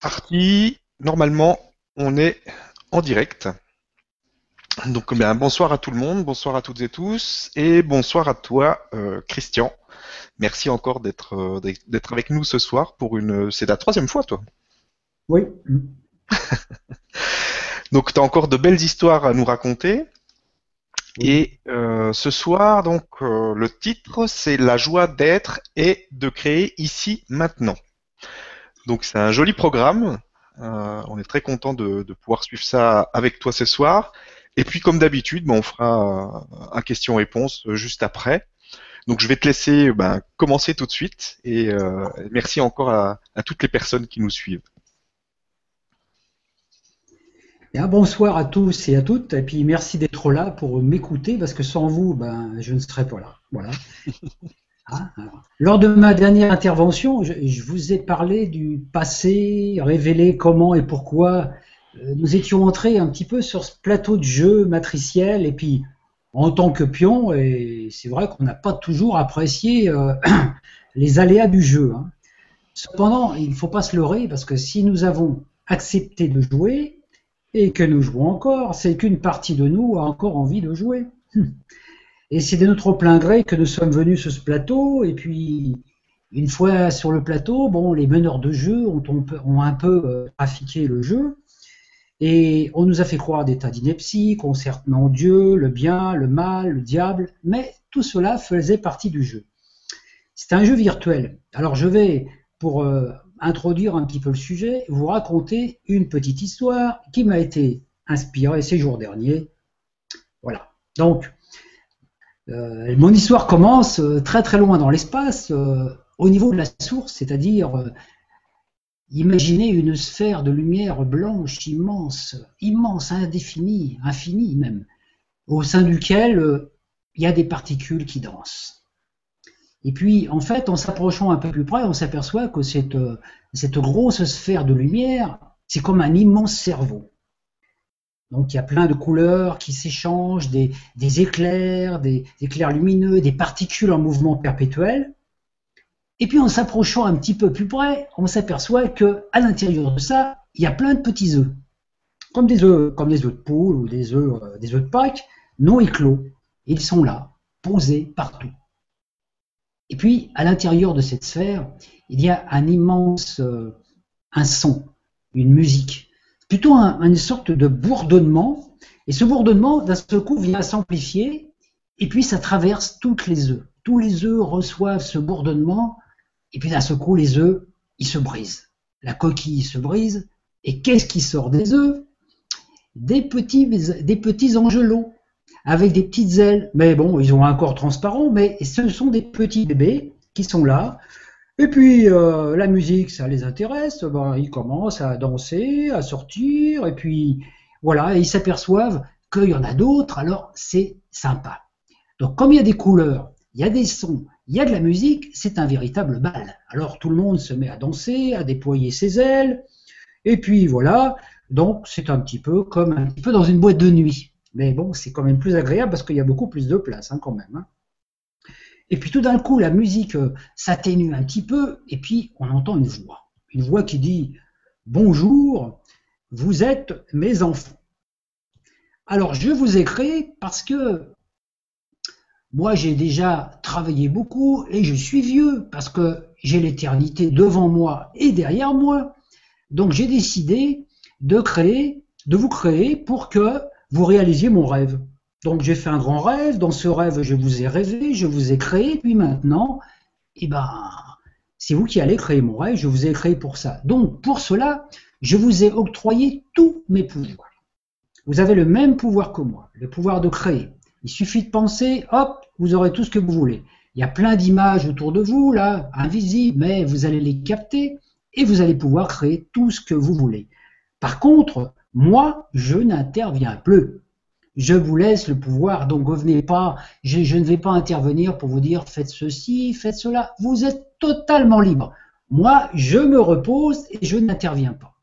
parti. Normalement, on est en direct. Donc, bien, bonsoir à tout le monde, bonsoir à toutes et tous, et bonsoir à toi, euh, Christian. Merci encore d'être euh, d'être avec nous ce soir pour une. C'est la troisième fois, toi. Oui. donc, tu as encore de belles histoires à nous raconter. Et euh, ce soir, donc, le titre, c'est La joie d'être et de créer ici maintenant. Donc c'est un joli programme. Euh, on est très content de, pouvoir suivre ça avec toi ce soir. Et puis comme d'habitude, ben, on fera un question-réponse juste après. Donc je vais te laisser ben, commencer tout de suite et euh, merci encore à, toutes les personnes qui nous suivent. bonsoir à tous et à toutes, et puis merci d'être là pour m'écouter, parce que sans vous, ben, je ne serais pas là. Voilà. Ah, lors de ma dernière intervention, je, vous ai parlé du passé, révélé comment et pourquoi euh, nous étions entrés un petit peu sur ce plateau de jeu matriciel et puis en tant que pion, et c'est vrai qu'on n'a pas toujours apprécié euh, les aléas du jeu. Hein. Cependant, il ne faut pas se leurrer parce que si nous avons accepté de jouer et que nous jouons encore, c'est qu'une partie de nous a encore envie de jouer. Et c'est de notre plein gré que nous sommes venus sur ce plateau. Et puis, une fois sur le plateau, bon, les meneurs de jeu ont, un peu euh, trafiqué le jeu. Et on nous a fait croire des tas d'inepties concernant Dieu, le bien, le mal, le diable. Mais tout cela faisait partie du jeu. C'est un jeu virtuel. Alors je vais, pour euh, introduire un petit peu le sujet, vous raconter une petite histoire qui m'a été inspirée ces jours derniers. Voilà. Donc, euh, mon histoire commence euh, très très loin dans l'espace, euh, au niveau de la source, c'est-à-dire imaginez une sphère de lumière blanche immense, immense, indéfinie, infinie même, au sein duquel il y a des particules qui dansent. Et puis, en fait, en s'approchant un peu plus près, on s'aperçoit que cette, cette grosse sphère de lumière, c'est comme un immense cerveau. Donc il y a plein de couleurs qui s'échangent, des, éclairs, des, éclairs lumineux, des particules en mouvement perpétuel. Et puis en s'approchant un petit peu plus près, on s'aperçoit que à l'intérieur de ça, il y a plein de petits œufs, comme des œufs, comme des œufs de poule ou des œufs, euh, des œufs de Pâques, non éclos. Ils sont là, posés partout. Et puis à l'intérieur de cette sphère, il y a un immense, euh, un son, une musique plutôt une sorte de bourdonnement. Et ce bourdonnement, d'un seul coup, vient s'amplifier, et puis ça traverse toutes les œufs. Tous les œufs reçoivent ce bourdonnement, et puis d'un seul coup, les œufs, ils se brisent. La coquille se brise, et qu'est-ce qui sort des œufs? Des petits, des angelots, avec des petites ailes. Mais bon, ils ont un corps transparent, mais ce sont des petits bébés qui sont là, et puis euh, la musique, ça les intéresse, ben, ils commencent à danser, à sortir, et puis voilà, ils s'aperçoivent qu'il y en a d'autres, alors c'est sympa. Donc comme il y a des couleurs, il y a des sons, il y a de la musique, c'est un véritable bal. Alors tout le monde se met à danser, à déployer ses ailes, et puis voilà, donc c'est un petit peu comme un petit peu dans une boîte de nuit. Mais bon, c'est quand même plus agréable parce qu'il y a beaucoup plus de place hein, quand même. Hein. Et puis tout d'un coup, la musique euh, s'atténue un petit peu, et puis on entend une voix. Une voix qui dit Bonjour, vous êtes mes enfants. Alors je vous ai créé parce que moi j'ai déjà travaillé beaucoup et je suis vieux parce que j'ai l'éternité devant moi et derrière moi. Donc j'ai décidé de créer, de vous créer pour que vous réalisiez mon rêve. Donc j'ai fait un grand rêve, dans ce rêve je vous ai rêvé, je vous ai créé, puis maintenant, eh ben, c'est vous qui allez créer mon rêve, je vous ai créé pour ça. Donc pour cela, je vous ai octroyé tous mes pouvoirs. Vous avez le même pouvoir que moi, le pouvoir de créer. Il suffit de penser, hop, vous aurez tout ce que vous voulez. Il y a plein d'images autour de vous, là, invisibles, mais vous allez les capter et vous allez pouvoir créer tout ce que vous voulez. Par contre, moi, je n'interviens plus je vous laisse le pouvoir, donc venez pas, je, je, ne vais pas intervenir pour vous dire faites ceci, faites cela. Vous êtes totalement libre. Moi, je me repose et je n'interviens pas.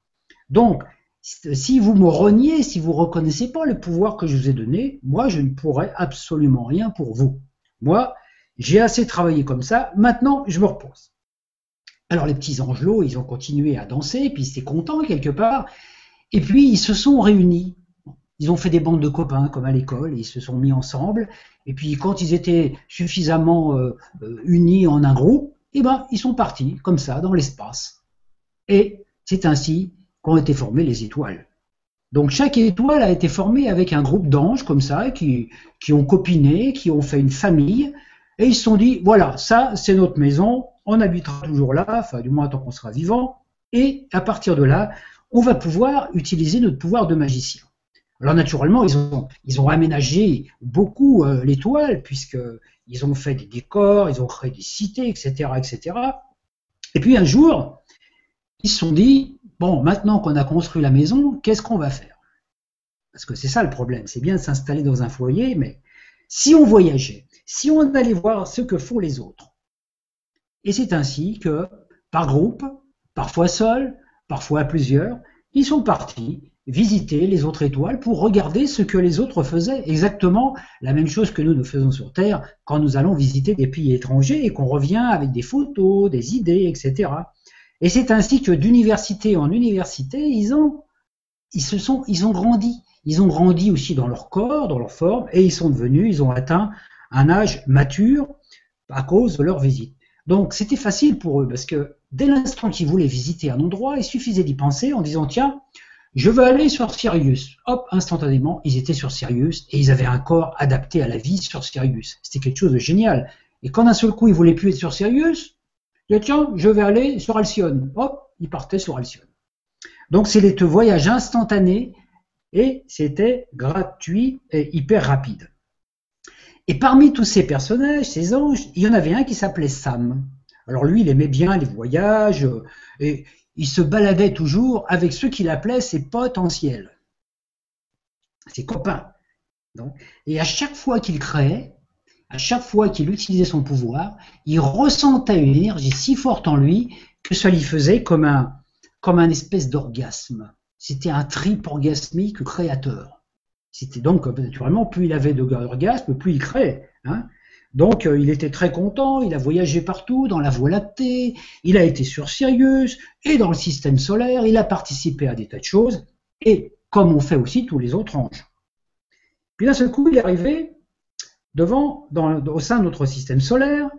Donc, si vous me reniez, si vous ne reconnaissez pas le pouvoir que je vous ai donné, moi, je ne pourrai absolument rien pour vous. Moi, j'ai assez travaillé comme ça, maintenant, je me repose. Alors les petits angelots, ils ont continué à danser, puis ils étaient contents quelque part, et puis ils se sont réunis. Ils ont fait des bandes de copains comme à l'école, ils se sont mis ensemble, et puis quand ils étaient suffisamment euh, euh, unis en un groupe, eh ben ils sont partis comme ça dans l'espace. Et c'est ainsi qu'ont été formées les étoiles. Donc chaque étoile a été formée avec un groupe d'anges comme ça, qui, qui ont copiné, qui ont fait une famille, et ils se sont dit, voilà, ça c'est notre maison, on habitera toujours là, enfin du moins tant qu'on sera vivant, et à partir de là, on va pouvoir utiliser notre pouvoir de magicien. Alors naturellement, ils ont, aménagé beaucoup euh, l'étoile, puisqu'ils ont fait des décors, ils ont créé des cités, etc., etc. Et puis un jour, ils se sont dit, bon, maintenant qu'on a construit la maison, qu'est-ce qu'on va faire? Parce que c'est ça le problème, c'est bien de s'installer dans un foyer, mais si on voyageait, si on allait voir ce que font les autres, et c'est ainsi que, par groupe, parfois seul, parfois à plusieurs, ils sont partis visiter les autres étoiles pour regarder ce que les autres faisaient. Exactement la même chose que nous nous faisons sur Terre quand nous allons visiter des pays étrangers et qu'on revient avec des photos, des idées, etc. Et c'est ainsi que d'université en université, ils ont, ils se sont, ils ont grandi. Ils ont grandi aussi dans leur corps, dans leur forme, et ils sont devenus, ils ont atteint un âge mature à cause de leur visite. Donc c'était facile pour eux parce que dès l'instant qu'ils voulaient visiter un endroit, il suffisait d'y penser en disant tiens, je veux aller sur Sirius. Hop, instantanément, ils étaient sur Sirius et ils avaient un corps adapté à la vie sur Sirius. C'était quelque chose de génial. Et quand d'un seul coup ils voulaient plus être sur Sirius, ils tiens, je vais aller sur Alcyone. Hop, ils partaient sur Alcyone. Donc c'est les voyages instantanés et c'était gratuit et hyper rapide. Et parmi tous ces personnages, ces anges, il y en avait un qui s'appelait Sam. Alors lui, il aimait bien les voyages euh, et il se baladait toujours avec ceux qu'il appelait ses potentiels, ses copains. et à chaque fois qu'il créait, à chaque fois qu'il utilisait son pouvoir, il ressentait une énergie si forte en lui que ça lui faisait comme un, comme un espèce d'orgasme. C'était un trip orgasmique créateur. C'était donc, naturellement, plus il avait d'orgasme, plus il créait. Hein. Donc, euh, il était très content, il a voyagé partout, dans la Voie lactée, il a été sur Sirius, et dans le système solaire, il a participé à des tas de choses, et comme on fait aussi tous les autres anges. Puis d'un seul coup, il est arrivé devant, au sein de notre système solaire,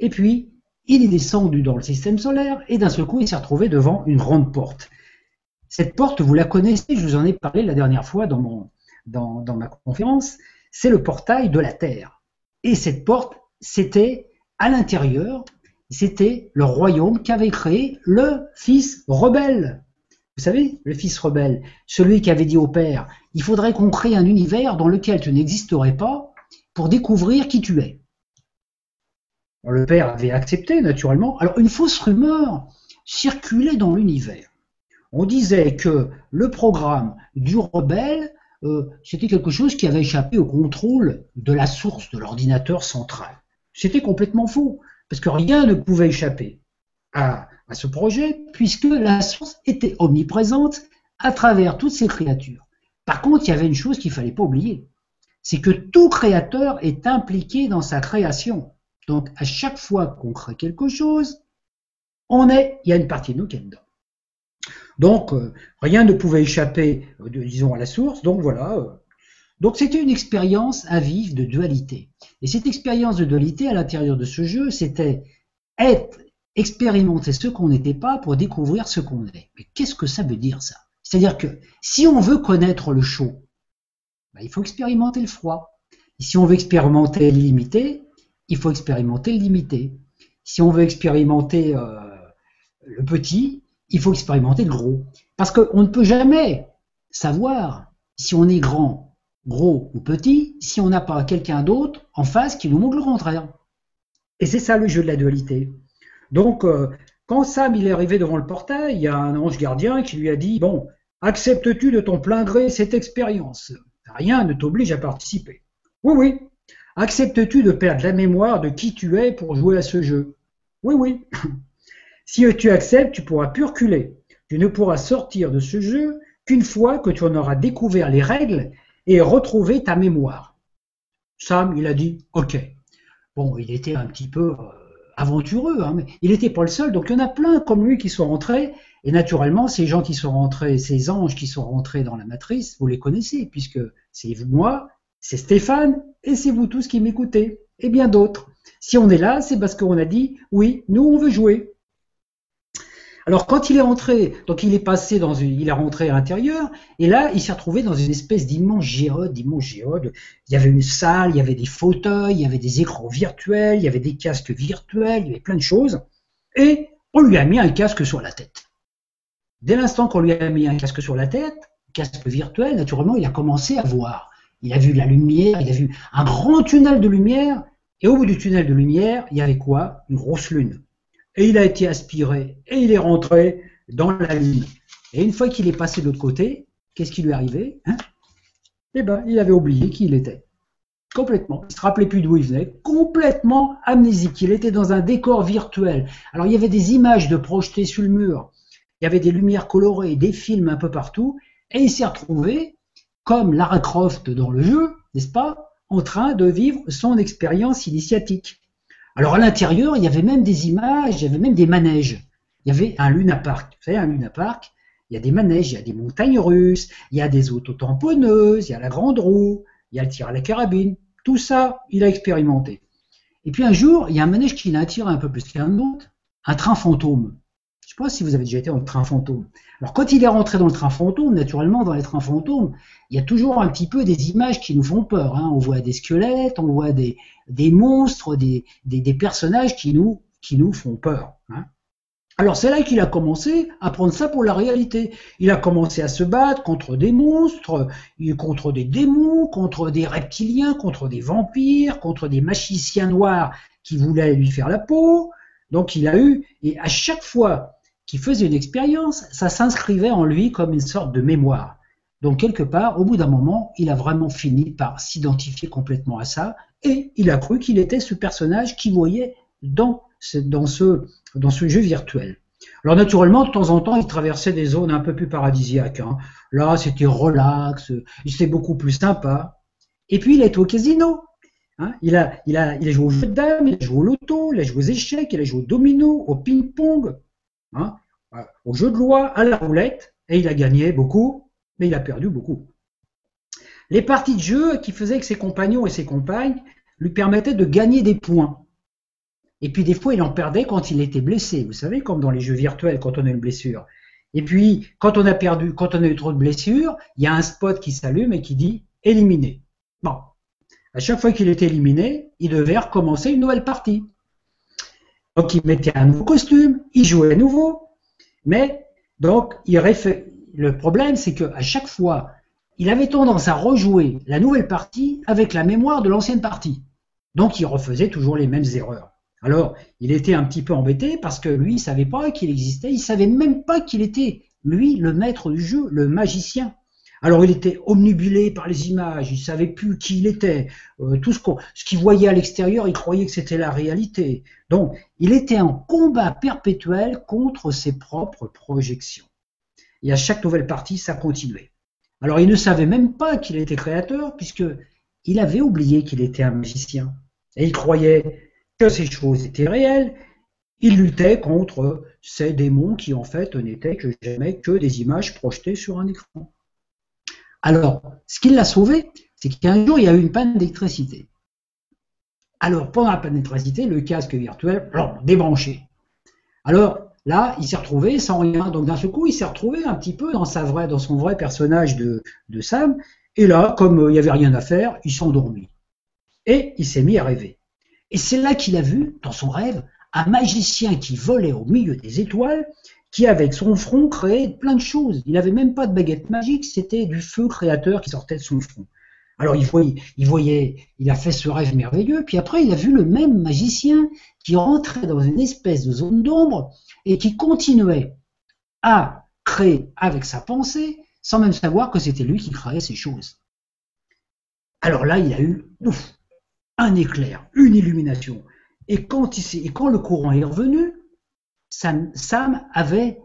et puis il est descendu dans le système solaire, et d'un seul coup, il s'est retrouvé devant une grande porte. Cette porte, vous la connaissez, je vous en ai parlé la dernière fois dans ma conférence, c'est le portail de la Terre. Et cette porte, c'était à l'intérieur, c'était le royaume qu'avait créé le fils rebelle. Vous savez, le fils rebelle, celui qui avait dit au père, il faudrait qu'on crée un univers dans lequel tu n'existerais pas pour découvrir qui tu es. le père avait accepté, naturellement. Alors, une fausse rumeur circulait dans l'univers. On disait que le programme du rebelle euh, c'était quelque chose qui avait échappé au contrôle de la source de l'ordinateur central. C'était complètement faux, parce que rien ne pouvait échapper à, ce projet, puisque la source était omniprésente à travers toutes ces créatures. Par contre, il y avait une chose qu'il ne fallait pas oublier, c'est que tout créateur est impliqué dans sa création. Donc, à chaque fois qu'on crée quelque chose, on est, il y a une partie de nous qui est dedans. Donc, euh, rien ne pouvait échapper, euh, disons, à la source. Donc voilà. Euh. Donc c'était une expérience à vivre de dualité. Et cette expérience de dualité à l'intérieur de ce jeu, c'était être, expérimenter ce qu'on n'était pas pour découvrir ce qu'on est. Mais qu'est-ce que ça veut dire ça? C'est-à-dire que si on veut connaître le chaud, ben, il faut expérimenter le froid. Si on veut expérimenter l'illimité, il faut expérimenter limité. Si on veut expérimenter le petit, il faut expérimenter le gros. Parce qu'on ne peut jamais savoir si on est grand, gros ou petit si on n'a pas quelqu'un d'autre en face qui nous montre le contraire. Et c'est ça le jeu de la dualité. Donc, euh, quand Sam il est arrivé devant le portail, il y a un ange gardien qui lui a dit Bon, acceptes-tu de ton plein gré cette expérience? Rien ne t'oblige à participer. Oui, oui. Acceptes-tu de perdre la mémoire de qui tu es pour jouer à ce jeu? Oui, oui. Si tu acceptes, tu pourras plus. Tu ne pourras sortir de ce jeu qu'une fois que tu en auras découvert les règles et retrouvé ta mémoire. Sam, il a dit OK. Bon, il était un petit peu euh, aventureux. Hein, mais il n'était pas le seul, donc il y en a plein comme lui qui sont rentrés. Et naturellement, ces gens qui sont rentrés, ces anges qui sont rentrés dans la matrice, vous les connaissez, puisque c'est moi, c'est Stéphane, et c'est vous tous qui m'écoutez, et bien d'autres. Si on est là, c'est parce qu'on a dit, oui, nous on veut jouer. Alors quand il est rentré, donc il est passé dans une, il est rentré à l'intérieur, et là il s'est retrouvé dans une espèce d'immense géode, d'immense géode. Il y avait une salle, il y avait des fauteuils, il y avait des écrans virtuels, il y avait des casques virtuels, il y avait plein de choses, et on lui a mis un casque sur la tête. Dès l'instant qu'on lui a mis un casque sur la tête, casque virtuel, naturellement il a commencé à voir. Il a vu la lumière, il a vu un grand tunnel de lumière, et au bout du tunnel de lumière, il y avait quoi? Une grosse lune et il a été aspiré, et il est rentré dans la lune. Et une fois qu'il est passé de l'autre côté, qu'est-ce qui lui est arrivé hein? Eh ben, il avait oublié qui il était. Complètement. Il se rappelait plus d'où il venait. Complètement amnésique. Il était dans un décor virtuel. Alors, il y avait des images de projetées sur le mur. Il y avait des lumières colorées, des films un peu partout. Et il s'est retrouvé, comme Lara Croft dans le jeu, n'est-ce pas, en train de vivre son expérience initiatique. Alors à l'intérieur, il y avait même des images, il y avait même des manèges. Il y avait un Luna Park. Vous savez, un Luna Park, il y a des manèges, il y a des montagnes russes, il y a des autotamponneuses, il y a la grande roue, il y a le tir à la carabine. Tout ça, il a expérimenté. Et puis un jour, il y a un manège qui l'a attiré un peu plus qu'un autre, un train fantôme. Je ne sais pas si vous avez déjà été dans le train fantôme. Alors quand il est rentré dans le train fantôme, naturellement, dans les trains fantômes, il y a toujours un petit peu des images qui nous font peur. Hein. On voit des squelettes, on voit des, des monstres, des, des, personnages qui nous, qui nous font peur. Hein. Alors c'est là qu'il a commencé à prendre ça pour la réalité. Il a commencé à se battre contre des monstres, contre des démons, contre des reptiliens, contre des vampires, contre des magiciens noirs qui voulaient lui faire la peau. Donc il a eu, et à chaque fois qu'il faisait une expérience, ça s'inscrivait en lui comme une sorte de mémoire. Donc quelque part, au bout d'un moment, il a vraiment fini par s'identifier complètement à ça, et il a cru qu'il était ce personnage qu'il voyait dans ce, jeu virtuel. Alors naturellement, de temps en temps, il traversait des zones un peu plus paradisiaques. Hein. Là, c'était relax, c'était beaucoup plus sympa. Et puis, il est au casino. Hein. A, a, il a joué au jeu de dames, il a joué au loto, il a joué aux échecs, il a joué au domino, au ping-pong, hein, au jeu de loi, à la roulette, et il a gagné beaucoup, mais il a perdu beaucoup. Les parties de jeu qui faisaient que ses compagnons et ses compagnes lui permettaient de gagner des points. Et puis des fois, il en perdait quand il était blessé. Vous savez, comme dans les jeux virtuels, quand on a une blessure. Et puis, quand on a perdu, quand on a eu trop de blessures, il y a un spot qui s'allume et qui dit éliminé. Bon. À chaque fois qu'il était éliminé, il devait recommencer une nouvelle partie. Donc, il mettait un nouveau costume, il jouait à nouveau. Mais, donc, il, le problème, c'est qu'à chaque fois, il avait tendance à rejouer la nouvelle partie avec la mémoire de l'ancienne partie. Donc il refaisait toujours les mêmes erreurs. Alors, il était un petit peu embêté parce que lui, il savait pas qu'il existait, il savait même pas qu'il était, lui, le maître du jeu, le magicien. Alors il était omnibulé par les images, il savait plus qui il était, euh, tout ce qu'il voyait à l'extérieur, il croyait que c'était la réalité. Donc il était en combat perpétuel contre ses propres projections. Et à chaque nouvelle partie, ça continuait. Alors il ne savait même pas qu'il était créateur, puisque il avait oublié qu'il était un magicien. Et il croyait que ces choses étaient réelles. Il luttait contre ces démons qui en fait n'étaient que jamais que des images projetées sur un écran. Alors, ce qui l'a sauvé, c'est qu'un jour, il y a eu une panne d'électricité. Alors, pendant la panne d'électricité, le casque virtuel, débranché. Alors, Là, il s'est retrouvé sans rien. Donc d'un seul coup, il s'est retrouvé un petit peu dans son vrai personnage de, Sam. Et là, comme euh, il n'y avait rien à faire, il s'est endormi. Et il s'est mis à rêver. Et c'est là qu'il a vu, dans son rêve, un magicien qui volait au milieu des étoiles, qui avec son front créait plein de choses. Il n'avait même pas de baguette magique, c'était du feu créateur qui sortait de son front. Alors il voyait, il voyait, il a fait ce rêve merveilleux, puis après il a vu le même magicien qui rentrait dans une espèce de zone d'ombre et qui continuait à créer avec sa pensée sans même savoir que c'était lui qui créait ces choses. Alors là, il a eu ouf, un éclair, une illumination. Et quand, il, et quand le courant est revenu, Sam, avait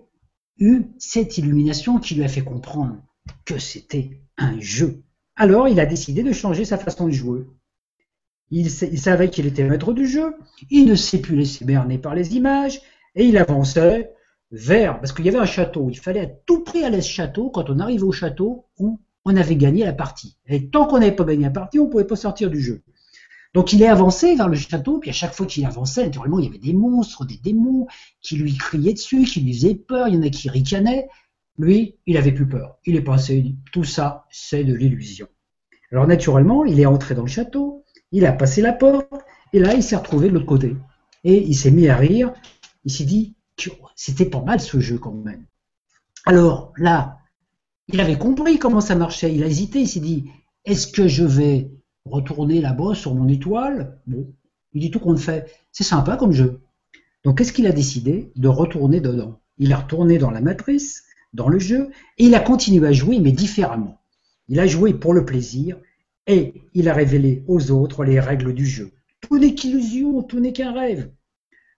eu cette illumination qui lui a fait comprendre que c'était un jeu. Alors il a décidé de changer sa façon de jouer. Il, savait qu'il était maître du jeu, il ne s'est plus laisser berner par les images, et il avançait vers, parce qu'il y avait un château, il fallait à tout prix aller à ce château, quand on arrivait au château, on, on avait gagné la partie. Et tant qu'on n'avait pas gagné la partie, on ne pouvait pas sortir du jeu. Donc il est avancé vers le château, puis à chaque fois qu'il avançait, naturellement, il y avait des monstres, des démons qui lui criaient dessus, qui lui faisaient peur, il y en a qui ricanaient. Lui, il avait plus peur. Il est passé, tout ça, c'est de l'illusion. Alors naturellement, il est entré dans le château, il a passé la porte, et là, il s'est retrouvé de l'autre côté. Et il s'est mis à rire, il s'est dit, c'était pas mal ce jeu quand même. Alors là, il avait compris comment ça marchait, il a hésité, il s'est dit, est-ce que je vais retourner là-bas sur mon étoile Bon, il dit tout qu'on fait. C'est sympa comme jeu. Donc qu'est-ce qu'il a décidé De retourner dedans? Il est retourné dans la matrice, dans le jeu, et il a continué à jouer, mais différemment. Il a joué pour le plaisir, et il a révélé aux autres les règles du jeu. Tout n'est qu'illusion, tout n'est qu'un rêve.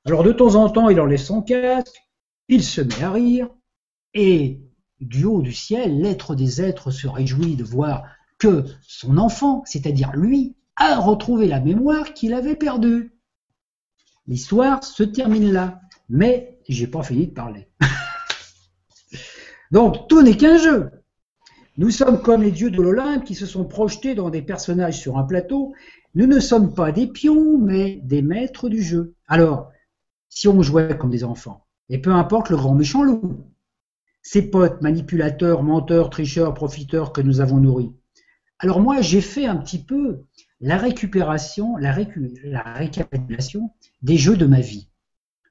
Alors de temps en temps, il enlève son casque, il se met à rire, et du haut du ciel, l'être des êtres se réjouit de voir que son enfant, c'est-à-dire lui, a retrouvé la mémoire qu'il avait perdue. L'histoire se termine là, mais j'ai pas fini de parler. Donc tout n'est qu'un jeu. Nous sommes comme les dieux de l'Olympe qui se sont projetés dans des personnages sur un plateau. Nous ne sommes pas des pions, mais des maîtres du jeu. Alors, si on jouait comme des enfants, et peu importe le grand méchant loup, ces potes manipulateurs, menteurs, tricheurs, profiteurs que nous avons nourris, alors moi, j'ai fait un petit peu la récupération, la, récapitulation des jeux de ma vie.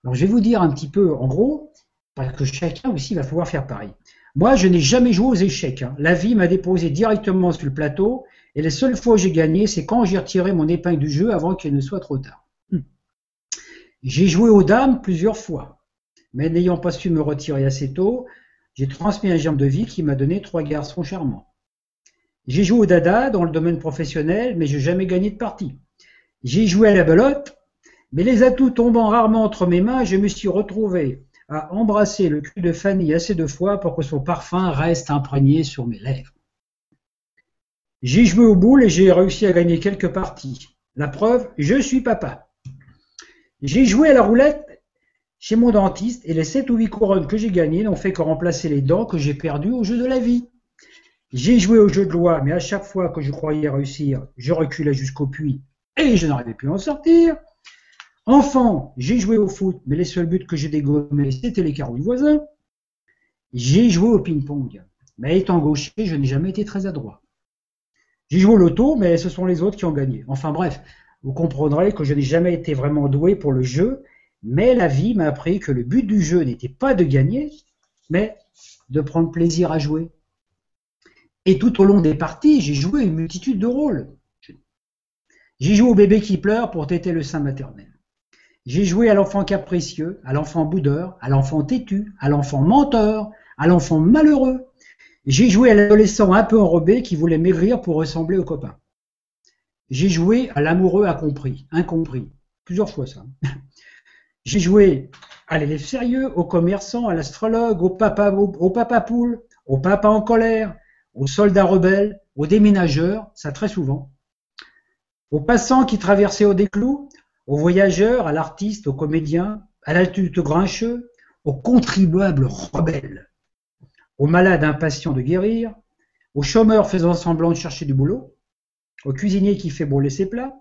Alors je vais vous dire un petit peu, en gros, parce que chacun aussi va pouvoir faire pareil. Moi, je n'ai jamais joué aux échecs. Hein. La vie m'a déposé directement sur le plateau, et les seules fois où j'ai gagné, c'est quand j'ai retiré mon épingle du jeu avant qu'il ne soit trop tard. Hmm. J'ai joué aux dames plusieurs fois, mais n'ayant pas su me retirer assez tôt, j'ai transmis un germe de vie qui m'a donné trois garçons charmants. J'ai joué au dada dans le domaine professionnel, mais j'ai jamais gagné de partie. J'ai joué à la belote, mais les atouts tombant rarement entre mes mains, je me suis retrouvé à embrasser le cul de Fanny assez de fois pour que son parfum reste imprégné sur mes lèvres. J'ai joué au boule et j'ai réussi à gagner quelques parties. La preuve, je suis papa. J'ai joué à la roulette chez mon dentiste et les sept ou huit couronnes que j'ai gagnées n'ont fait que remplacer les dents que j'ai perdues au jeu de la vie. J'ai joué au jeu de loi, mais à chaque fois que je croyais réussir, je reculais jusqu'au puits et je n'arrivais plus à en sortir. Enfant, j'ai joué au foot, mais les seuls buts que j'ai dégommés, c'était les carreaux du voisin. J'ai joué au ping-pong, mais étant gaucher, je n'ai jamais été très adroit. J'ai joué au loto, mais ce sont les autres qui ont gagné. Enfin bref, vous comprendrez que je n'ai jamais été vraiment doué pour le jeu, mais la vie m'a appris que le but du jeu n'était pas de gagner, mais de prendre plaisir à jouer. Et tout au long des parties, j'ai joué une multitude de rôles. J'ai joué au bébé qui pleure pour téter le sein maternel. J'ai joué à l'enfant capricieux, à l'enfant boudeur, à l'enfant têtu, à l'enfant menteur, à l'enfant malheureux. J'ai joué à l'adolescent un peu enrobé qui voulait maigrir pour ressembler au copain. J'ai joué à l'amoureux incompris, incompris, plusieurs fois ça. J'ai joué à l'élève sérieux, au commerçant, à l'astrologue, au papa, au papa poule, au papa en colère, aux soldats rebelles, aux déménageurs, ça très souvent, aux passants qui traversaient au déclou, aux voyageurs, à l'artiste, aux comédiens, à l'adulte grincheux, aux contribuables rebelles, aux malades impatients de guérir, aux chômeurs faisant semblant de chercher du boulot, au cuisinier qui fait brûler ses plats,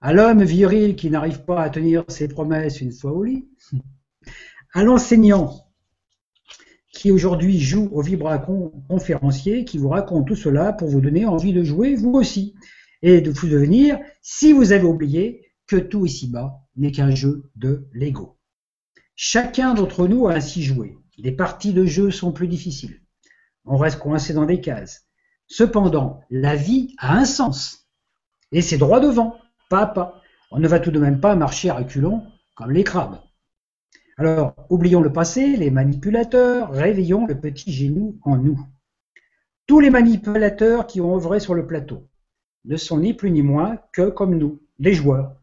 à l'homme viril qui n'arrive pas à tenir ses promesses une fois au lit, à l'enseignant qui aujourd'hui joue au vibra-conférencier, qui vous raconte tout cela pour vous donner envie de jouer vous aussi, et de vous devenir, si vous avez oublié, que tout ici-bas n'est qu'un jeu de Lego. Chacun d'entre nous a ainsi joué. Les parties de jeu sont plus difficiles. On reste coincé dans des cases. Cependant, la vie a un sens. Et c'est droit devant, pas à pas. On ne va tout de même pas marcher à reculons comme les crabes. Alors, oublions le passé, les manipulateurs, réveillons le petit génie en nous. Tous les manipulateurs qui ont œuvré sur le plateau ne sont ni plus ni moins que, comme nous, des joueurs.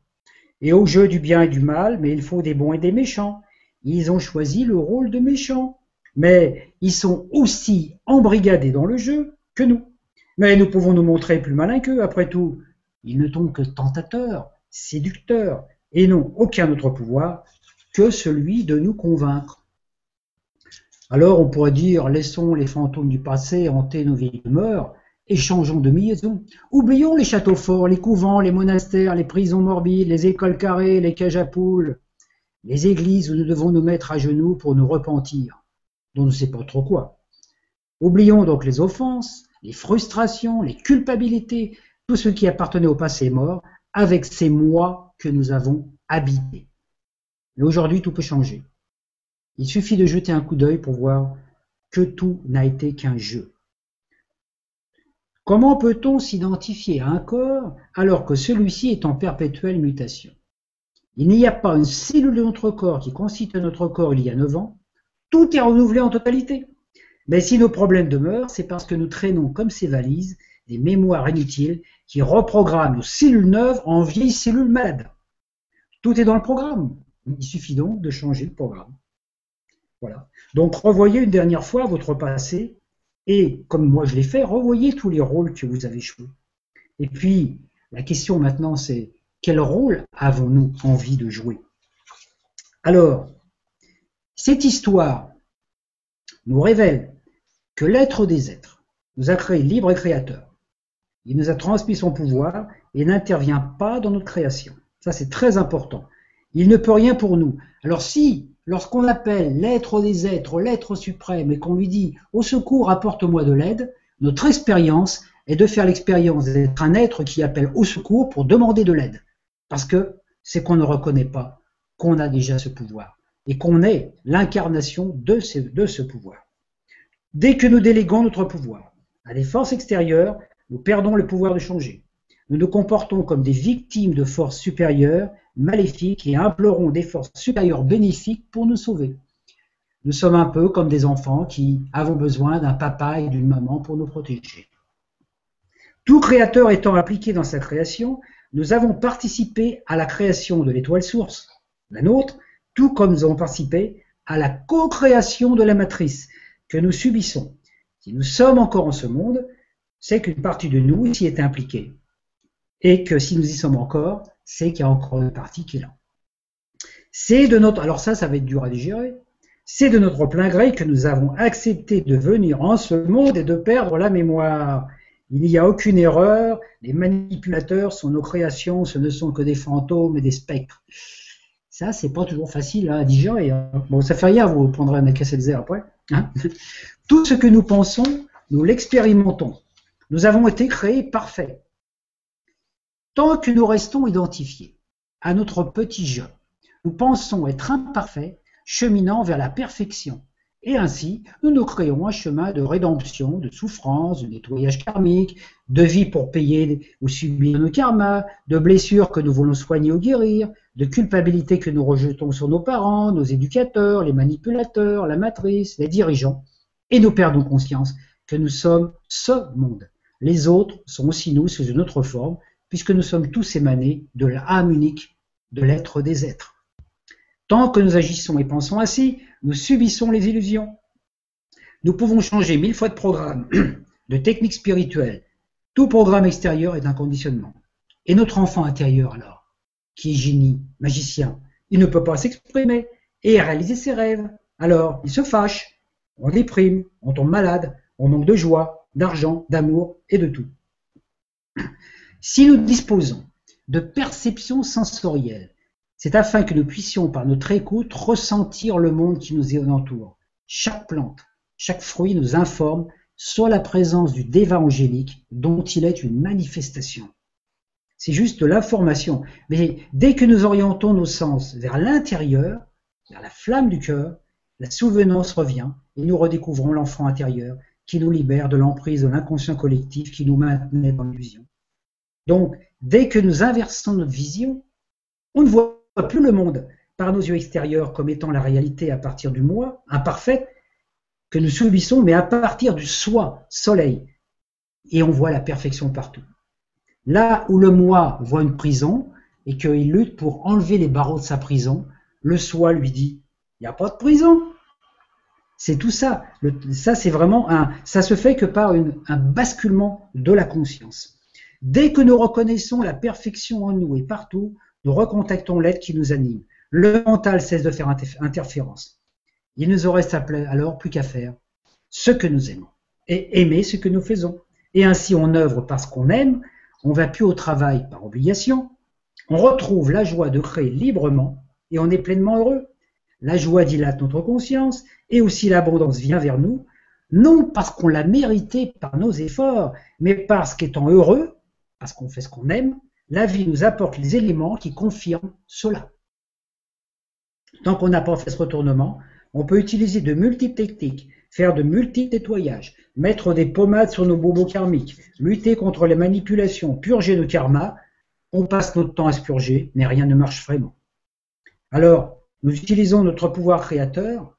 Et au jeu du bien et du mal, mais il faut des bons et des méchants. Ils ont choisi le rôle de méchants. Mais ils sont aussi embrigadés dans le jeu que nous. Mais nous pouvons nous montrer plus malins qu'eux. Après tout, ils ne sont que tentateurs, séducteurs, et n'ont aucun autre pouvoir que celui de nous convaincre. Alors on pourrait dire, laissons les fantômes du passé hanter nos vieilles demeures, et changeons de maison. Oublions les châteaux forts, les couvents, les monastères, les prisons morbides, les écoles carrées, les cages à poules, les églises où nous devons nous mettre à genoux pour nous repentir, dont on ne sait pas trop quoi. Oublions donc les offenses, les frustrations, les culpabilités, tout ce qui appartenait au passé mort, avec ces moi que nous avons habités. Mais aujourd'hui, tout peut changer. Il suffit de jeter un coup d'œil pour voir que tout n'a été qu'un jeu. Comment peut-on s'identifier à un corps alors que celui-ci est en perpétuelle mutation? Il n'y a pas une cellule de notre corps qui constitue notre corps il y a 9 ans. Tout est renouvelé en totalité. Mais si nos problèmes demeurent, c'est parce que nous traînons comme ces valises des mémoires inutiles qui reprogramment nos cellules neuves en vieilles cellules malades. Tout est dans le programme. Il suffit donc de changer le programme. Voilà. Donc revoyez une dernière fois votre passé et, comme moi je l'ai fait, revoyez tous les rôles que vous avez joués. Et puis, la question maintenant, c'est quel rôle avons-nous envie de jouer? Alors, cette histoire nous révèle que l'être des êtres nous a créés libre et créateur. Il nous a transmis son pouvoir et n'intervient pas dans notre création. Ça, c'est très important. Il ne peut rien pour nous. Alors si lorsqu'on appelle l'être des êtres, l'être suprême, et qu'on lui dit au secours, apporte-moi de l'aide, notre expérience est de faire l'expérience d'être un être qui appelle au secours pour demander de l'aide. Parce que c'est qu'on ne reconnaît pas qu'on a déjà ce pouvoir et qu'on est l'incarnation de ce, de ce pouvoir. Dès que nous déléguons notre pouvoir à des forces extérieures, nous perdons le pouvoir de changer. Nous nous comportons comme des victimes de forces supérieures maléfiques et implorons des forces supérieures bénéfiques pour nous sauver. Nous sommes un peu comme des enfants qui avons besoin d'un papa et d'une maman pour nous protéger. Tout créateur étant impliqué dans sa création, nous avons participé à la création de l'étoile source, la nôtre, tout comme nous avons participé à la co-création de la matrice que nous subissons. Si nous sommes encore en ce monde, c'est qu'une partie de nous s'y est impliquée. Et que si nous y sommes encore, c'est qu'il y a encore une partie qui est là. C'est de notre, alors ça, ça va être dur à digérer. C'est de notre plein gré que nous avons accepté de venir en ce monde et de perdre la mémoire. Il n'y a aucune erreur. Les manipulateurs sont nos créations. Ce ne sont que des fantômes et des spectres. Ça, c'est pas toujours facile à digérer. Hein. Bon, ça fait rien. Vous prendrez un de après. Hein. Tout ce que nous pensons, nous l'expérimentons. Nous avons été créés parfaits. Tant que nous restons identifiés à notre petit jeu, nous pensons être imparfaits, cheminant vers la perfection. Et ainsi, nous nous créons un chemin de rédemption, de souffrance, de nettoyage karmique, de vie pour payer ou subir nos karmas, de blessures que nous voulons soigner ou guérir, de culpabilité que nous rejetons sur nos parents, nos éducateurs, les manipulateurs, la matrice, les dirigeants. Et nous perdons conscience que nous sommes ce monde. Les autres sont aussi nous sous une autre forme, puisque nous sommes tous émanés de l'âme unique de l'être des êtres. Tant que nous agissons et pensons ainsi, nous subissons les illusions. Nous pouvons changer mille fois de programme, de technique spirituelle. Tout programme extérieur est un conditionnement. Et notre enfant intérieur alors, qui est génie, magicien, il ne peut pas s'exprimer et réaliser ses rêves. Alors, il se fâche, on déprime, on tombe malade, on manque de joie, d'argent, d'amour et de tout. Si nous disposons de perceptions sensorielles, c'est afin que nous puissions par notre écoute ressentir le monde qui nous entoure. Chaque plante, chaque fruit nous informe sur la présence du déva angélique dont il est une manifestation. C'est juste l'information. Mais dès que nous orientons nos sens vers l'intérieur, vers la flamme du cœur, la souvenance revient et nous redécouvrons l'enfant intérieur qui nous libère de l'emprise de l'inconscient collectif qui nous maintenait dans l'illusion. Donc, dès que nous inversons notre vision, on ne voit plus le monde par nos yeux extérieurs comme étant la réalité à partir du moi, imparfait, que nous subissons, mais à partir du soi, soleil. Et on voit la perfection partout. Là où le moi voit une prison et qu'il lutte pour enlever les barreaux de sa prison, le soi lui dit, il n'y a pas de prison. C'est tout ça. ça, c'est vraiment un, ça se fait que par un basculement de la conscience. Dès que nous reconnaissons la perfection en nous et partout, nous recontactons l'être qui nous anime. Le mental cesse de faire interférence. Il nous en reste alors plus qu'à faire ce que nous aimons et aimer ce que nous faisons. Et ainsi on œuvre parce qu'on aime, on va plus au travail par obligation, on retrouve la joie de créer librement et on est pleinement heureux. La joie dilate notre conscience et aussi l'abondance vient vers nous, non parce qu'on l'a mérité par nos efforts, mais parce qu'étant heureux, parce qu'on fait ce qu'on aime, la vie nous apporte les éléments qui confirment cela. Tant qu'on n'a pas fait ce retournement, on peut utiliser de multiples techniques, faire de multiples nettoyages, mettre des pommades sur nos bobos karmiques, lutter contre les manipulations, purger nos karmas, on passe notre temps à se purger, mais rien ne marche vraiment. Alors, nous utilisons notre pouvoir créateur,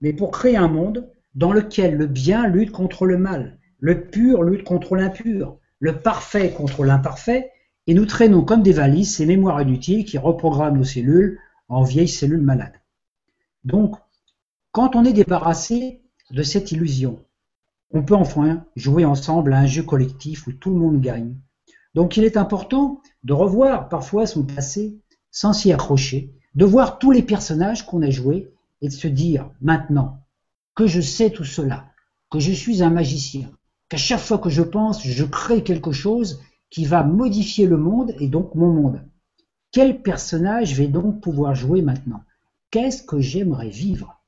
mais pour créer un monde dans lequel le bien lutte contre le mal, le pur lutte contre l'impur, le parfait contre l'imparfait, et nous traînons comme des valises ces mémoires inutiles qui reprogramment nos cellules en vieilles cellules malades. Donc, quand on est débarrassé de cette illusion, on peut enfin jouer ensemble à un jeu collectif où tout le monde gagne. Donc il est important de revoir parfois son passé sans s'y accrocher, de voir tous les personnages qu'on a joués et de se dire maintenant que je sais tout cela, que je suis un magicien, qu'à chaque fois que je pense, je crée quelque chose qui va modifier le monde et donc mon monde. Quel personnage vais donc pouvoir jouer maintenant? Qu'est-ce que j'aimerais vivre?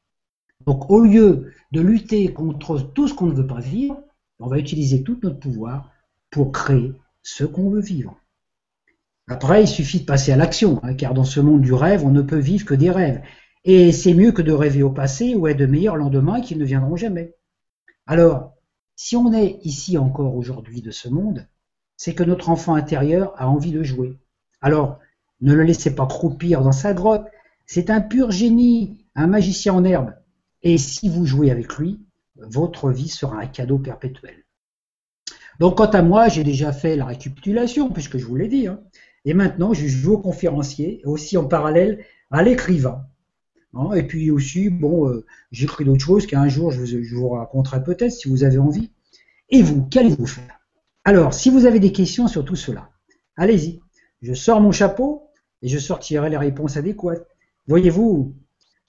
Donc au lieu de lutter contre tout ce qu'on ne veut pas vivre, on va utiliser tout notre pouvoir pour créer ce qu'on veut vivre. Après, il suffit de passer à l'action, hein, car dans ce monde du rêve, on ne peut vivre que des rêves. Et c'est mieux que de rêver au passé ou à de meilleurs lendemains qui ne viendront jamais. Alors, si on est ici encore aujourd'hui de ce monde, c'est que notre enfant intérieur a envie de jouer. Alors, ne le laissez pas croupir dans sa grotte. C'est un pur génie, un magicien en herbe. Et si vous jouez avec lui, votre vie sera un cadeau perpétuel. Donc, quant à moi, j'ai déjà fait la récapitulation, puisque je vous l'ai dit. Hein. Et maintenant, je joue au conférencier, aussi en parallèle à l'écrivain. Hein. et puis aussi, bon, euh, j'écris d'autres choses qu'un jour je vous, je vous raconterai peut-être si vous avez envie. Et vous, qu'allez-vous faire? Alors, si vous avez des questions sur tout cela, allez-y. Je sors mon chapeau et je sortirai les réponses adéquates. Voyez-vous,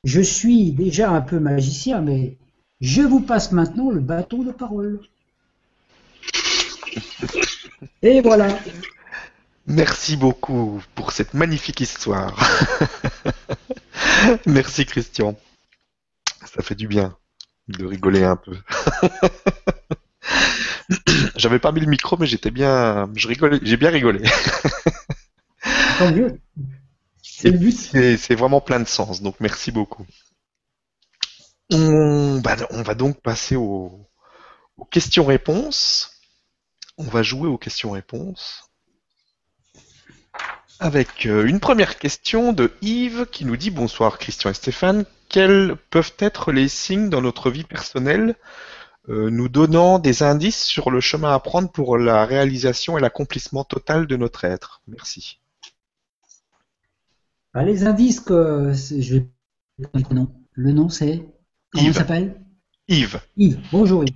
je suis déjà un peu magicien, mais je vous passe maintenant le bâton de parole. Et voilà. Merci beaucoup pour cette magnifique histoire. Merci Christian. Ça fait du bien de rigoler un peu. J'avais pas mis le micro, mais j'étais bien, je rigolais, j'ai bien rigolé. Tant mieux. C'est le but. C'est vraiment plein de sens, donc merci beaucoup. On, bah, on va donc passer aux questions-réponses. On va jouer aux questions-réponses. Avec euh, une première question de Yves qui nous dit Bonsoir Christian et Stéphane, quels peuvent être les signes dans notre vie personnelle euh, nous donnant des indices sur le chemin à prendre pour la réalisation et l'accomplissement total de notre être? Merci. Bah, les indices que je vais le nom. Le nom c'est comment il s'appelle? Yves. Yves. Bonjour Yves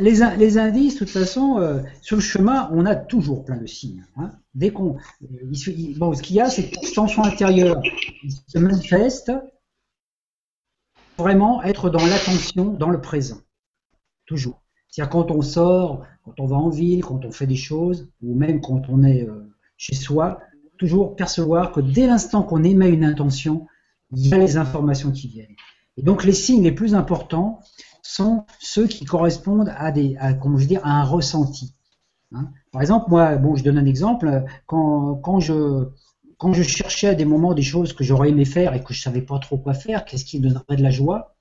les, indices, de toute façon, euh, sur le chemin, on a toujours plein de signes. Hein. Dès qu'on, bon, ce qu'il y a, c'est que tension intérieure se manifeste vraiment être dans l'attention, dans le présent, toujours. C'est-à-dire quand on sort, quand on va en ville, quand on fait des choses, ou même quand on est euh, chez soi, toujours percevoir que dès l'instant qu'on émet une intention, il y a les informations qui viennent. Et donc les signes les plus importants, sont ceux qui correspondent à des, comment je à un ressenti. Hein. Par exemple, moi, bon, je donne un exemple. Quand, quand je quand je cherchais à des moments des choses que j'aurais aimé faire et que je savais pas trop quoi faire, qu'est-ce qui me donnerait de la joie?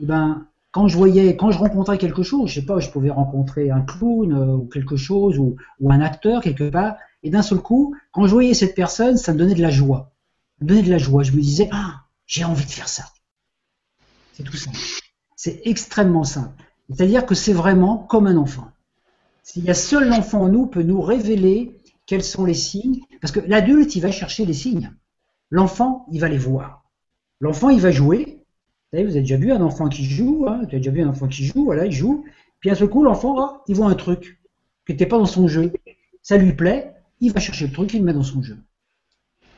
Eh ben, quand je voyais, quand je rencontrais quelque chose, je sais pas, je pouvais rencontrer un clown euh, ou quelque chose ou, ou un acteur quelque part, et d'un seul coup, quand je voyais cette personne, ça me donnait de la joie. Ça me donnait de la joie. Je me disais, ah, j'ai envie de faire ça. C'est tout ça. C'est extrêmement simple. C'est-à-dire que c'est vraiment comme un enfant. S'il y a seul l'enfant en nous peut nous révéler quels sont les signes, parce que l'adulte, il va chercher les signes. L'enfant, il va les voir. L'enfant, il va jouer. Vous, avez déjà vu un enfant qui joue, hein tu as déjà vu un enfant qui joue, voilà, il joue. Puis à ce coup, l'enfant, ah, il voit un truc qui n'était pas dans son jeu. ça lui plaît, il va chercher le truc, il met dans son jeu.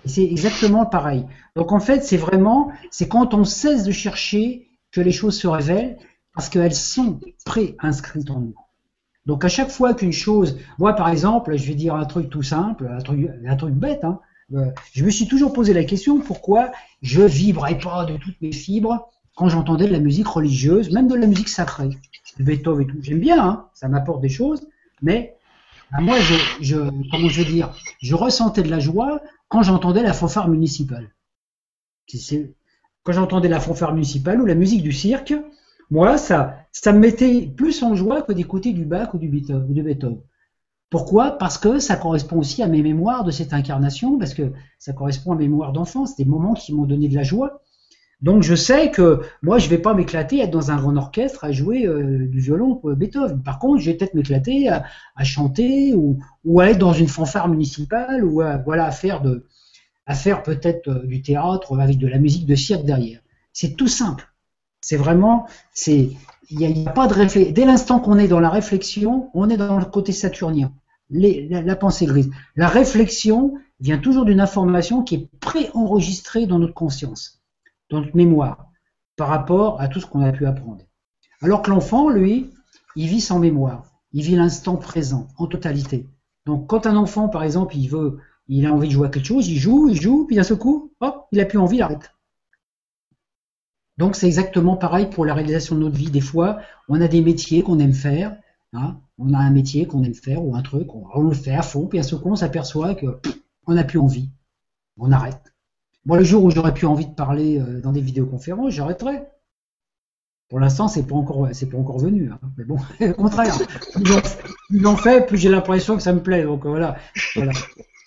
C'est exactement pareil. Donc en fait, c'est vraiment, c'est quand on cesse de chercher que les choses se révèlent, parce qu'elles sont pré-inscrites en nous. Donc à chaque fois qu'une chose, moi par exemple, je vais dire un truc tout simple, un truc, un truc bête, hein, euh, je me suis toujours posé la question pourquoi je vibrais pas de toutes mes fibres quand j'entendais de la musique religieuse, même de la musique sacrée, Beethoven et tout. J'aime bien, hein, ça m'apporte des choses, mais moi, je, je, comment je veux dire, je ressentais de la joie quand j'entendais la fanfare municipale. Quand j'entendais la fanfare municipale ou la musique du cirque, moi, ça, ça me mettait plus en joie que d'écouter du Bach ou du Beethoven. Pourquoi? Parce que ça correspond aussi à mes mémoires de cette incarnation, parce que ça correspond à mes mémoires d'enfance, des moments qui m'ont donné de la joie. Donc je sais que moi je vais pas m'éclater à être dans un grand orchestre à jouer euh, du violon pour Beethoven. Par contre, je vais peut-être m'éclater à, chanter ou, ou, à être dans une fanfare municipale ou à, voilà à faire de à faire peut-être euh, du théâtre avec de la musique de cirque derrière. C'est tout simple. C'est vraiment c'est il n'y a, pas de réflexion. Dès l'instant qu'on est dans la réflexion, on est dans le côté saturnien, la, la, pensée grise. La réflexion vient toujours d'une information qui est préenregistrée dans notre conscience, dans notre mémoire, par rapport à tout ce qu'on a pu apprendre. Alors que l'enfant, lui, il vit sans mémoire, il vit l'instant présent, en totalité. Donc quand un enfant, par exemple, il veut, il a envie de jouer à quelque chose, il joue, il joue, puis d'un seul coup, hop, il a plus envie, il arrête. Donc c'est exactement pareil pour la réalisation de notre vie. Des fois, on a des métiers qu'on aime faire. Hein. on a un métier qu'on aime faire ou un truc, on, le fait à fond, puis à ce coup on s'aperçoit qu'on n'a plus envie. On arrête. Moi, le jour où j'aurais plus envie de parler euh, dans des vidéoconférences, j'arrêterai. Pour l'instant, c'est pas encore, c'est pas encore venu. Hein. Mais bon, au contraire, plus j'en fais, plus j'ai l'impression que ça me plaît. Donc voilà.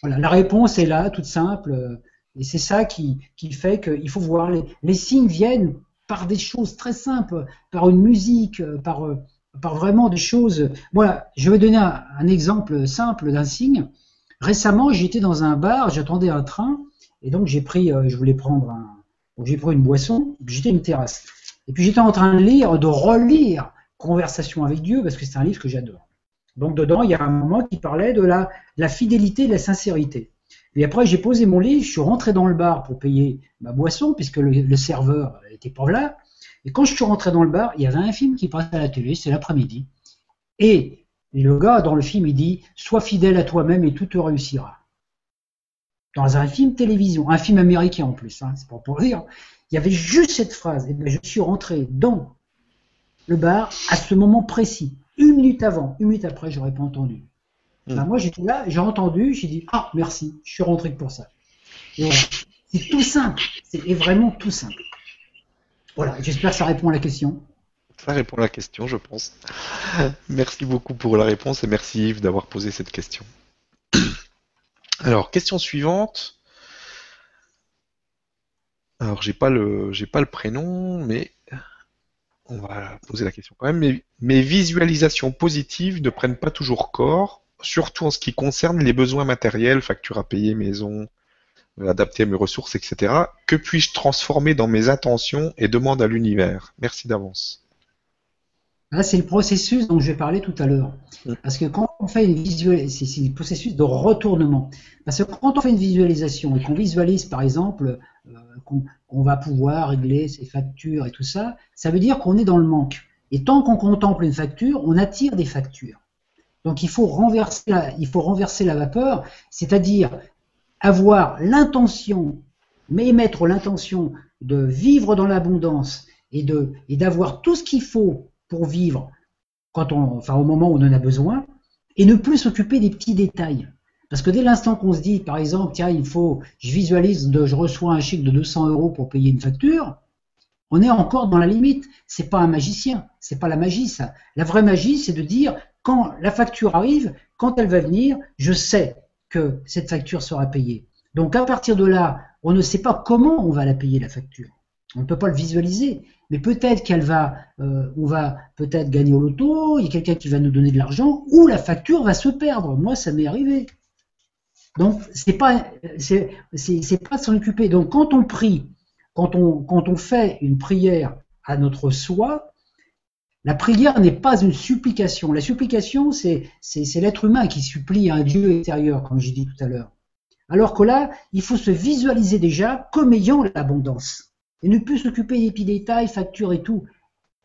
Voilà. La réponse est là, toute simple. Et c'est ça qui, qui fait qu'il faut voir. Les, signes viennent par des choses très simples, par une musique, par, par vraiment des choses. Voilà, je vais donner un, exemple simple d'un signe. Récemment, j'étais dans un bar, j'attendais un train, et donc j'ai pris, euh, je voulais prendre un, j'ai pris une boisson, j'étais une terrasse. Et puis j'étais en train de lire, de relire Conversation avec Dieu, parce que c'est un livre que j'adore. Donc dedans, il y a un moment qui parlait de la, fidélité, de la sincérité. Et après, j'ai posé mon lit, je suis rentré dans le bar pour payer ma boisson, puisque le, serveur était pas là. Et quand je suis rentré dans le bar, il y avait un film qui passait à la télé, c'est l'après-midi. Et le gars, dans le film, il dit Sois fidèle à toi-même et tout te réussira. Dans un film télévision, un film américain en plus, hein, c'est pas pour dire. Il y avait juste cette phrase. Et bien, je suis rentré dans le bar à ce moment précis. Une minute avant, une minute après, j'aurais pas entendu. Hmm. moi, j'étais là, j'ai entendu, j'ai dit Ah, merci, je suis rentré pour ça. C'est tout simple, c'est vraiment tout simple. Voilà, j'espère que ça répond à la question. Ça répond à la question, je pense. Merci beaucoup pour la réponse et merci Yves d'avoir posé cette question. Alors, question suivante. Alors, j'ai pas le, j'ai pas le prénom, mais on va poser la question quand même. Mais mes visualisations positives ne prennent pas toujours corps surtout en ce qui concerne les besoins matériels, factures à payer, maison, adapter mes ressources, etc. Que puis-je transformer dans mes intentions et demandes à l'univers? Merci d'avance. Là, c'est le processus dont je vais parler tout à l'heure. Mm. Parce que quand on fait une visualisation, c'est le processus de retournement. Parce que quand on fait une visualisation et qu'on visualise, par exemple, euh, qu'on va pouvoir régler ses factures et tout ça, ça veut dire qu'on est dans le manque. Et tant qu'on contemple une facture, on attire des factures. Donc il faut renverser la, vapeur, c'est-à-dire avoir l'intention, mais émettre l'intention de vivre dans l'abondance et d'avoir tout ce qu'il faut pour vivre on, au moment où on en a besoin, et ne plus s'occuper des petits détails. Parce que dès l'instant qu'on se dit, par exemple, tiens, il faut, je visualise, je reçois un chèque de 200 euros pour payer une facture, on est encore dans la limite. C'est pas un magicien, c'est pas la magie ça. La vraie magie, c'est de dire, quand la facture arrive, quand elle va venir, je sais que cette facture sera payée. Donc à partir de là, on ne sait pas comment on va la payer la facture. On ne peut pas le visualiser, mais peut-être qu'elle va, euh, on va peut-être gagner au loto, il y a quelqu'un qui va nous donner de l'argent, ou la facture va se perdre. Moi, ça m'est arrivé. Donc c'est pas, c'est, pas s'en occuper. Donc quand on prie, quand on, quand on fait une prière à notre soi, La prière n'est pas une supplication. La supplication, c'est l'être humain qui supplie un Dieu extérieur, comme j'ai dit tout à l'heure. Alors que là, il faut se visualiser déjà comme ayant l'abondance. Et ne plus s'occuper des petits détails, factures et tout.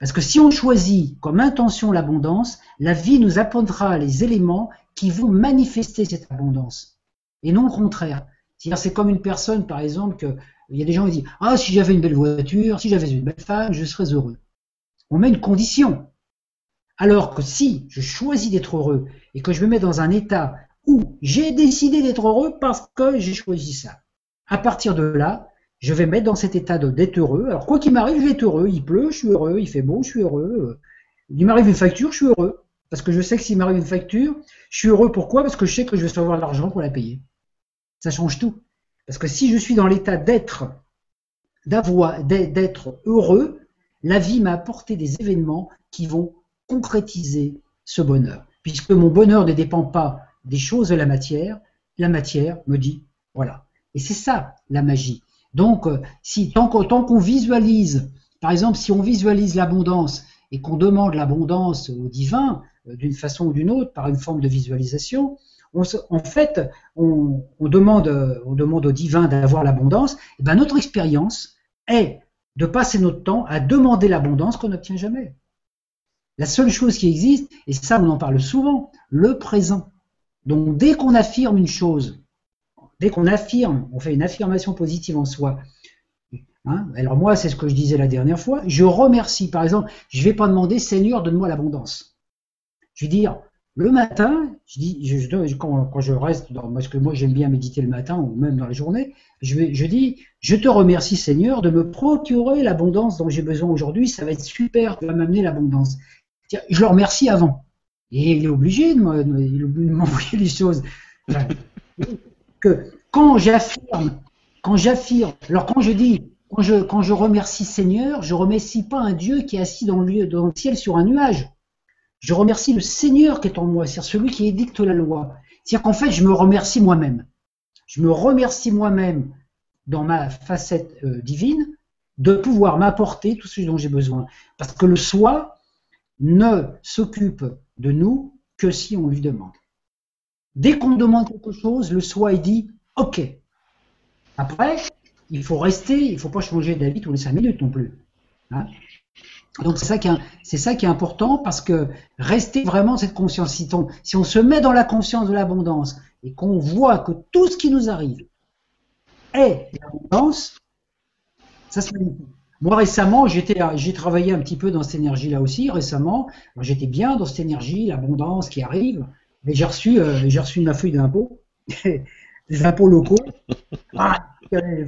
Parce que si on choisit comme intention l'abondance, la vie nous apprendra les éléments qui vont manifester cette abondance. Et non le contraire. C'est comme une personne, par exemple, que, il y a des gens qui disent, ah, si j'avais une belle voiture, si j'avais une belle femme, je serais heureux. On met une condition. Alors que si je choisis d'être heureux et que je me mets dans un état où j'ai décidé d'être heureux parce que j'ai choisi ça, à partir de là, je vais mettre dans cet état d'être heureux. Alors quoi qu'il m'arrive, je vais être heureux. Il pleut, je suis heureux. Il fait beau, je suis heureux. Il m'arrive une facture, je suis heureux. Parce que je sais que s'il m'arrive une facture, je suis heureux. Pourquoi? Parce que je sais que je vais avoir l'argent pour la payer. Ça change tout. Parce que si je suis dans l'état d'être, d'avoir, d'être heureux, la vie m'a apporté des événements qui vont concrétiser ce bonheur. Puisque mon bonheur ne dépend pas des choses de la matière, la matière me dit voilà. Et c'est ça la magie. Donc, euh, tant qu'on visualise, par exemple, si on visualise l'abondance et qu'on demande l'abondance au divin euh, d'une façon ou d'une autre par une forme de visualisation, en fait, on, demande, on demande au divin d'avoir l'abondance. Et ben notre expérience est de passer notre temps à demander l'abondance qu'on n'obtient jamais. La seule chose qui existe, et ça on en parle souvent, le présent. Donc dès qu'on affirme une chose, dès qu'on affirme, on fait une affirmation positive en soi, hein, alors moi c'est ce que je disais la dernière fois, je remercie, par exemple, je ne vais pas demander Seigneur, donne-moi l'abondance. Je vais dire, le matin, je dis, je, quand, je reste, dans, parce que moi j'aime bien méditer le matin ou même dans la journée, je, dis, je te remercie Seigneur de me procurer l'abondance dont j'ai besoin aujourd'hui, ça va être super, tu vas m'amener l'abondance. Je le remercie avant. Et il est obligé de m'envoyer les choses. que quand j'affirme, quand j'affirme, alors quand je dis, quand je, quand je remercie Seigneur, je remercie pas un Dieu qui est assis dans le ciel sur un nuage. Je remercie le Seigneur qui est en moi, c'est-à-dire celui qui édicte la loi. C'est-à-dire qu'en fait, je me remercie moi-même. Je me remercie moi-même dans ma facette euh, divine de pouvoir m'apporter tout ce dont j'ai besoin. Parce que le soi ne s'occupe de nous que si on lui demande. Dès qu'on demande quelque chose, le soi il dit OK. Après, il faut rester, il ne faut pas changer d'avis tous les cinq minutes non plus. Hein. Donc c'est ça, qui est, important parce que rester vraiment cette conscience, si on, se met dans la conscience de l'abondance et qu'on voit que tout ce qui nous arrive est l'abondance, ça se magnifique. Moi récemment, j'ai travaillé un petit peu dans cette énergie-là aussi. Récemment, j'étais bien dans cette énergie, l'abondance qui arrive. Mais j'ai reçu, euh, j'ai reçu ma feuille d'impôt, des impôts locaux, ah,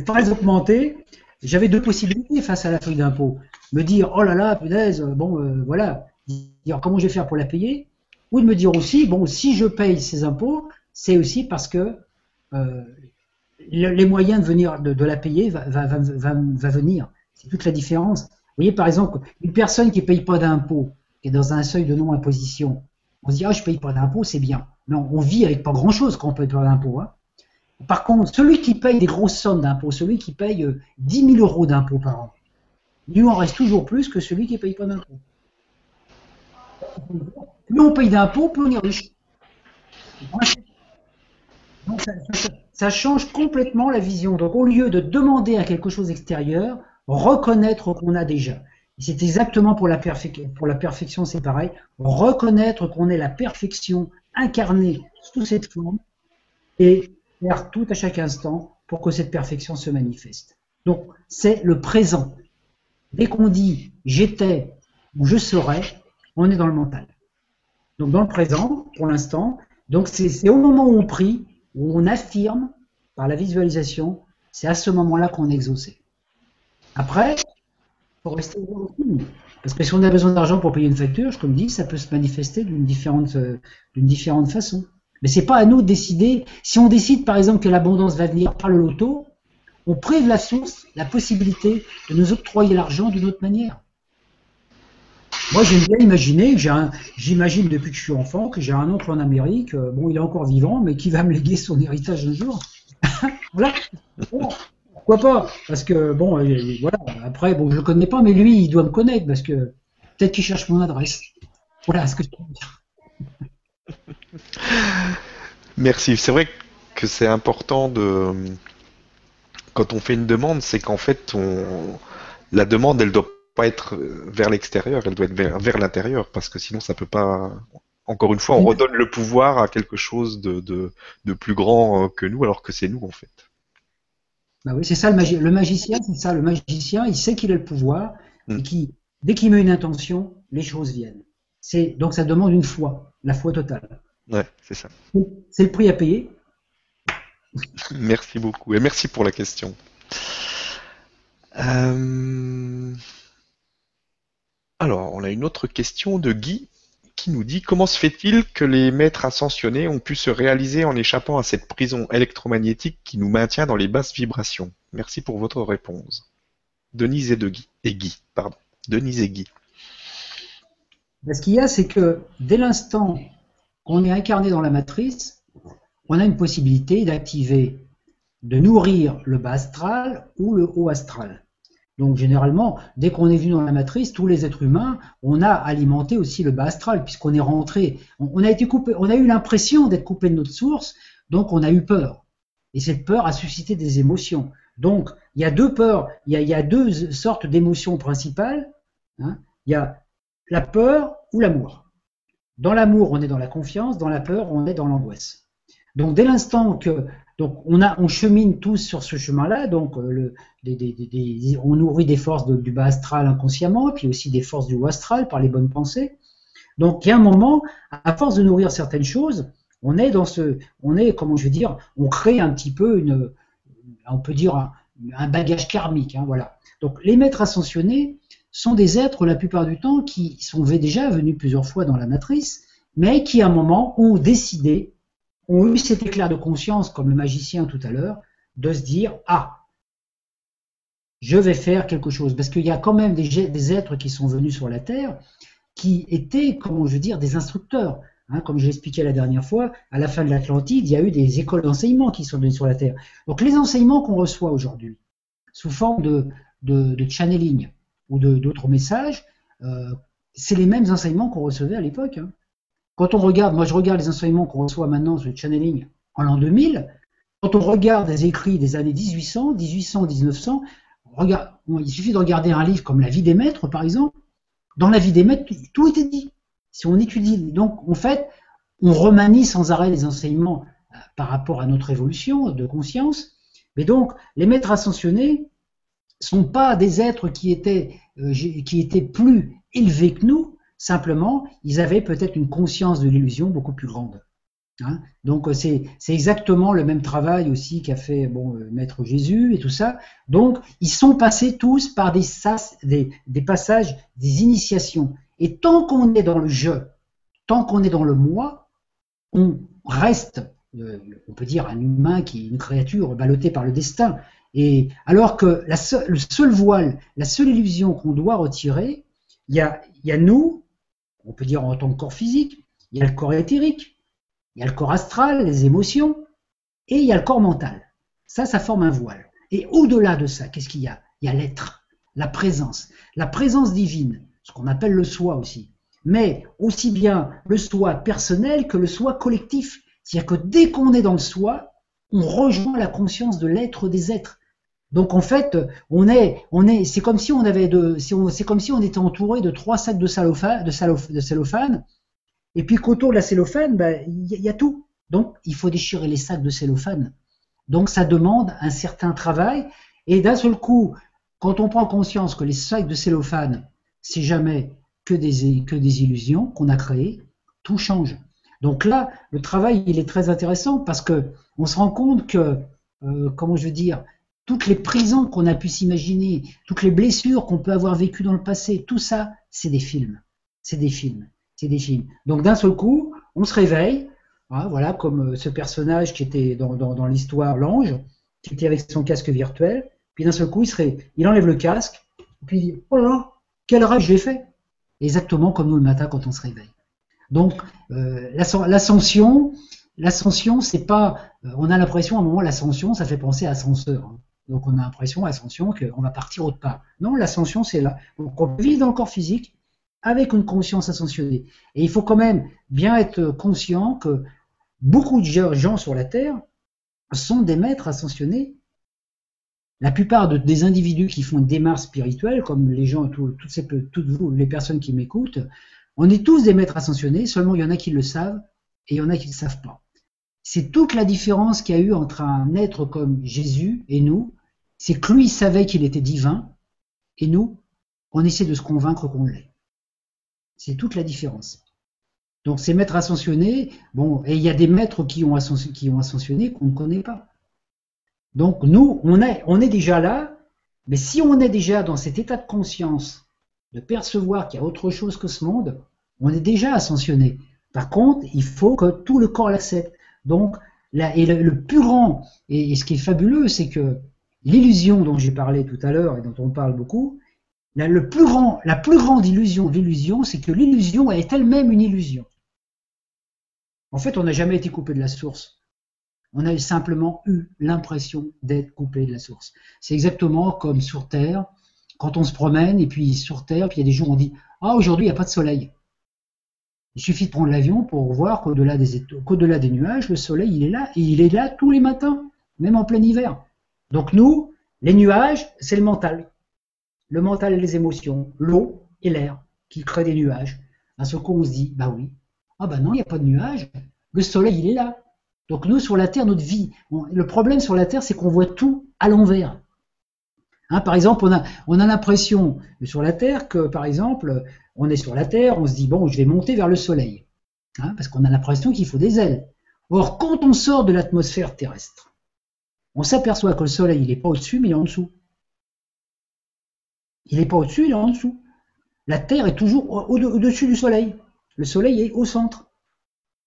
très augmentés. J'avais deux possibilités face à la feuille d'impôt me dire oh là là, punaise, bon euh, voilà, dire comment je vais faire pour la payer, ou de me dire aussi bon si je paye ces impôts, c'est aussi parce que euh, les moyens de venir de, la payer va, va, va, va venir. C'est toute la différence. Vous voyez par exemple une personne qui ne paye pas d'impôts, qui est dans un seuil de non-imposition, on se dit ah je paye pas d'impôts, c'est bien. Non, on vit avec pas grand chose quand on paye pas d'impôts. Hein. Par contre, celui qui paye des grosses sommes d'impôts, celui qui paye 10 euh, 000 euros d'impôts par an, il en reste toujours plus que celui qui ne paye pas d'impôts. Plus on paye d'impôts, plus on est riche. ça, change complètement la vision. Donc, au lieu de demander à quelque chose extérieur, reconnaître qu'on a déjà. C'est exactement pour la, pour la perfection, c'est pareil. Reconnaître qu'on est la perfection incarnée sous cette forme et faire tout à chaque instant pour que cette perfection se manifeste. Donc, c'est le présent. Dès qu'on dit j'étais ou je serai, on est dans le mental. Donc dans le présent, pour l'instant, donc c'est au moment où on prie, où on affirme par la visualisation, c'est à ce moment-là qu'on est exaucé. Après, il faut rester Parce que si on a besoin d'argent pour payer une facture, comme dis, ça peut se manifester d'une différente, d'une différente façon. Mais c'est pas à nous de décider. Si on décide par exemple que l'abondance va venir par le loto, on prive la source la possibilité de nous octroyer l'argent d'une autre manière. Moi, j'aime bien imaginer, j'imagine depuis que je suis enfant que j'ai un oncle en Amérique, euh, bon, il est encore vivant, mais qui va me léguer son héritage un jour. voilà. pourquoi pas? Parce que, bon, euh, voilà, après, bon, je le connais pas, mais lui, il doit me connaître, parce que peut-être qu'il cherche mon adresse. Voilà ce que je peux dire. Merci. C'est vrai que c'est important de quand on fait une demande, c'est qu'en fait on la demande elle doit pas être vers l'extérieur, elle doit être vers, l'intérieur parce que sinon ça peut pas encore une fois, on redonne le pouvoir à quelque chose de, de, plus grand euh, que nous, alors que c'est nous en fait. Bah oui, c'est ça le, le magicien, c'est ça. Le magicien, il sait qu'il a le pouvoir et hmm. qui, dès qu'il met une intention, les choses viennent. C'est donc ça demande une foi, la foi totale. Ouais, c'est ça. C'est le prix à payer. Merci beaucoup et merci pour la question. Euh, alors, on a une autre question de Guy qui nous dit comment se fait-il que les maîtres ascensionnés ont pu se réaliser en échappant à cette prison électromagnétique qui nous maintient dans les basses vibrations? Merci pour votre réponse. Denise et, de Guy, et pardon. Denise et Guy. Ce qu'il y a, c'est que dès l'instant qu'on est incarné dans la matrice, on a une possibilité d'activer, de nourrir le bas astral ou le haut astral. Donc généralement, dès qu'on est venu dans la matrice, tous les êtres humains, on a alimenté aussi le bas astral, puisqu'on est rentré, on, a été coupé, on a eu l'impression d'être coupé de notre source, donc on a eu peur. Et cette peur a suscité des émotions. Donc il y a deux peurs, il y a, deux sortes d'émotions principales. Hein. Il y a la peur ou l'amour. Dans l'amour, on est dans la confiance, dans la peur, on est dans l'angoisse. Donc dès l'instant que donc on, a, on chemine tous sur ce chemin-là, donc euh, le, on nourrit des forces du bas astral inconsciemment, puis aussi des forces du haut astral par les bonnes pensées. Donc il y a un moment, à force de nourrir certaines choses, on est dans ce, on est, comment je vais dire, on crée un petit peu une, on peut dire un, bagage karmique, hein, voilà. Donc les maîtres ascensionnés sont des êtres la plupart du temps qui sont déjà venus plusieurs fois dans la matrice, mais qui à un moment ont décidé ont eu cet éclair de conscience, comme le magicien tout à l'heure, de se dire Ah, je vais faire quelque chose. Parce qu'il y a quand même des, êtres qui sont venus sur la Terre qui étaient, comment je veux dire, des instructeurs. Hein, comme je l'expliquais la dernière fois, à la fin de l'Atlantide, il y a eu des écoles d'enseignement qui sont venues sur la Terre. Donc les enseignements qu'on reçoit aujourd'hui, sous forme de, channeling ou d'autres messages, euh, c'est les mêmes enseignements qu'on recevait à l'époque. Hein. Quand on regarde, moi je regarde les enseignements qu'on reçoit maintenant sur le channeling en l'an 2000, quand on regarde les écrits des années 1800, 1800, 1900, regarde, il suffit de regarder un livre comme La vie des maîtres, par exemple. Dans La vie des maîtres, tout était dit. Si on étudie, donc en fait, on remanie sans arrêt les enseignements euh, par rapport à notre évolution de conscience. Mais donc, les maîtres ascensionnés sont pas des êtres qui étaient, euh, qui étaient plus élevés que nous, Simplement, ils avaient peut-être une conscience de l'illusion beaucoup plus grande. Hein. Donc c'est exactement le même travail aussi qu'a fait bon, euh, Maître Jésus et tout ça. Donc ils sont passés tous par des, des, des passages, des initiations. Et tant qu'on est dans le je, tant qu'on est dans le moi, on reste, euh, on peut dire, un humain qui est une créature ballottée par le destin. Et alors que le seul voile, la seule illusion qu'on doit retirer, il y a, y a nous on peut dire en tant que corps physique, il y a le corps éthérique, il y a le corps astral, les émotions, et il y a le corps mental. Ça, ça forme un voile. Et au-delà de ça, qu'est-ce qu'il y a? Il y a l'être, la présence, la présence divine, ce qu'on appelle le soi aussi. Mais aussi bien le soi personnel que le soi collectif. C'est-à-dire que dès qu'on est dans le soi, on rejoint la conscience de l'être des êtres. Donc en fait, on est, on est, c'est comme si on avait de, c'est comme si on était entouré de trois sacs de cellophane, de, cellophane, et puis qu'autour de la cellophane, ben, il y, a tout. Donc il faut déchirer les sacs de cellophane. Donc ça demande un certain travail, et d'un seul coup, quand on prend conscience que les sacs de cellophane, c'est jamais que des, que des illusions qu'on a créées, tout change. Donc là, le travail, il est très intéressant parce que on se rend compte que, euh, comment je veux dire, toutes les prisons qu'on a pu s'imaginer, toutes les blessures qu'on peut avoir vécues dans le passé, tout ça, c'est des films. C'est des films. C'est des films. Donc d'un seul coup, on se réveille, hein, voilà, comme euh, ce personnage qui était dans, l'histoire, l'ange, qui était avec son casque virtuel, puis d'un seul coup, il, serait, il enlève le casque, puis il dit, oh là, quel rêve j'ai fait Exactement comme nous le matin quand on se réveille. Donc, euh, l'ascension, l'ascension, c'est pas, euh, on a l'impression à un moment, l'ascension, ça fait penser à ascenseur. Hein. Donc on a l'impression, ascension, qu'on va partir autre part. Non, l'ascension, c'est là. Donc on vit dans le corps physique, avec une conscience ascensionnée. Et il faut quand même bien être conscient que beaucoup de gens sur la Terre sont des maîtres ascensionnés. La plupart des individus qui font une démarche spirituelle, comme les gens, toutes, toutes vous, les personnes qui m'écoutent, on est tous des maîtres ascensionnés, seulement il y en a qui le savent et il y en a qui ne le savent pas. C'est toute la différence qu'il y a eu entre un être comme Jésus et nous, c'est que lui savait qu'il était divin, et nous, on essaie de se convaincre qu'on l'est. C'est toute la différence. Donc ces maîtres ascensionnés, bon, et il y a des maîtres qui ont, ascensionné qu'on ne connaît pas. Donc nous, on est, on est déjà là, mais si on est déjà dans cet état de conscience, de percevoir qu'il y a autre chose que ce monde, on est déjà ascensionné. Par contre, il faut que tout le corps l'accepte. Donc, le, plus grand, et, ce qui est fabuleux, c'est que l'illusion dont j'ai parlé tout à l'heure et dont on parle beaucoup, la plus grande illusion de l'illusion, c'est que l'illusion est elle-même une illusion. En fait, on n'a jamais été coupé de la source. On a simplement eu l'impression d'être coupé de la source. C'est exactement comme sur Terre, quand on se promène et puis sur Terre, puis il y a des jours où on dit Ah, aujourd'hui, il n'y a pas de soleil. Il suffit de prendre l'avion pour voir qu'au-delà des, nuages, le soleil, il est là, et il est là tous les matins, même en plein hiver. Donc nous, les nuages, c'est le mental. Le mental et les émotions, l'eau et l'air qui créent des nuages. À ce coup, se dit, bah oui, ah bah non, il n'y a pas de nuages, le soleil, il est là. Donc nous, sur la Terre, notre vie, le problème sur la Terre, c'est qu'on voit tout à l'envers. Hein, par exemple, on a, on a l'impression sur la Terre que, par exemple, on est sur la Terre, on se dit, bon, je vais monter vers le Soleil. Hein, parce qu'on a l'impression qu'il faut des ailes. Or, quand on sort de l'atmosphère terrestre, on s'aperçoit que le Soleil, il n'est pas au-dessus, mais il est en dessous. Il n'est pas au-dessus, il est en dessous. La Terre est toujours au-dessus du Soleil. Le Soleil est au centre.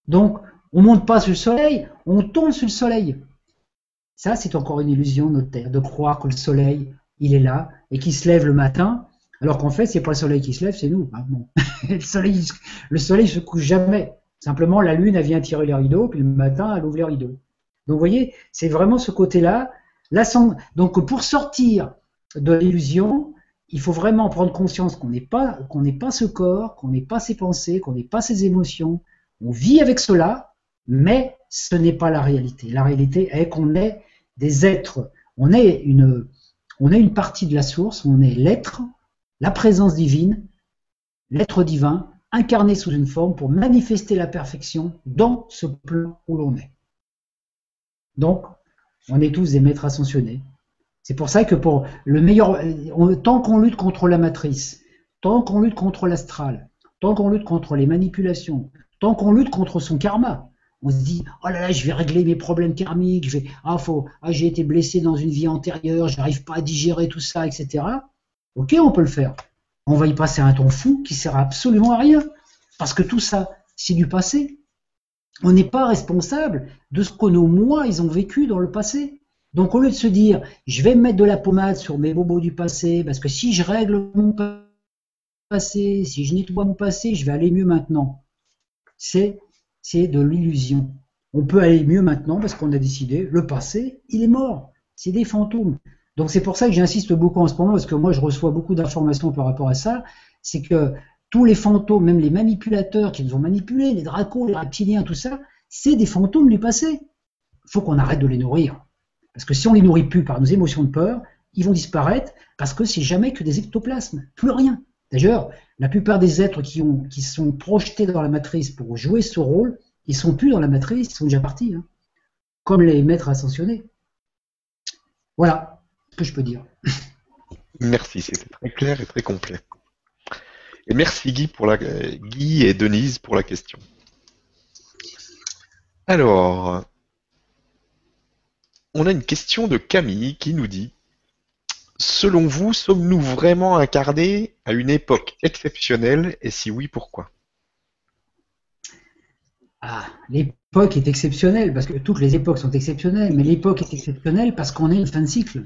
Donc, on ne monte pas sur le Soleil, on tombe sur le Soleil. Ça, c'est encore une illusion, notre Terre, de croire que le Soleil, il est là et qu'il se lève le matin, alors qu'en fait, c'est pas le Soleil qui se lève, c'est nous. Ah, le Soleil, le se couche jamais. Simplement, la Lune, elle vient tirer les rideaux, puis le matin, elle ouvre les rideaux. Donc, vous voyez, c'est vraiment ce côté-là. Donc, pour sortir de l'illusion, il faut vraiment prendre conscience qu'on n'est pas, qu'on n'est pas ce corps, qu'on n'est pas ses pensées, qu'on n'est pas ses émotions. On vit avec cela, mais ce n'est pas la réalité. La réalité est qu'on est des êtres. On est une, on est une partie de la source. On est l'être, la présence divine, l'être divin, incarné sous une forme pour manifester la perfection dans ce plan où l'on est. Donc, on est tous des maîtres ascensionnés. C'est pour ça que pour le meilleur, tant qu'on lutte contre la matrice, tant qu'on lutte contre l'astral, tant qu'on lutte contre les manipulations, tant qu'on lutte contre son karma, on se dit oh là là, je vais régler mes problèmes karmiques, ah ah j'ai été blessé dans une vie antérieure, j'arrive pas à digérer tout ça, etc. Ok, on peut le faire. On va y passer un temps fou qui sert absolument à rien, parce que tout ça, c'est du passé. On n'est pas responsable de ce que nos moi ils ont vécu dans le passé. Donc au lieu de se dire, je vais mettre de la pommade sur mes bobos du passé, parce que si je règle mon passé, si je nettoie mon passé, je vais aller mieux maintenant. C'est, c'est de l'illusion. On peut aller mieux maintenant parce qu'on a décidé, le passé, il est mort. C'est des fantômes. Donc c'est pour ça que j'insiste beaucoup en ce moment, parce que moi je reçois beaucoup d'informations par rapport à ça, c'est que tous les fantômes, même les manipulateurs qui nous ont manipulés, les dracos, les reptiliens, tout ça, c'est des fantômes du passé. Il faut qu'on arrête de les nourrir. Parce que si on les nourrit plus par nos émotions de peur, ils vont disparaître parce que c'est jamais que des ectoplasmes, plus rien. D'ailleurs, la plupart des êtres qui, ont, qui sont projetés dans la matrice pour jouer ce rôle, ils sont plus dans la matrice, ils sont déjà partis, hein. comme les maîtres ascensionnés. Voilà ce que je peux dire. Merci, c'était très clair et très complet. Et merci Guy, pour la, Guy et Denise pour la question. Alors, on a une question de Camille qui nous dit Selon vous, sommes-nous vraiment incarnés à une époque exceptionnelle et si oui, pourquoi? Ah, l'époque est exceptionnelle parce que toutes les époques sont exceptionnelles, mais l'époque est exceptionnelle parce qu'on est une fin de cycle.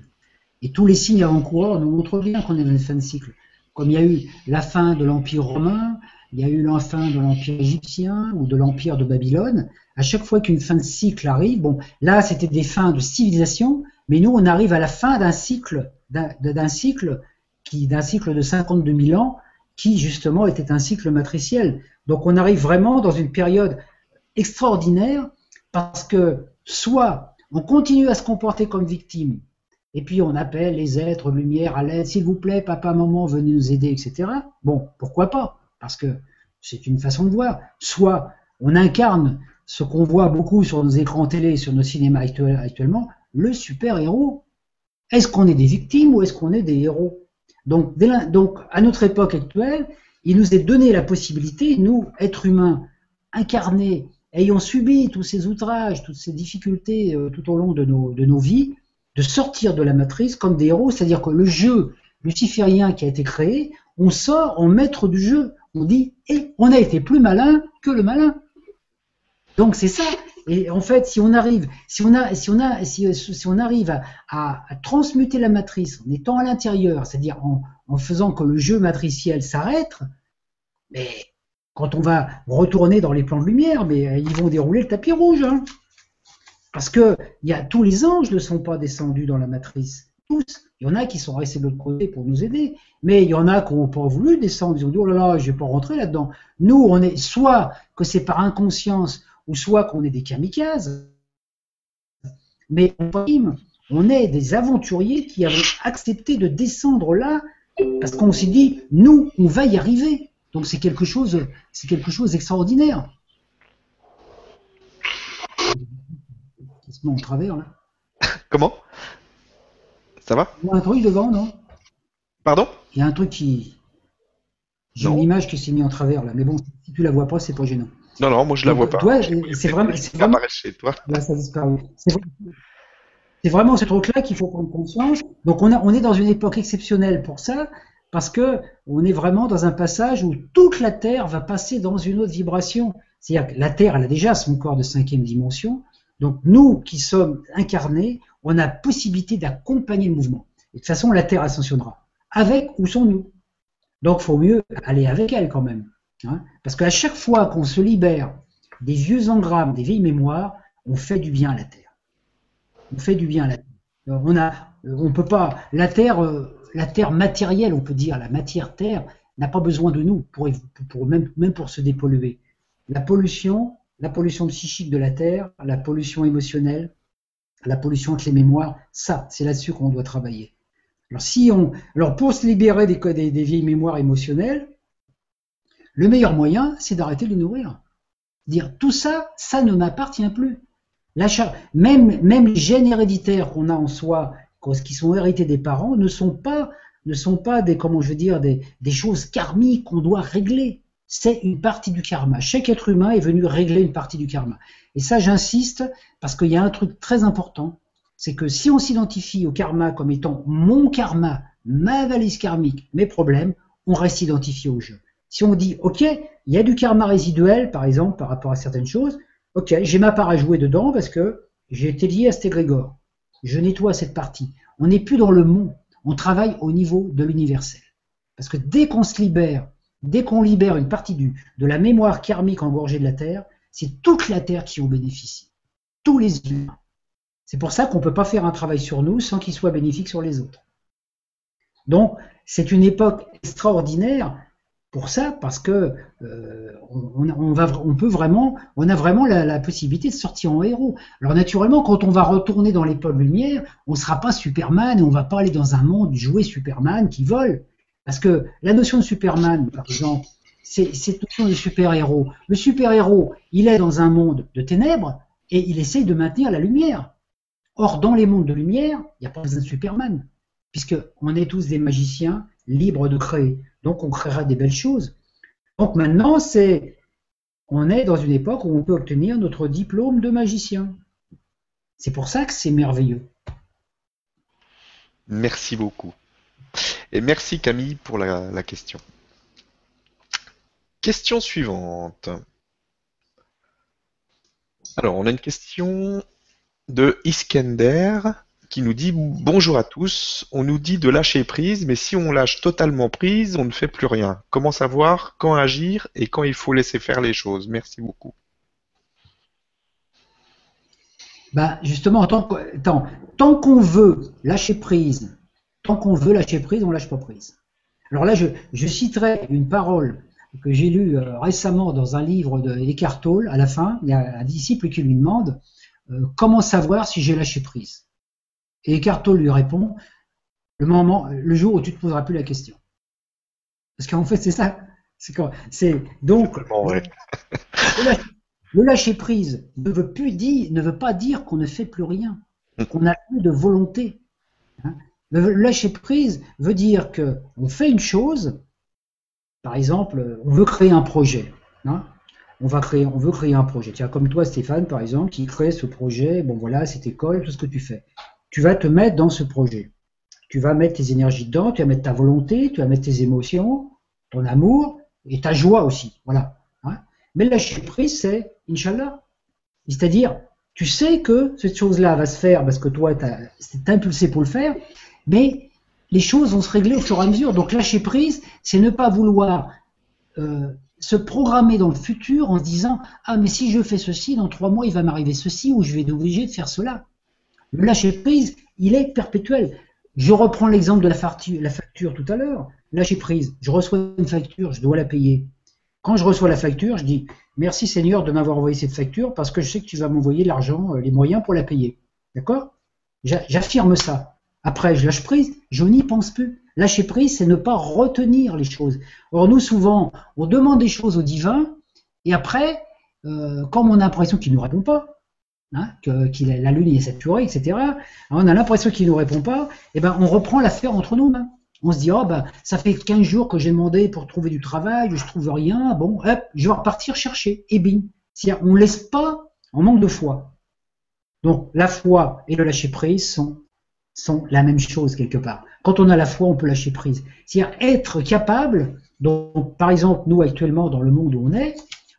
Et tous les signes avant-coureurs nous montrent bien qu'on est dans une fin de cycle. Comme il y a eu la fin de l'Empire romain, il y a eu la fin de l'Empire égyptien ou de l'Empire de Babylone, à chaque fois qu'une fin de cycle arrive, bon, là c'était des fins de civilisation, mais nous on arrive à la fin d'un cycle, d'un cycle cycle de 52 000 ans, qui justement était un cycle matriciel. Donc on arrive vraiment dans une période extraordinaire parce que soit on continue à se comporter comme victime, et puis on appelle les êtres lumière à l'aide, s'il vous plaît, papa, maman, venez nous aider, etc. Bon, pourquoi pas? Parce que c'est une façon de voir. Soit on incarne ce qu'on voit beaucoup sur nos écrans télé, sur nos cinémas actuellement, le super-héros. Est-ce qu'on est des victimes ou est-ce qu'on est des héros? Donc, donc, à notre époque actuelle, il nous est donné la possibilité, nous, êtres humains, incarnés, ayant subi tous ces outrages, toutes ces difficultés euh, tout au long de nos, vies, de sortir de la matrice comme des héros, c'est-à-dire que le jeu luciférien qui a été créé, on sort en maître du jeu. On dit, et eh, on a été plus malin que le malin. Donc c'est ça. Et en fait, si on arrive, si on a, si on a, si, on arrive à, transmuter la matrice en étant à l'intérieur, c'est-à-dire en, en, faisant que le jeu matriciel s'arrête, mais quand on va retourner dans les plans de lumière, mais euh, ils vont dérouler le tapis rouge. Hein. Parce que y a, tous les anges ne sont pas descendus dans la matrice. Tous. Il y en a qui sont restés de l'autre côté pour nous aider. Mais il y en a qui n'ont pas voulu descendre. Ils ont dit, oh là là, je vais pas rentrer là-dedans. Nous, on est soit que c'est par inconscience, ou soit qu'on est des kamikazes. Mais on est des aventuriers qui avons accepté de descendre là parce qu'on s'est dit, nous, on va y arriver. Donc c'est quelque chose, c'est quelque chose d'extraordinaire. Qui se met en travers là. Comment? Ça va? Il y a un truc devant, non? Pardon? Il y a un truc qui. J'ai une image qui s'est mise en travers là, mais bon, si tu la vois pas, c'est pas gênant. Non, non, moi je la vois pas. c'est vraiment. C'est vraiment... chez toi. C'est vraiment ce truc-là qu'il faut prendre conscience. Donc on, a, on est dans une époque exceptionnelle pour ça, parce que on est vraiment dans un passage où toute la Terre va passer dans une autre vibration. C'est-à-dire que la Terre, elle a déjà son corps de cinquième dimension. Donc nous qui sommes incarnés, on a possibilité d'accompagner le mouvement. Et de toute façon, la Terre ascensionnera. Avec ou sans nous. Donc il faut mieux aller avec elle quand même. Hein. Parce qu'à chaque fois qu'on se libère des vieux engrammes, des vieilles mémoires, on fait du bien à la Terre. On fait du bien à la Terre. On a, on peut pas, la Terre, euh, la Terre matérielle, on peut dire, la matière Terre, n'a pas besoin de nous pour, même, pour se dépolluer. La pollution, la pollution psychique de la Terre, la pollution émotionnelle, la pollution avec les mémoires, ça, c'est là-dessus qu'on doit travailler. Alors, si on, alors pour se libérer des vieilles mémoires émotionnelles, le meilleur moyen, c'est d'arrêter de les nourrir. Dire tout ça, ça ne m'appartient plus. Même, même les gènes héréditaires qu'on a en soi, qui sont hérités des parents, ne sont pas, ne sont pas des, comment je veux dire, des, des choses karmiques qu'on doit régler. C'est une partie du karma. Chaque être humain est venu régler une partie du karma. Et ça, j'insiste, parce qu'il y a un truc très important, c'est que si on s'identifie au karma comme étant mon karma, ma valise karmique, mes problèmes, on reste identifié au jeu. Si on dit, OK, il y a du karma résiduel, par exemple, par rapport à certaines choses, OK, j'ai ma part à jouer dedans parce que j'ai été lié à cet égrégore. Je nettoie cette partie. On n'est plus dans le monde, on travaille au niveau de l'universel. Parce que dès qu'on se libère, dès qu'on libère une partie de la mémoire karmique engorgée de la Terre, c'est toute la Terre qui en bénéficie. Tous les humains. C'est pour ça qu'on ne peut pas faire un travail sur nous sans qu'il soit bénéfique sur les autres. Donc, c'est une époque extraordinaire pour ça parce que euh, on, peut vraiment, on a vraiment la, possibilité de sortir en héros. Alors naturellement, quand on va retourner dans l'époque lumière, on ne sera pas Superman et on va pas aller dans un monde jouer Superman qui vole, parce que la notion de Superman, par exemple, c'est cette notion de super-héros. Le super-héros, il est dans un monde de ténèbres et il essaye de maintenir la lumière. Or, dans les mondes de lumière, il n'y a pas besoin de Superman, puisque on est tous des magiciens libres de créer. Donc on créera des belles choses. Donc maintenant, c'est, on est dans une époque où on peut obtenir notre diplôme de magicien. C'est pour ça que c'est merveilleux. Merci beaucoup. Et merci Camille pour la, la question. Question suivante. Alors, on a une question de Iskender qui nous dit bonjour à tous. On nous dit de lâcher prise, mais si on lâche totalement prise, on ne fait plus rien. Comment savoir quand agir et quand il faut laisser faire les choses? Merci beaucoup. Bah justement, tant, qu'on veut lâcher prise, tant qu'on veut lâcher prise, on lâche pas prise. Alors là, je, citerai une parole que j'ai lue euh, récemment dans un livre de Eckhart Tolle. À la fin, il y a un disciple qui lui demande euh, comment savoir si j'ai lâché prise? Et Tolle lui répond le moment, le jour où tu te poseras plus la question. Parce qu'en fait, c'est ça. C'est donc le lâcher prise ne veut plus dire, ne veut pas dire qu'on ne fait plus rien, qu'on n'a plus de volonté. Hein. Le lâcher prise veut dire que on fait une chose, par exemple, on veut créer un projet. Hein. on va créer, on veut créer un projet. Tiens, comme toi, Stéphane, par exemple, qui crée ce projet. Bon, voilà, cette école, tout ce que tu fais. Tu vas te mettre dans ce projet. Tu vas mettre tes énergies dedans, tu vas mettre ta volonté, tu vas mettre tes émotions, ton amour et ta joie aussi. Voilà. Hein? Mais lâcher prise, c'est Inch'Allah. C'est-à-dire, tu sais que cette chose-là va se faire parce que toi, tu es impulsé pour le faire, mais les choses vont se régler au fur et à mesure. Donc lâcher prise, c'est ne pas vouloir euh, se programmer dans le futur en se disant ah mais si je fais ceci dans trois mois il va m'arriver ceci ou je vais être obligé de faire cela. Le lâcher prise, il est perpétuel. Je reprends l'exemple de la facture, tout à l'heure. Lâcher prise. Je reçois une facture, je dois la payer. Quand je reçois la facture, je dis merci Seigneur de m'avoir envoyé cette facture parce que je sais que tu vas m'envoyer l'argent, euh, les moyens pour la payer. D'accord? J'affirme ça. Après, je lâche prise, je n'y pense plus. Lâcher prise, c'est ne pas retenir les choses. Or, nous, souvent, on demande des choses au divin, et après, euh, comme on a l'impression qu'il ne nous répond pas, hein, que, la lune est saturée, etc., on a l'impression qu'il ne nous répond pas, et eh ben, on reprend l'affaire entre nous. Hein. On se dit, oh, ben, ça fait 15 jours que j'ai demandé pour trouver du travail, je trouve rien, bon, hop, je vais repartir chercher, et bing. On ne laisse pas en manque de foi. Donc, la foi et le lâcher prise sont sont la même chose quelque part. Quand on a la foi, on peut lâcher prise. C'est-à-dire être capable, donc par exemple nous actuellement dans le monde où on est,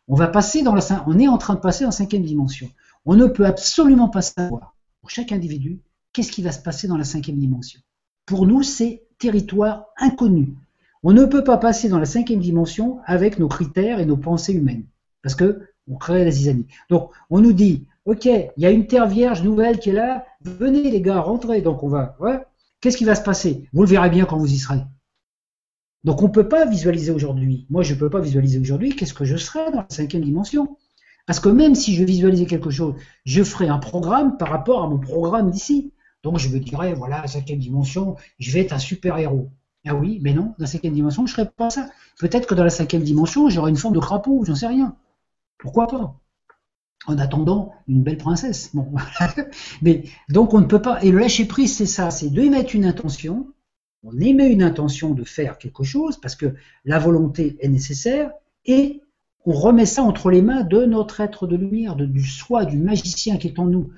on va passer dans la on est en train de passer en cinquième dimension. On ne peut absolument pas savoir pour chaque individu qu'est-ce qui va se passer dans la cinquième dimension. Pour nous, c'est territoire inconnu. On ne peut pas passer dans la cinquième dimension avec nos critères et nos pensées humaines, parce que on crée la zizanie. Donc on nous dit, ok, il y a une terre vierge nouvelle qui est là, venez les gars, rentrez. Donc on va. Qu'est-ce qui va se passer? Vous le verrez bien quand vous y serez. Donc on ne peut pas visualiser aujourd'hui. Moi, je ne peux pas visualiser aujourd'hui qu'est-ce que je serai dans la cinquième dimension. Parce que même si je visualisais quelque chose, je ferai un programme par rapport à mon programme d'ici. Donc je me dirais, voilà, la cinquième dimension, je vais être un super-héros. Ah oui, mais non, dans la cinquième dimension, je ne serai pas ça. Peut-être que dans la cinquième dimension, j'aurai une forme de crapaud, j'en sais rien. Pourquoi pas? En attendant une belle princesse. Bon. Mais donc on ne peut pas. Et le lâcher prise, c'est ça, c'est d'émettre une intention. On émet une intention de faire quelque chose parce que la volonté est nécessaire et on remet ça entre les mains de notre être de lumière, du soi, du magicien qui est en nous.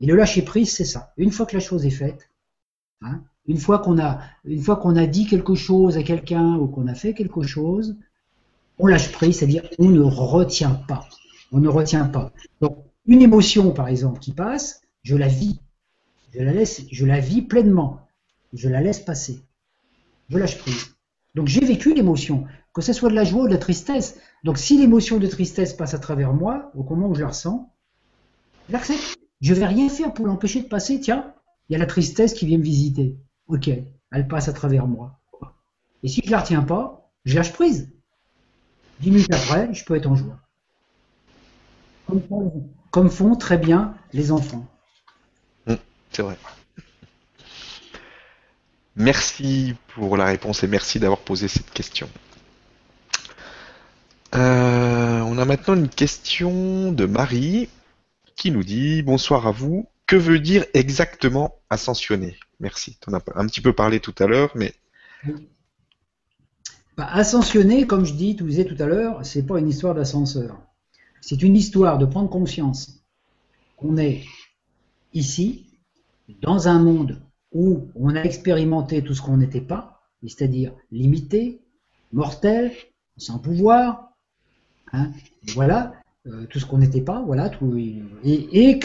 Et le lâcher prise, c'est ça. Une fois que la chose est faite, hein, une fois qu'on a, une fois qu'on a dit quelque chose à quelqu'un ou qu'on a fait quelque chose, on lâche prise, c'est-à-dire on ne retient pas on ne retient pas. Donc, une émotion, par exemple, qui passe, je la vis. Je la laisse, je la vis pleinement. Je la laisse passer. Je lâche prise. Donc, j'ai vécu l'émotion, que ce soit de la joie ou de la tristesse. Donc, si l'émotion de tristesse passe à travers moi, au moment où je la ressens, je l'accepte. Je vais rien faire pour l'empêcher de passer. Tiens, il y a la tristesse qui vient me visiter. Ok, elle passe à travers moi. Et si je la retiens pas, je lâche prise. Dix minutes après, je peux être en joie comme font, très bien les enfants. Mmh, c'est vrai. Merci pour la réponse et merci d'avoir posé cette question. Euh, on a maintenant une question de Marie qui nous dit Bonsoir à vous. Que veut dire exactement ascensionner? Merci. En as un petit peu parlé tout à l'heure, mais. Bah, ascensionner, comme je dis, disais tout à l'heure, c'est pas une histoire d'ascenseur. C'est une histoire de prendre conscience qu'on est ici, dans un monde où on a expérimenté tout ce qu'on n'était pas, c'est-à-dire limité, mortel, sans pouvoir, hein, voilà, euh, tout ce qu'on n'était pas, voilà, tout, et, et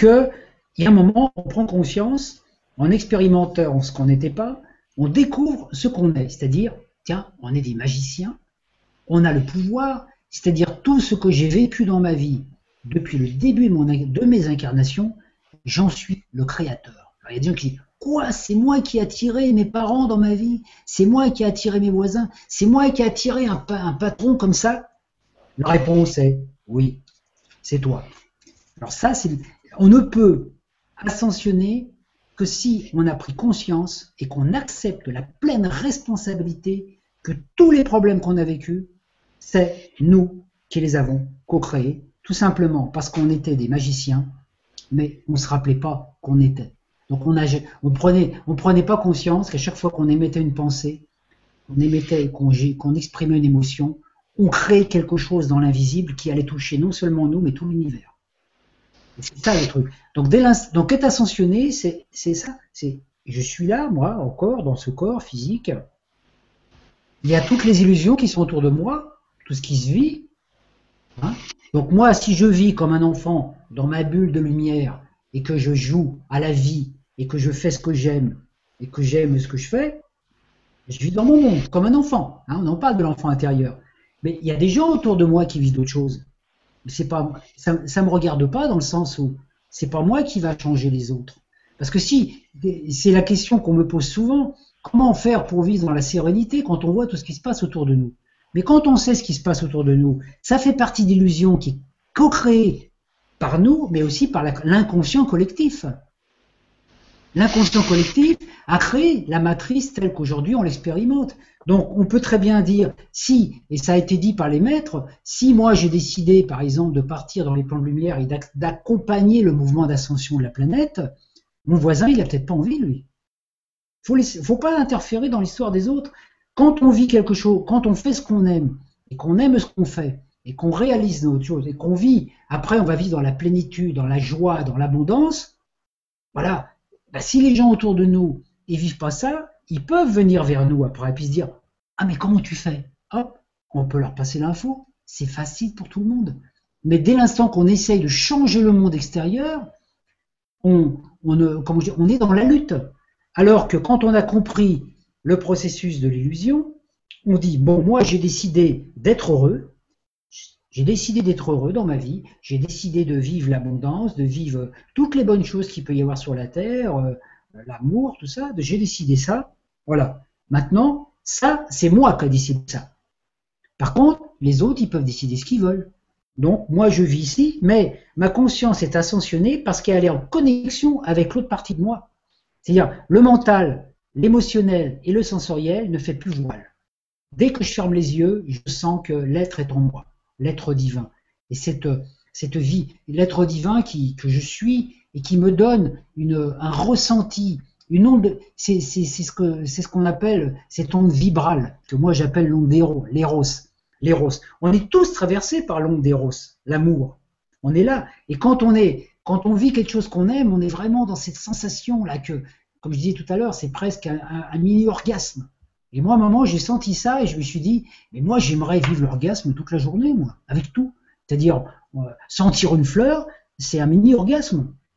y a un moment, on prend conscience, en expérimentant ce qu'on n'était pas, on découvre ce qu'on est, c'est-à-dire, tiens, on est des magiciens, on a le pouvoir, c'est-à-dire tout ce que j'ai vécu dans ma vie depuis le début de, mes incarnations, j'en suis le créateur. il y a des gens qui disent Quoi C'est moi qui ai attiré mes parents dans ma vie? C'est moi qui ai attiré mes voisins? C'est moi qui ai attiré un, un patron comme ça? La réponse est oui, c'est toi. Alors ça, c'est on ne peut ascensionner que si on a pris conscience et qu'on accepte la pleine responsabilité que tous les problèmes qu'on a vécus, c'est nous qui les avons co-créés, tout simplement parce qu'on était des magiciens, mais on ne se rappelait pas qu'on était. Donc on, a, on prenait, on prenait pas conscience qu'à chaque fois qu'on émettait une pensée, qu'on émettait, qu'on exprimait une émotion, on créait quelque chose dans l'invisible qui allait toucher non seulement nous, mais tout l'univers. C'est ça le truc. Donc, dès donc être ascensionné, c'est ça. C'est je suis là, moi, encore, dans ce corps physique. Il y a toutes les illusions qui sont autour de moi, tout ce qui se vit. Hein. donc moi, si je vis comme un enfant dans ma bulle de lumière et que je joue à la vie et que je fais ce que j'aime et que j'aime ce que je fais, je vis dans mon monde comme un enfant. Hein, on en parle de l'enfant intérieur. Mais il y a des gens autour de moi qui vivent d'autres choses c'est pas, ça, ça me regarde pas dans le sens où c'est pas moi qui va changer les autres. Parce que si, c'est la question qu'on me pose souvent, comment faire pour vivre dans la sérénité quand on voit tout ce qui se passe autour de nous? Mais quand on sait ce qui se passe autour de nous, ça fait partie d'illusions qui est co-créée par nous, mais aussi par l'inconscient collectif. L'inconscient collectif a créé la matrice telle qu'aujourd'hui on l'expérimente. Donc on peut très bien dire, si, et ça a été dit par les maîtres, si moi j'ai décidé par exemple de partir dans les plans de lumière et d'accompagner le mouvement d'ascension de la planète, mon voisin il a peut-être pas envie lui. Faut faut pas interférer dans l'histoire des autres. Quand on vit quelque chose, quand on fait ce qu'on aime et qu'on aime ce qu'on fait et qu'on réalise notre chose et qu'on vit, après on va vivre dans la plénitude, dans la joie, dans l'abondance. Voilà. Bah, si les gens autour de nous ils vivent pas ça, ils peuvent venir vers nous après et puis se dire Ah, mais comment tu fais? Hop, on peut leur passer l'info. C'est facile pour tout le monde. Mais dès l'instant qu'on essaye de changer le monde extérieur, on, on, on est dans la lutte. Alors que quand on a compris le processus de l'illusion, on dit Bon, moi j'ai décidé d'être heureux, j'ai décidé d'être heureux dans ma vie, j'ai décidé de vivre l'abondance, de vivre toutes les bonnes choses qu'il peut y avoir sur la terre, euh, l'amour, tout ça, j'ai décidé ça. Voilà. Maintenant, ça, c'est moi qui ai décidé ça. Par contre, les autres, ils peuvent décider ce qu'ils veulent. Donc, moi, je vis ici, mais ma conscience est ascensionnée parce qu'elle est en connexion avec l'autre partie de moi. C'est-à-dire, le mental, l'émotionnel et le sensoriel ne fait plus voile. Dès que je ferme les yeux, je sens que l'être est en moi, l'être divin. Et cette, cette vie, l'être divin qui, que je suis, et qui me donne une, un ressenti, une onde, c'est ce c'est ce qu'on appelle cette onde vibrale que moi j'appelle l'onde d'éros, l'éros, l'éros. On est tous traversés par l'onde d'éros, l'amour. On est là et quand on est quand on vit quelque chose qu'on aime, on est vraiment dans cette sensation là que, comme je disais tout à l'heure, c'est presque un, un, mini orgasme. Et moi, à un moment, j'ai senti ça et je me suis dit, mais moi, j'aimerais vivre l'orgasme toute la journée, moi, avec tout. C'est-à-dire, euh, sentir une fleur, c'est un mini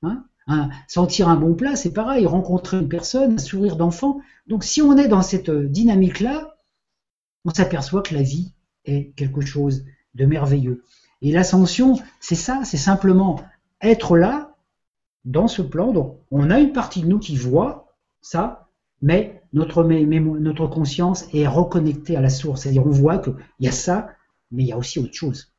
orgasme. Hein sentir un bon plat, c'est pareil. Rencontrer une personne, un sourire d'enfant. Donc, si on est dans cette dynamique-là, on s'aperçoit que la vie est quelque chose de merveilleux. Et l'ascension, c'est ça, c'est simplement être là, dans ce plan. Donc, on a une partie de nous qui voit ça, mais notre, notre conscience est reconnectée à la source. C'est-à-dire, on voit qu'il y a ça, mais il y a aussi autre chose.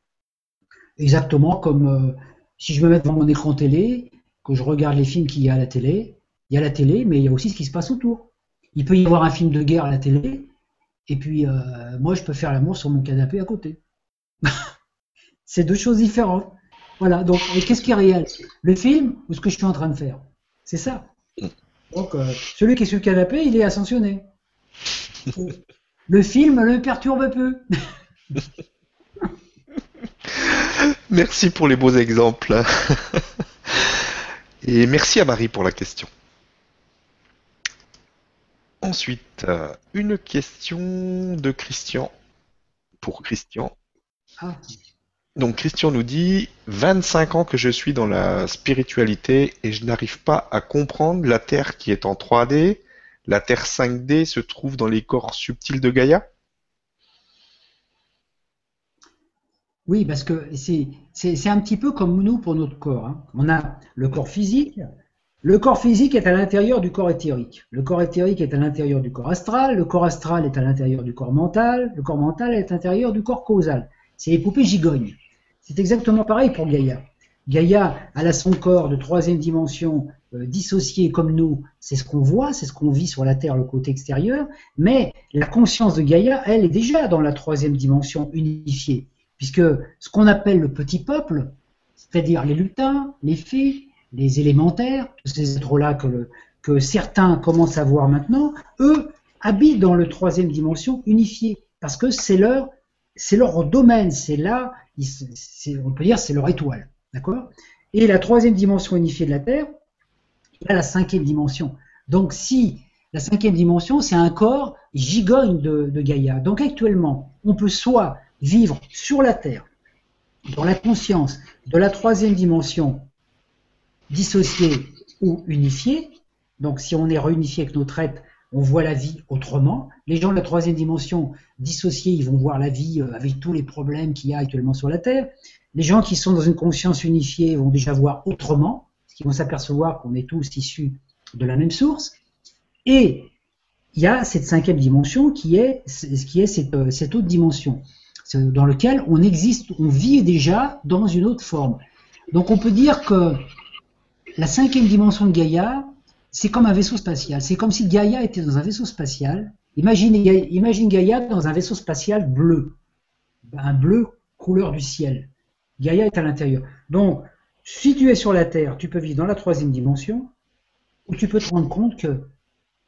Exactement comme euh, si je me mets devant mon écran télé que je regarde les films qu'il y a à la télé, il y a la télé, mais il y a aussi ce qui se passe autour. Il peut y avoir un film de guerre à la télé, et puis euh, moi je peux faire l'amour sur mon canapé à côté. c'est deux choses différentes. Voilà, donc qu'est-ce qui est réel? Le film ou ce que je suis en train de faire? C'est ça. Donc euh, celui qui est sur le canapé, il est ascensionné. Le film le perturbe peu. Merci pour les beaux exemples. Et merci à Marie pour la question. Ensuite, euh, une question de Christian. Pour Christian. Ah. Donc Christian nous dit 25 ans que je suis dans la spiritualité et je n'arrive pas à comprendre la Terre qui est en 3D. La Terre 5D se trouve dans les corps subtils de Gaïa Oui, parce que c'est un petit peu comme nous pour notre corps. Hein. On a le corps physique, Le corps physique est à l'intérieur du corps éthérique. Le corps éthérique est à l'intérieur du corps astral. Le corps astral est à l'intérieur du corps mental. Le corps mental est à l'intérieur du corps causal. C'est les poupées gigognes. C'est exactement pareil pour Gaïa. Gaïa, elle a son corps de troisième dimension euh, dissocié comme nous. C'est ce qu'on voit, c'est ce qu'on vit sur la Terre, le côté extérieur. Mais la conscience de Gaïa, elle est déjà dans la troisième dimension unifiée. Puisque ce qu'on appelle le petit peuple, c'est-à-dire les lutins, les fées, les élémentaires, tous ces êtres-là que, certains commencent à voir maintenant, eux habitent dans le troisième dimension unifiée, parce que c'est leur, domaine, c'est là, on peut dire c'est leur étoile, d'accord? Et la troisième dimension unifiée de la Terre, il y a la cinquième dimension. Donc si la cinquième dimension, c'est un corps gigogne de Gaïa. Donc actuellement, on peut soit vivre sur la Terre, dans la conscience de la troisième dimension dissocié ou unifié. Donc si on est réunifié avec notre être, on voit la vie autrement. Les gens de la troisième dimension dissociés, ils vont voir la vie euh, avec tous les problèmes qu'il y a actuellement sur la Terre. Les gens qui sont dans une conscience unifiée vont déjà voir autrement, parce qu'ils vont s'apercevoir qu'on est tous issus de la même source. Et il y a cette cinquième dimension qui est, euh, cette autre dimension, dans laquelle on existe, on vit déjà dans une autre forme. Donc on peut dire que la cinquième dimension de Gaïa, c'est comme un vaisseau spatial. C'est comme si Gaïa était dans un vaisseau spatial. Imagine, imagine Gaïa dans un vaisseau spatial bleu. Un bleu couleur du ciel. Gaïa est à l'intérieur. Donc, si tu es sur la Terre, tu peux vivre dans la troisième dimension, ou tu peux te rendre compte que,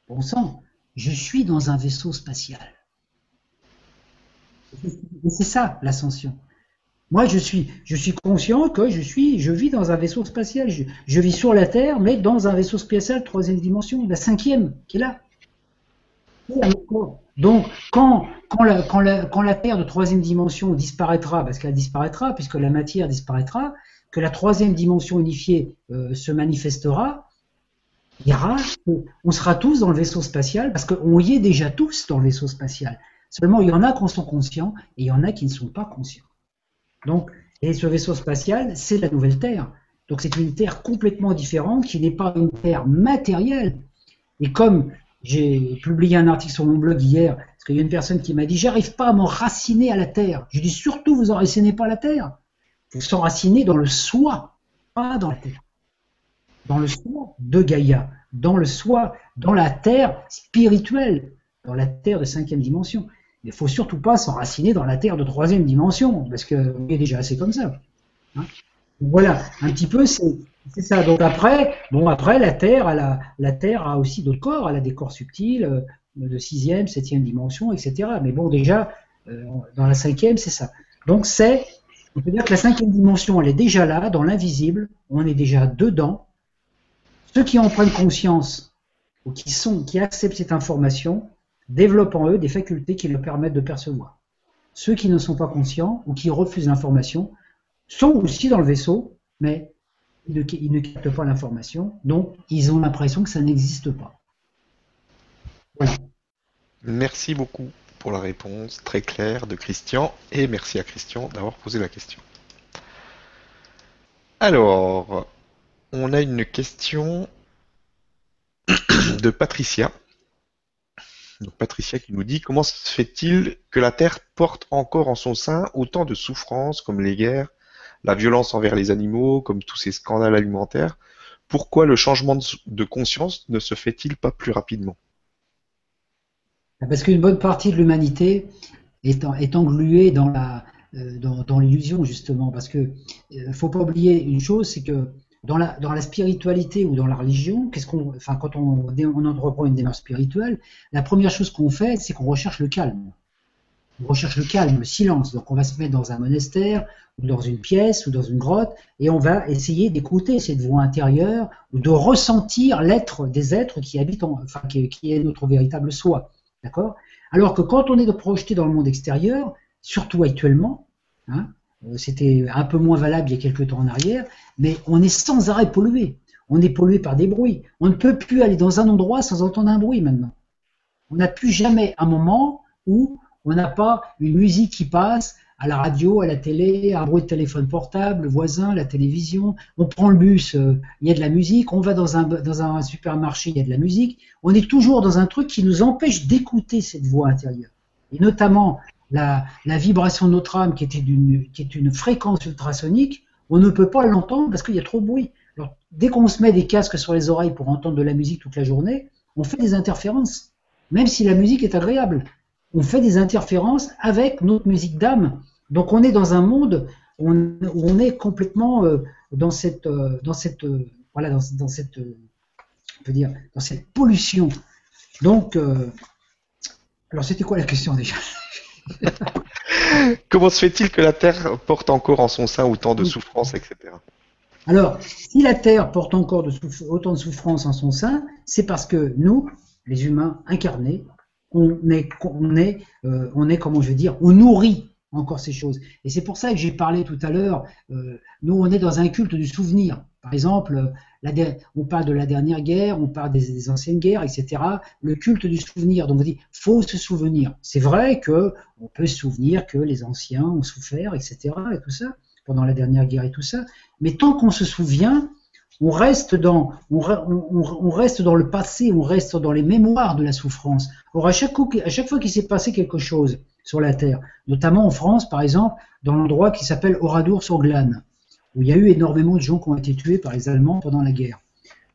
bon sang, je suis dans un vaisseau spatial. C'est ça l'ascension. Moi, je suis, je suis conscient que je suis, je vis dans un vaisseau spatial. Je, vis sur la Terre, mais dans un vaisseau spatial troisième dimension, la cinquième qui est là. Donc, quand, la Terre de troisième dimension disparaîtra, parce qu'elle disparaîtra, puisque la matière disparaîtra, que la troisième dimension unifiée euh, se manifestera, il y aura, on sera tous dans le vaisseau spatial, parce qu'on y est déjà tous dans le vaisseau spatial. Seulement, il y en a qui en sont conscients et il y en a qui ne sont pas conscients. Donc, et ce vaisseau spatial, c'est la nouvelle Terre. Donc c'est une Terre complètement différente qui n'est pas une Terre matérielle. Et comme j'ai publié un article sur mon blog hier, parce qu'il y a une personne qui m'a dit j'arrive pas à m'enraciner à la Terre. Je dis surtout vous enracinez pas à la Terre. Vous s'enracinez dans le soi, pas dans la Terre. Dans le soi de Gaïa, dans le soi, dans la Terre spirituelle, dans la Terre de cinquième dimension. Il faut surtout pas s'enraciner dans la Terre de troisième dimension, parce qu'on est déjà assez comme ça. Hein. voilà, un petit peu, c'est ça. Donc après, bon, après la Terre, a, la Terre a aussi d'autres corps. Elle a des corps subtils euh, de sixième, septième dimension, etc. Mais bon, déjà, euh, dans la cinquième, c'est ça. Donc c'est, on peut dire que la cinquième dimension, elle est déjà là, dans l'invisible. On est déjà dedans. Ceux qui en prennent conscience ou qui sont, qui acceptent cette information, développent en eux des facultés qui leur permettent de percevoir. Ceux qui ne sont pas conscients ou qui refusent l'information sont aussi dans le vaisseau, mais ils ne, captent pas l'information, donc ils ont l'impression que ça n'existe pas. Merci beaucoup pour la réponse très claire de Christian, et merci à Christian d'avoir posé la question. Alors, on a une question de Patricia donc Patricia qui nous dit comment se fait-il que la Terre porte encore en son sein autant de souffrances comme les guerres, la violence envers les animaux, comme tous ces scandales alimentaires? Pourquoi le changement de conscience ne se fait-il pas plus rapidement? Ah, Parce qu'une bonne partie de l'humanité est, engluée euh, dans, l'illusion justement. Parce que ne euh, faut pas oublier une chose, c'est que dans la, spiritualité ou dans la religion, quand on, on entreprend une démarche spirituelle, la première chose qu'on fait, c'est qu'on recherche le calme. On recherche le calme, le silence. Donc, on va se mettre dans un monastère, ou dans une pièce, ou dans une grotte, et on va essayer d'écouter cette voix intérieure, ou de ressentir l'être des êtres qui habitent, enfin, qui, est notre véritable soi. D'accord? Alors que quand on est projeté dans le monde extérieur, surtout actuellement, hein, c'était un peu moins valable il y a quelques temps en arrière, mais on est sans arrêt pollué. On est pollué par des bruits. On ne peut plus aller dans un endroit sans entendre un bruit maintenant. On n'a plus jamais un moment où on n'a pas une musique qui passe à la radio, à la télé, un bruit de téléphone portable, le voisin, la télévision. On prend le bus, euh, il y a de la musique. On va dans un, dans un supermarché, il y a de la musique. On est toujours dans un truc qui nous empêche d'écouter cette voix intérieure. Et notamment la, vibration de notre âme, qui, était qui est une fréquence ultrasonique, on ne peut pas l'entendre parce qu'il y a trop de bruit. Alors, dès qu'on se met des casques sur les oreilles pour entendre de la musique toute la journée, on fait des interférences, même si la musique est agréable. On fait des interférences avec notre musique d'âme. Donc on est dans un monde où on, est complètement euh, dans cette, euh, dans cette, euh, voilà, dans, cette, peut dire, dans cette pollution. Donc, alors c'était quoi la question déjà? Comment se fait-il que la Terre porte encore en son sein autant de souffrances, etc. Alors, si la Terre porte encore autant de souffrances en son sein, c'est parce que nous, les humains incarnés, on est, on est, on est, comment je veux dire, on nourrit encore ces choses. Et c'est pour ça que j'ai parlé tout à l'heure, euh, nous on est dans un culte du souvenir. Par exemple, on parle de la dernière guerre, on parle des, anciennes guerres, etc. Le culte du souvenir. Donc on dit, faut se souvenir. C'est vrai que on peut se souvenir que les anciens ont souffert, etc. et tout ça, pendant la dernière guerre et tout ça. Mais tant qu'on se souvient, on reste dans, le passé, on reste dans les mémoires de la souffrance. Or, à chaque, à chaque fois qu'il s'est passé quelque chose, sur la Terre, notamment en France, par exemple, dans l'endroit qui s'appelle Oradour-sur-Glane, où il y a eu énormément de gens qui ont été tués par les Allemands pendant la guerre.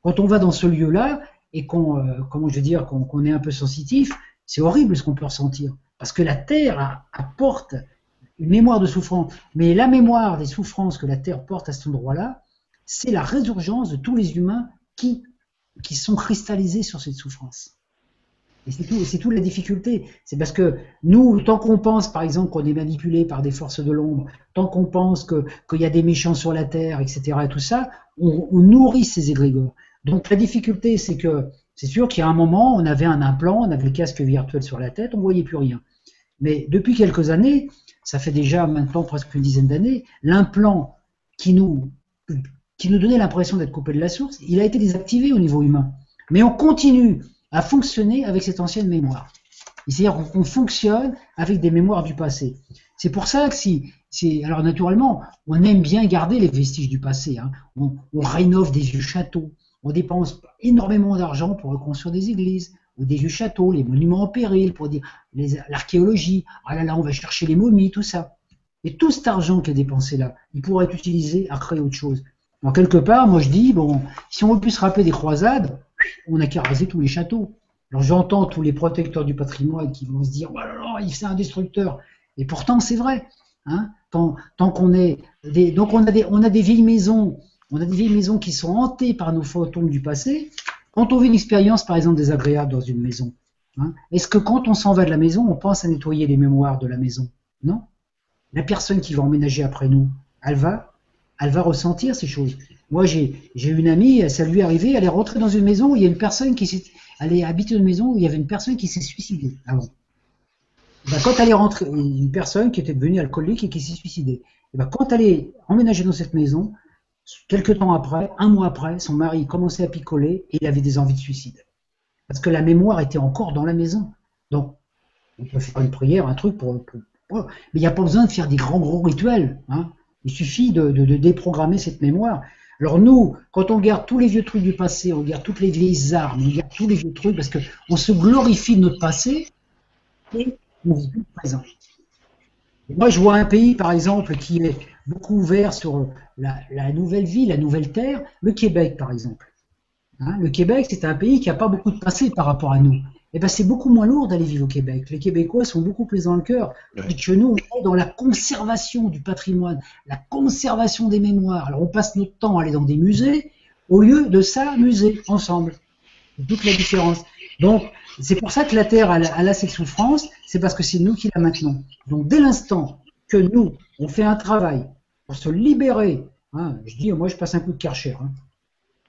Quand on va dans ce lieu-là et qu'on, euh, je veux qu'on, est un peu sensitif, c'est horrible ce qu'on peut ressentir, parce que la Terre apporte une mémoire de souffrance, mais la mémoire des souffrances que la Terre porte à cet endroit-là, c'est la résurgence de tous les humains qui sont cristallisés sur cette souffrance. Et c'est tout, c'est tout la difficulté. C'est parce que nous, tant qu'on pense, par exemple, qu'on est manipulé par des forces de l'ombre, tant qu'on pense qu'il y a des méchants sur la terre, etc., et tout ça, on, nourrit ces égrégores. Donc la difficulté, c'est que c'est sûr qu'il y a un moment, on avait un implant, on avait le casque virtuel sur la tête, on voyait plus rien. Mais depuis quelques années, ça fait déjà maintenant presque une dizaine d'années, l'implant qui nous, qui nous donnait l'impression d'être coupé de la source, il a été désactivé au niveau humain. Mais on continue à fonctionner avec cette ancienne mémoire. C'est-à-dire qu'on fonctionne avec des mémoires du passé. C'est pour ça que si, alors naturellement, on aime bien garder les vestiges du passé. Hein. On, rénove des vieux châteaux, on dépense énormément d'argent pour reconstruire des églises ou des vieux châteaux, les monuments en péril, pour dire l'archéologie. Ah là là, on va chercher les momies, tout ça. Et tout cet argent qui est dépensé là, il pourrait être utilisé à créer autre chose. En quelque part, moi je dis, bon, si on veut plus se rappeler des croisades, on n'a qu'à raser tous les châteaux. Alors j'entends tous les protecteurs du patrimoine qui vont se dire, oh là là, c'est un destructeur. Et pourtant, c'est vrai. Hein tant, qu'on est donc on a des, on a des vieilles maisons, on a des vieilles maisons qui sont hantées par nos fantômes du passé. Quand on vit une expérience, par exemple, désagréable dans une maison, hein, est-ce que quand on s'en va de la maison, on pense à nettoyer les mémoires de la maison? Non. La personne qui va emménager après nous, elle va, elle va ressentir ces choses. Moi, j'ai une amie, ça lui est arrivé, elle est rentrée dans une maison où il y a une personne qui s'est. Elle est habitée une maison où il y avait une personne qui s'est suicidée avant. Ben, quand elle est rentrée, une personne qui était devenue alcoolique et qui s'est suicidée. Et ben, quand elle est emménagée dans cette maison, quelques temps après, un mois après, son mari commençait à picoler et il avait des envies de suicide. Parce que la mémoire était encore dans la maison. Donc, on peut faire une prière, un truc pour. mais il n'y a pas besoin de faire des grands gros rituels. Hein. Il suffit de déprogrammer cette mémoire. Alors nous, quand on regarde tous les vieux trucs du passé, on regarde toutes les vieilles armes, on regarde tous les vieux trucs, parce qu'on se glorifie de notre passé et on vit le présent. moi, je vois un pays, par exemple, qui est beaucoup ouvert sur la, nouvelle vie, la nouvelle terre, le Québec, par exemple. Hein, le Québec, c'est un pays qui n'a pas beaucoup de passé par rapport à nous eh ben, c'est beaucoup moins lourd d'aller vivre au Québec. Les Québécois sont beaucoup plus dans le cœur. Et que nous, on est dans la conservation du patrimoine, la conservation des mémoires. Alors, on passe notre temps à aller dans des musées au lieu de s'amuser ensemble. C'est toute la différence. Donc, c'est pour ça que la Terre, elle, a cette souffrance, c'est parce que c'est nous qui la maintenons. Donc, dès l'instant que nous, on fait un travail pour se libérer, hein, je dis, moi, je passe un coup de karcher. Hein.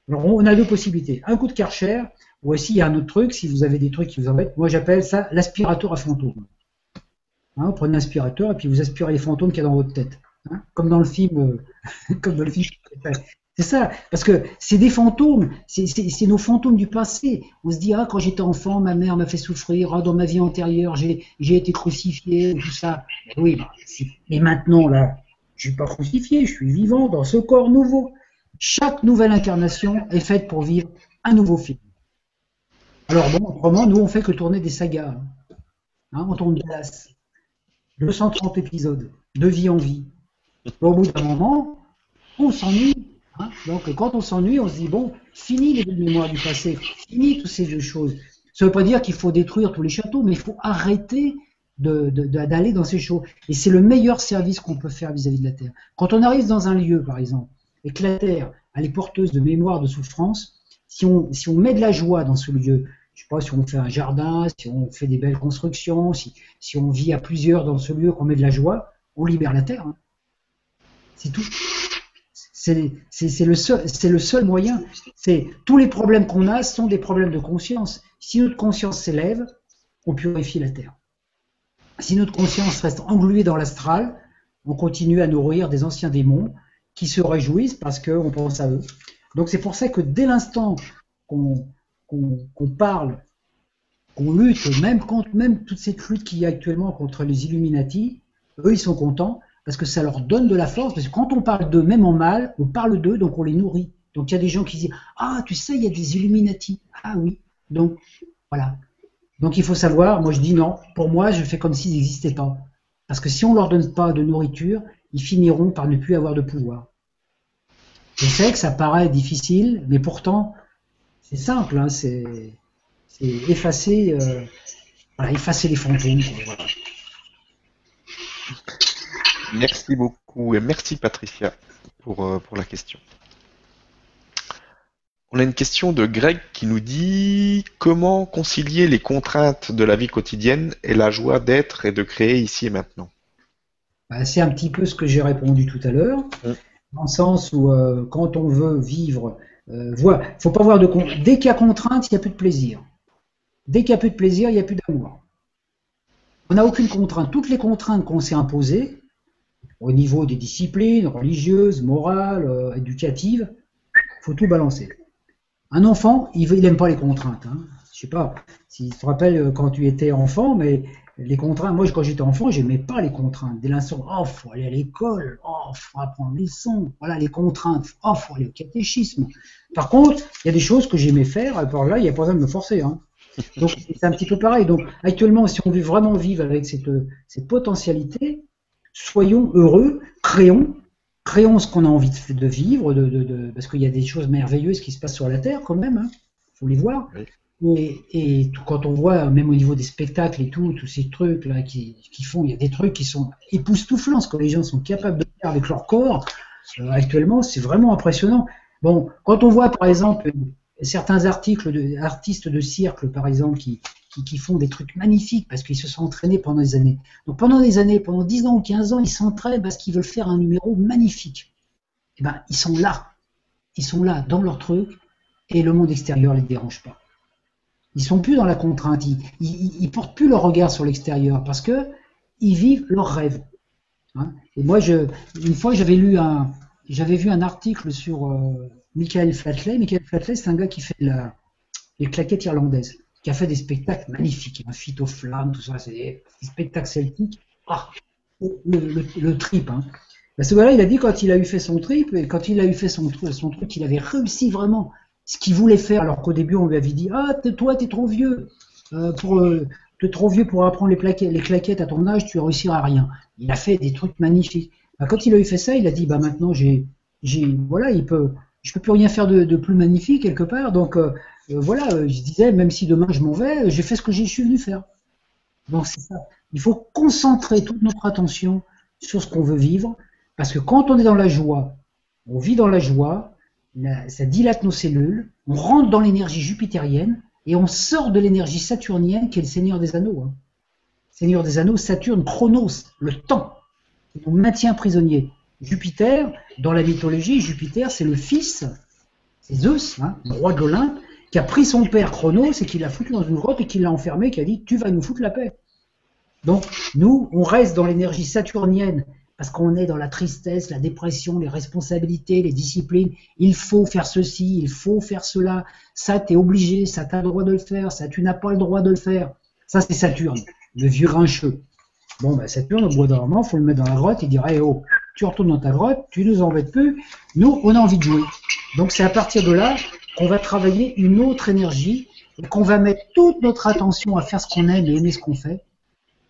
Alors, on a deux possibilités. Un coup de karcher, ou aussi, il y a un autre truc, si vous avez des trucs qui vous embêtent, moi j'appelle ça l'aspirateur à fantômes. Hein, vous prenez un aspirateur et puis vous aspirez les fantômes qu'il y a dans votre tête. Hein, comme dans le film, euh, comme dans le film. C'est ça, parce que c'est des fantômes, c'est nos fantômes du passé. On se dit, ah, quand j'étais enfant, ma mère m'a fait souffrir, ah, dans ma vie antérieure, j'ai été crucifié, tout ça. Oui, mais maintenant, là, je suis pas crucifié, je suis vivant dans ce corps nouveau. Chaque nouvelle incarnation est faite pour vivre un nouveau film. Alors bon, autrement, nous, on fait que tourner des sagas. Hein, on tourne place. 230 épisodes, de vie en vie. Au bout d'un moment, on s'ennuie. Hein. Donc quand on s'ennuie, on se dit, bon, fini les mémoires du passé, fini toutes ces vieux choses. Ça ne veut pas dire qu'il faut détruire tous les châteaux, mais il faut arrêter d'aller dans ces choses. Et c'est le meilleur service qu'on peut faire vis-à-vis -vis de la Terre. Quand on arrive dans un lieu, par exemple, et que la Terre, elle est porteuse de mémoire, de souffrance, si on met de la joie dans ce lieu, je sais pas, si on fait un jardin, si on fait des belles constructions, si, si on vit à plusieurs dans ce lieu, qu'on met de la joie, on libère la terre. Hein. C'est tout. C'est le, seul, le seul moyen. Tous les problèmes qu'on a sont des problèmes de conscience. Si notre conscience s'élève, on purifie la terre. Si notre conscience reste engluée dans l'astral, on continue à nourrir des anciens démons qui se réjouissent parce qu'on pense à eux. Donc c'est pour ça que dès l'instant qu'on parle, qu'on lutte, même contre même toute cette lutte qu'il y a actuellement contre les Illuminati, eux ils sont contents parce que ça leur donne de la force. Parce que quand on parle d'eux, même en mal, on parle d'eux, donc on les nourrit. Donc il y a des gens qui disent Ah, tu sais, il y a des Illuminati. Ah oui. Donc voilà. Donc il faut savoir, moi je dis non, pour moi je fais comme s'ils n'existaient pas. Parce que si on leur donne pas de nourriture, ils finiront par ne plus avoir de pouvoir. Je sais que ça paraît difficile, mais pourtant, c'est simple, hein, c'est effacer, euh, voilà, effacer les fantômes. Merci beaucoup et merci Patricia pour, euh, pour la question. On a une question de Greg qui nous dit comment concilier les contraintes de la vie quotidienne et la joie d'être et de créer ici et maintenant? Bah, C'est un petit peu ce que j'ai répondu tout à l'heure. Mm dans le sens où euh, quand on veut vivre, euh, faut pas voir de dès qu'il y a contrainte, il n'y a plus de plaisir. Dès qu'il n'y a plus de plaisir, il n'y a plus d'amour. On n'a aucune contrainte. Toutes les contraintes qu'on s'est imposées, au niveau des disciplines religieuses, morales, euh, éducatives, faut tout balancer. Un enfant, il n'aime pas les contraintes. Hein. Je sais pas si tu te rappelles euh, quand tu étais enfant, mais les contraintes, moi quand j'étais enfant, j'aimais pas les contraintes. Dès l'instant, oh, faut aller à l'école, oh, faut apprendre les sons, voilà les contraintes, oh, faut aller au catéchisme. Par contre, il y a des choses que j'aimais faire, alors là, il n'y a pas besoin de me forcer. Hein. Donc c'est un petit peu pareil. Donc actuellement, si on veut vraiment vivre avec cette, cette potentialité, soyons heureux, créons, créons ce qu'on a envie de, vivre, de, de, parce qu'il y a des choses merveilleuses qui se passent sur la Terre quand même, il hein. faut les voir. Et, quand on voit, même au niveau des spectacles et tout, tous ces trucs-là qui, font, il y a des trucs qui sont époustouflants, ce que les gens sont capables de faire avec leur corps, euh, actuellement, c'est vraiment impressionnant. Bon, quand on voit, par exemple, certains articles de, artistes de cirque, par exemple, qui, qui, font des trucs magnifiques parce qu'ils se sont entraînés pendant des années. Donc pendant des années, pendant 10 ans ou 15 ans, ils s'entraînent parce qu'ils veulent faire un numéro magnifique. Et eh ben, ils sont là. Ils sont là, dans leur truc, et le monde extérieur ne les dérange pas. Ils sont plus dans la contrainte. Ils, ils, portent plus leur regard sur l'extérieur parce que ils vivent leur rêve. Hein. Et moi, une fois, j'avais lu un, j'avais vu un article sur euh, Michael Flatley. Michael Flatley, c'est un gars qui fait la, les claquettes irlandaises, qui a fait des spectacles magnifiques, un flamme, tout ça, c'est des, spectacles celtiques. Ah, le, trip. Hein. Ce gars-là, il a dit quand il a eu fait son trip, et quand il a eu fait son, son truc, il avait réussi vraiment ce qu'il voulait faire, alors qu'au début on lui avait dit ah toi t'es trop vieux euh, pour euh, trop vieux pour apprendre les, plaquettes, les claquettes à ton âge, tu réussiras à rien. Il a fait des trucs magnifiques. Bah, quand il a eu fait ça, il a dit bah maintenant j'ai voilà il peut je peux plus rien faire de, plus magnifique quelque part donc euh, voilà je disais même si demain je m'en vais j'ai fait ce que j'ai suis venu faire donc c'est ça il faut concentrer toute notre attention sur ce qu'on veut vivre parce que quand on est dans la joie on vit dans la joie ça dilate nos cellules, on rentre dans l'énergie jupitérienne et on sort de l'énergie saturnienne qui est le Seigneur des Anneaux. Hein. Seigneur des Anneaux, Saturne, Chronos, le temps, qui maintient prisonniers. Jupiter, dans la mythologie, Jupiter, c'est le fils, c'est Zeus, hein, roi de l'Olympe, qui a pris son père Chronos et qui l'a foutu dans une grotte et qui l'a enfermé, qui a dit Tu vas nous foutre la paix. Donc, nous, on reste dans l'énergie saturnienne parce qu'on est dans la tristesse, la dépression, les responsabilités, les disciplines. Il faut faire ceci, il faut faire cela. Ça, tu es obligé, ça, tu as le droit de le faire, ça, tu n'as pas le droit de le faire. Ça, c'est Saturne, le vieux grincheux. Bon, ben, Saturne, au bout d'un moment, il faut le mettre dans la grotte et dire, hey, oh, tu retournes dans ta grotte, tu nous embêtes plus, nous, on a envie de jouer. Donc, c'est à partir de là qu'on va travailler une autre énergie et qu'on va mettre toute notre attention à faire ce qu'on aime et aimer ce qu'on fait.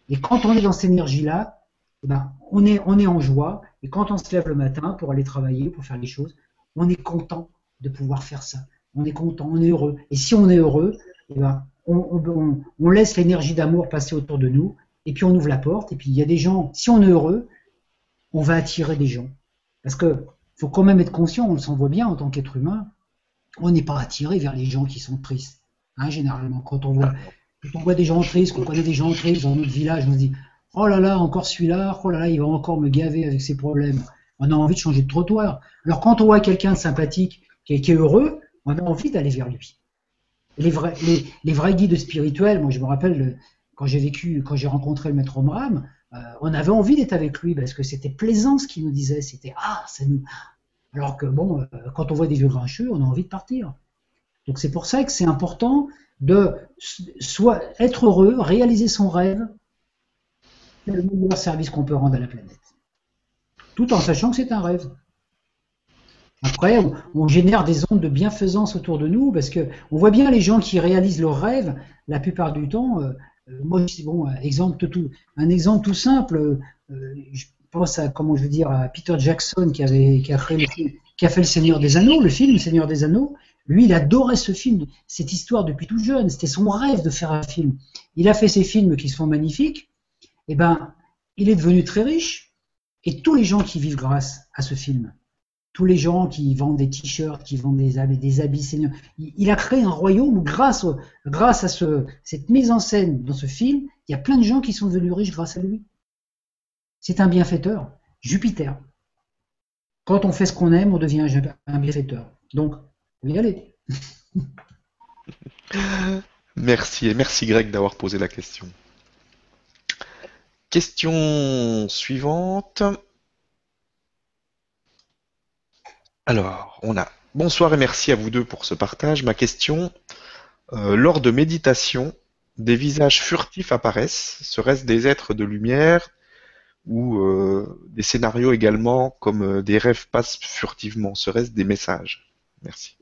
Et quand on est dans cette énergie-là, eh ben, on, est, en joie. Et quand on se lève le matin pour aller travailler, pour faire les choses, on est content de pouvoir faire ça. On est content, on est heureux. Et si on est heureux, eh ben, on, laisse l'énergie d'amour passer autour de nous. Et puis on ouvre la porte. Et puis il y a des gens, si on est heureux, on va attirer des gens. Parce que faut quand même être conscient, on s'en voit bien en tant qu'être humain, on n'est pas attiré vers les gens qui sont tristes. Hein, généralement, quand on voit, on voit des gens tristes, qu'on connaît des gens tristes dans notre village, on se dit Oh là là, encore celui-là, oh là là, il va encore me gaver avec ses problèmes. On a envie de changer de trottoir. Alors quand on voit quelqu'un de sympathique, qui est, heureux, on a envie d'aller vers lui. Les vrais, guides spirituels, moi je me rappelle quand j'ai vécu, quand j'ai rencontré le maître Omram, euh, on avait envie d'être avec lui parce que c'était plaisant ce qu'il nous disait. C'était ah, ça nous. Alors que bon, euh, quand on voit des vieux grincheux, on a envie de partir. Donc c'est pour ça que c'est important de soit être heureux, réaliser son rêve, le meilleur service qu'on peut rendre à la planète. Tout en sachant que c'est un rêve. Après, on, génère des ondes de bienfaisance autour de nous parce que on voit bien les gens qui réalisent leurs rêves, la plupart du temps. Euh, euh, moi, bon, exemple un exemple tout simple. Euh, je pense à comment je veux dire à Peter Jackson qui avait qui a fait le Seigneur des Anneaux, le film Seigneur des Anneaux. Lui, il adorait ce film, cette histoire depuis tout jeune. C'était son rêve de faire un film. Il a fait ces films qui sont magnifiques eh ben, il est devenu très riche. Et tous les gens qui vivent grâce à ce film, tous les gens qui vendent des t-shirts, qui vendent des habits, des habits seigneurs, il, a créé un royaume grâce, grâce à ce, cette mise en scène dans ce film. Il y a plein de gens qui sont devenus riches grâce à lui. C'est un bienfaiteur, Jupiter. Quand on fait ce qu'on aime, on devient un bienfaiteur. Donc, on y aller. Merci et merci Greg d'avoir posé la question. Question suivante. Alors, on a bonsoir et merci à vous deux pour ce partage. Ma question, euh, lors de méditation, des visages furtifs apparaissent. Serait-ce des êtres de lumière ou euh, des scénarios également comme euh, des rêves passent furtivement? Serait-ce des messages? Merci.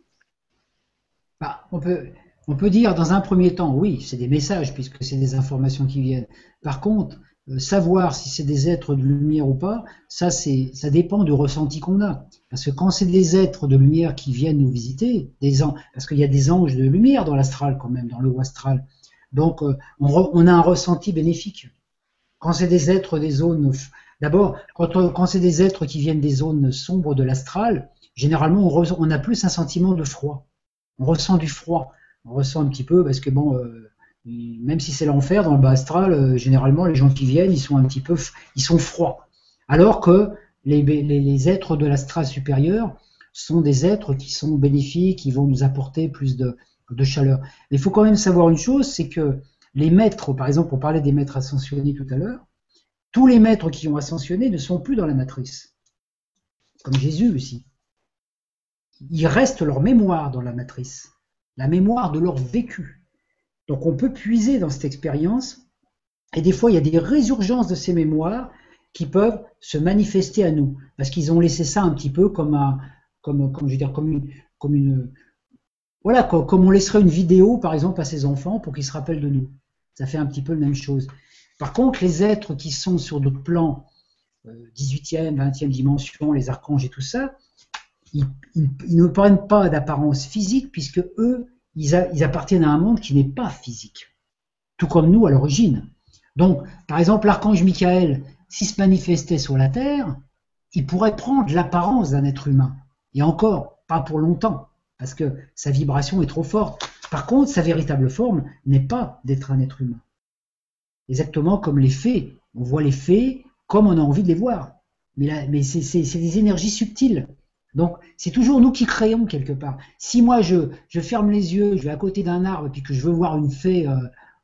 Bah, on, peut, dire dans un premier temps, oui, c'est des messages puisque c'est des informations qui viennent. Par contre, savoir si c'est des êtres de lumière ou pas, ça c'est ça dépend du ressenti qu'on a. Parce que quand c'est des êtres de lumière qui viennent nous visiter, des anges, parce qu'il y a des anges de lumière dans l'astral quand même, dans le haut astral. Donc euh, on, a un ressenti bénéfique. Quand c'est des êtres des zones, d'abord quand, quand c'est des êtres qui viennent des zones sombres de l'astral, généralement on, on, a plus un sentiment de froid. On ressent du froid. On ressent un petit peu parce que bon. Euh, même si c'est l'enfer dans le bas astral, euh, généralement les gens qui viennent, ils sont un petit peu, ils sont froids. Alors que les, êtres de l'astral supérieur sont des êtres qui sont bénéfiques, qui vont nous apporter plus de, chaleur. Mais il faut quand même savoir une chose, c'est que les maîtres, par exemple, on parlait des maîtres ascensionnés tout à l'heure, tous les maîtres qui ont ascensionné ne sont plus dans la matrice, comme Jésus aussi. Ils restent leur mémoire dans la matrice, la mémoire de leur vécu. Donc on peut puiser dans cette expérience, et des fois il y a des résurgences de ces mémoires qui peuvent se manifester à nous, parce qu'ils ont laissé ça un petit peu comme un, je comme une, voilà, comme, on laisserait une vidéo par exemple à ses enfants pour qu'ils se rappellent de nous. Ça fait un petit peu la même chose. Par contre, les êtres qui sont sur d'autres plans, 18e, euh, 20e dimension, les archanges et tout ça, ils ne prennent pas d'apparence physique puisque eux, ils, appartiennent à un monde qui n'est pas physique, tout comme nous à l'origine. Donc, par exemple, l'archange Michael, s'il se manifestait sur la Terre, il pourrait prendre l'apparence d'un être humain. Et encore, pas pour longtemps, parce que sa vibration est trop forte. Par contre, sa véritable forme n'est pas d'être un être humain. Exactement comme les fées. On voit les fées comme on a envie de les voir. Mais, mais c'est des énergies subtiles. Donc, c'est toujours nous qui créons quelque part. Si moi, je, ferme les yeux, je vais à côté d'un arbre, puis que je veux voir une fée euh,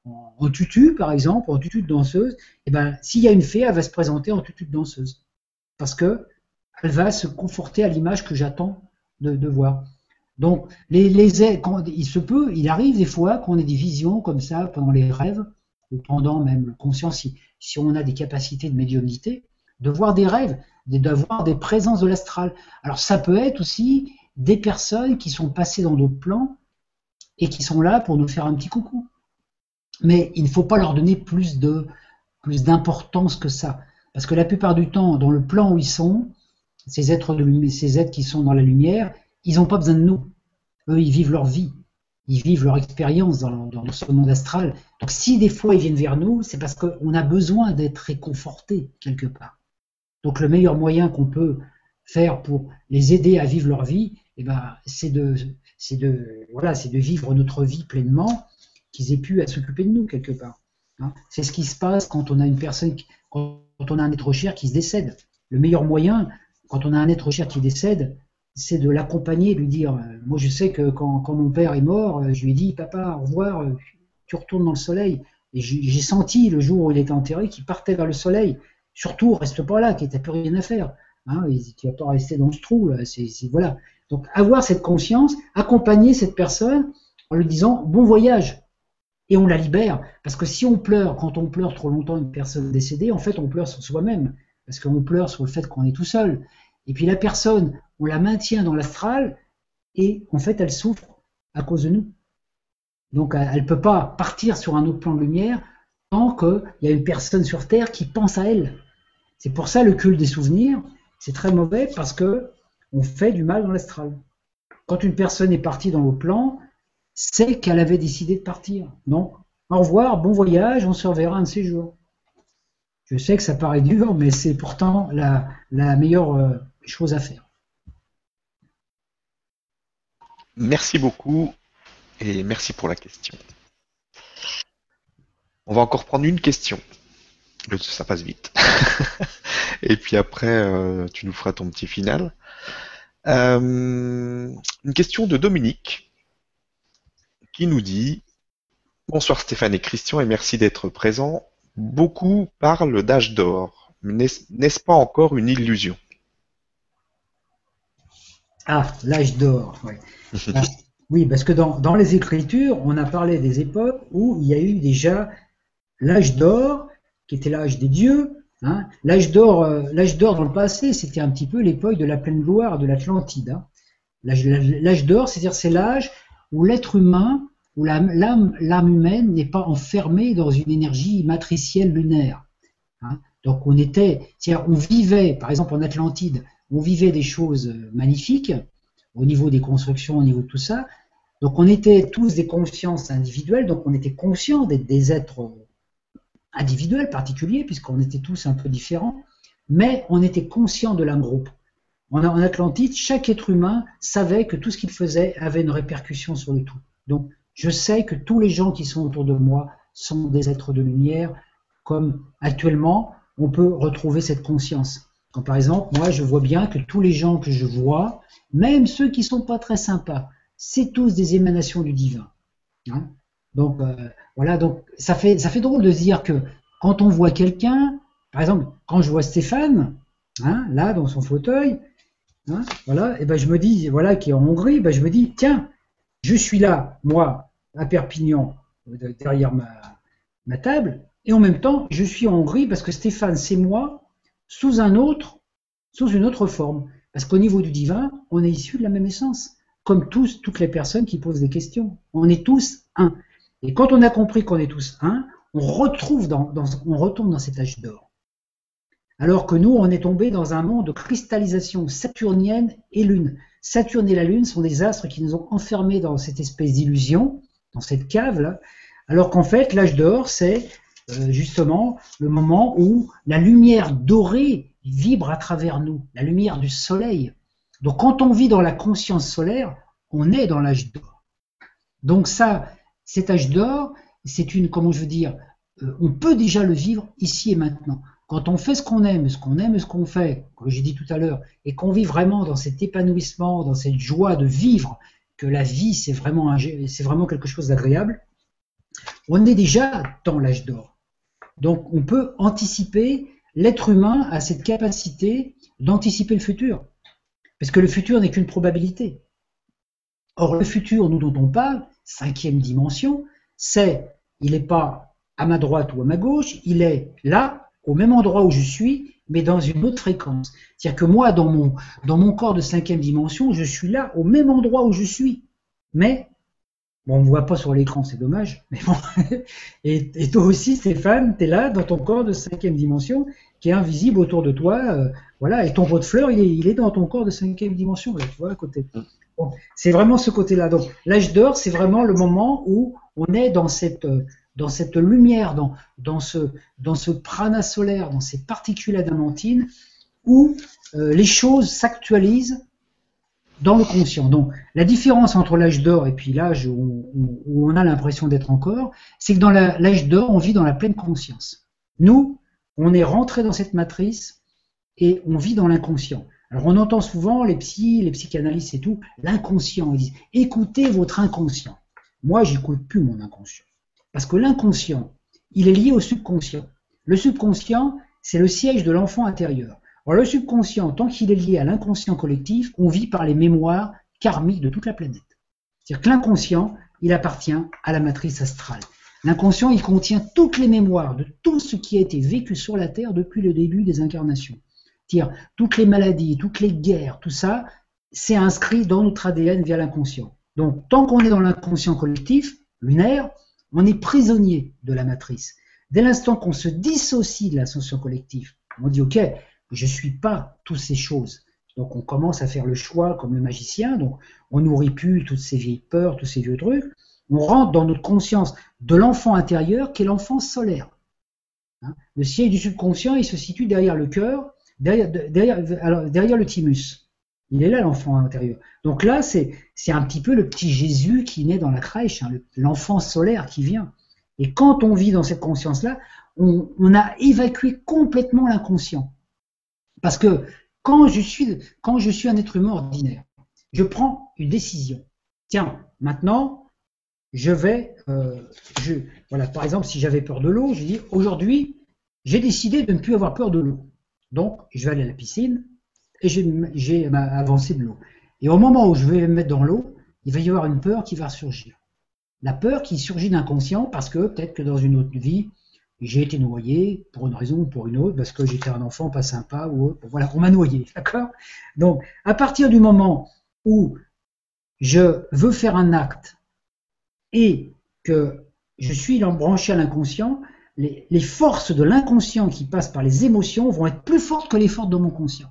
en, tutu, par exemple, en tutu de danseuse, eh ben, s'il y a une fée, elle va se présenter en tutu de danseuse. parce que elle va se conforter à l'image que j'attends de, voir. Donc, les, quand il se peut, il arrive des fois qu'on ait des visions comme ça pendant les rêves, ou pendant même le conscient, si on a des capacités de médiumnité, de voir des rêves, d'avoir des présences de l'astral. Alors ça peut être aussi des personnes qui sont passées dans d'autres plans et qui sont là pour nous faire un petit coucou. Mais il ne faut pas leur donner plus de plus d'importance que ça. Parce que la plupart du temps, dans le plan où ils sont, ces êtres, de, ces êtres qui sont dans la lumière, ils n'ont pas besoin de nous. Eux, ils vivent leur vie. Ils vivent leur expérience dans, ce monde astral. Donc si des fois ils viennent vers nous, c'est parce qu'on a besoin d'être réconforté quelque part. Donc le meilleur moyen qu'on peut faire pour les aider à vivre leur vie, eh ben, c'est de, vivre notre vie pleinement, qu'ils aient pu s'occuper de nous quelque part. Hein. c'est ce qui se passe quand on a une personne, quand a un être cher qui se décède. Le meilleur moyen, quand on a un être cher qui décède, c'est de l'accompagner, de lui dire, euh, moi je sais que quand, quand, mon père est mort, euh, je lui ai dit, papa, au revoir, euh, tu retournes dans le soleil. Et j'ai senti le jour où il était enterré qu'il partait vers le soleil. Surtout, reste pas là, n'y a plus rien à faire. Hein, tu vas pas rester dans ce trou. Là. voilà. Donc, avoir cette conscience, accompagner cette personne en lui disant bon voyage. Et on la libère. Parce que si on pleure, quand on pleure trop longtemps une personne décédée, en fait, on pleure sur soi-même. Parce qu'on pleure sur le fait qu'on est tout seul. Et puis la personne, on la maintient dans l'astral, et en fait, elle souffre à cause de nous. Donc, elle ne peut pas partir sur un autre plan de lumière tant qu'il y a une personne sur Terre qui pense à elle. C'est pour ça le culte des souvenirs, c'est très mauvais parce que on fait du mal dans l'astral. Quand une personne est partie dans le plan, c'est qu'elle avait décidé de partir. Donc, au revoir, bon voyage, on se reverra un de ces jours. Je sais que ça paraît dur, mais c'est pourtant la, meilleure euh, chose à faire. Merci beaucoup et merci pour la question. On va encore prendre une question. Ça passe vite. Et puis après, euh, tu nous feras ton petit final. Euh, une question de Dominique qui nous dit Bonsoir Stéphane et Christian et merci d'être présents. Beaucoup parlent d'âge d'or. N'est-ce pas encore une illusion? Ah, l'âge d'or, oui. Oui, parce que dans, dans, les Écritures, on a parlé des époques où il y a eu déjà l'âge d'or, qui était l'âge des dieux. Hein. L'âge d'or, euh, l'âge d'or dans le passé, c'était un petit peu l'époque de la pleine gloire de l'Atlantide. Hein. L'âge d'or, c'est-à-dire c'est l'âge où l'être humain, où l'âme, humaine n'est pas enfermée dans une énergie matricielle lunaire. Hein. Donc on était, on vivait, par exemple en Atlantide, on vivait des choses magnifiques au niveau des constructions, au niveau de tout ça. Donc on était tous des consciences individuelles, donc on était conscients d'être des êtres individuels, particuliers, puisqu'on était tous un peu différents, mais on était conscients de l'âme groupe. En, Atlantide, chaque être humain savait que tout ce qu'il faisait avait une répercussion sur le tout. Donc, je sais que tous les gens qui sont autour de moi sont des êtres de lumière, comme actuellement, on peut retrouver cette conscience. Quand par exemple, moi, je vois bien que tous les gens que je vois, même ceux qui sont pas très sympas, c'est tous des émanations du divin. Hein. Donc euh, voilà, donc ça fait ça fait drôle de dire que quand on voit quelqu'un, par exemple, quand je vois Stéphane, hein, là dans son fauteuil, hein, voilà, et ben je me dis voilà qui est en Hongrie, ben je me dis tiens, je suis là moi à Perpignan derrière ma, ma table, et en même temps je suis en Hongrie parce que Stéphane c'est moi sous un autre, sous une autre forme, parce qu'au niveau du divin, on est issu de la même essence comme tous, toutes les personnes qui posent des questions. On est tous un. Et quand on a compris qu'on est tous un, on retrouve dans, on retourne dans cet âge d'or. Alors que nous, on est tombé dans un monde de cristallisation saturnienne et lune. Saturne et la lune sont des astres qui nous ont enfermés dans cette espèce d'illusion, dans cette cave là. Alors qu'en fait, l'âge d'or, c'est euh, justement le moment où la lumière dorée vibre à travers nous, la lumière du soleil. Donc quand on vit dans la conscience solaire, on est dans l'âge d'or. Donc ça, cet âge d'or, c'est une, comment je veux dire, euh, on peut déjà le vivre ici et maintenant. Quand on fait ce qu'on aime, ce qu'on aime, ce qu'on fait, comme j'ai dit tout à l'heure, et qu'on vit vraiment dans cet épanouissement, dans cette joie de vivre, que la vie c'est vraiment, c'est vraiment quelque chose d'agréable, on est déjà dans l'âge d'or. Donc on peut anticiper l'être humain a cette capacité d'anticiper le futur. Parce que le futur n'est qu'une probabilité. Or, le futur dont on parle, cinquième dimension, c'est, il n'est pas à ma droite ou à ma gauche, il est là, au même endroit où je suis, mais dans une autre fréquence. C'est-à-dire que moi, dans mon, corps de cinquième dimension, je suis là, au même endroit où je suis. Mais, bon, on ne voit pas sur l'écran, c'est dommage, mais bon. et, toi aussi, Stéphane, tu es là, dans ton corps de cinquième dimension, qui est invisible autour de toi. Euh, voilà, et ton pot de fleurs, il est, dans ton corps de cinquième dimension, tu vois, à côté. C'est vraiment ce côté-là. Donc, l'âge d'or, c'est vraiment le moment où on est dans cette, dans cette lumière, dans, dans, ce, dans ce prana solaire, dans ces particules adamantines, où euh, les choses s'actualisent dans le conscient. Donc, la différence entre l'âge d'or et puis l'âge où, on a l'impression d'être encore, c'est que dans l'âge d'or, on vit dans la pleine conscience. Nous, on est rentré dans cette matrice et on vit dans l'inconscient. Alors, on entend souvent les psys, les psychanalystes et tout, l'inconscient. Ils disent écoutez votre inconscient. Moi, j'écoute plus mon inconscient. Parce que l'inconscient, il est lié au subconscient. Le subconscient, c'est le siège de l'enfant intérieur. Alors le subconscient, tant qu'il est lié à l'inconscient collectif, on vit par les mémoires karmiques de toute la planète. C'est-à-dire que l'inconscient, il appartient à la matrice astrale. L'inconscient, il contient toutes les mémoires de tout ce qui a été vécu sur la Terre depuis le début des incarnations. C'est-à-dire toutes les maladies, toutes les guerres, tout ça, c'est inscrit dans notre ADN via l'inconscient. Donc, tant qu'on est dans l'inconscient collectif, lunaire, on est prisonnier de la matrice. Dès l'instant qu'on se dissocie de l'ascension collective, on dit ok, je ne suis pas toutes ces choses. Donc on commence à faire le choix comme le magicien, donc on nourrit plus toutes ces vieilles peurs, tous ces vieux trucs. On rentre dans notre conscience de l'enfant intérieur qui est l'enfant solaire. Hein, le siège du subconscient, il se situe derrière le cœur, derrière, le thymus. Il est là, l'enfant intérieur. Donc là, c'est un petit peu le petit Jésus qui naît dans la crèche, hein, l'enfant solaire qui vient. Et quand on vit dans cette conscience-là, on, a évacué complètement l'inconscient. Parce que quand je, suis, quand je suis un être humain ordinaire, je prends une décision. Tiens, maintenant, je vais, euh, je, voilà, par exemple, si j'avais peur de l'eau, je dis aujourd'hui, j'ai décidé de ne plus avoir peur de l'eau. Donc, je vais aller à la piscine, et j'ai avancé de l'eau. Et au moment où je vais me mettre dans l'eau, il va y avoir une peur qui va surgir. La peur qui surgit d'inconscient parce que peut-être que dans une autre vie, j'ai été noyé pour une raison ou pour une autre, parce que j'étais un enfant pas sympa ou autre. Voilà, on m'a noyé, d'accord? Donc, à partir du moment où je veux faire un acte et que je suis branché à l'inconscient, les, forces de l'inconscient qui passent par les émotions vont être plus fortes que les forces de mon conscient.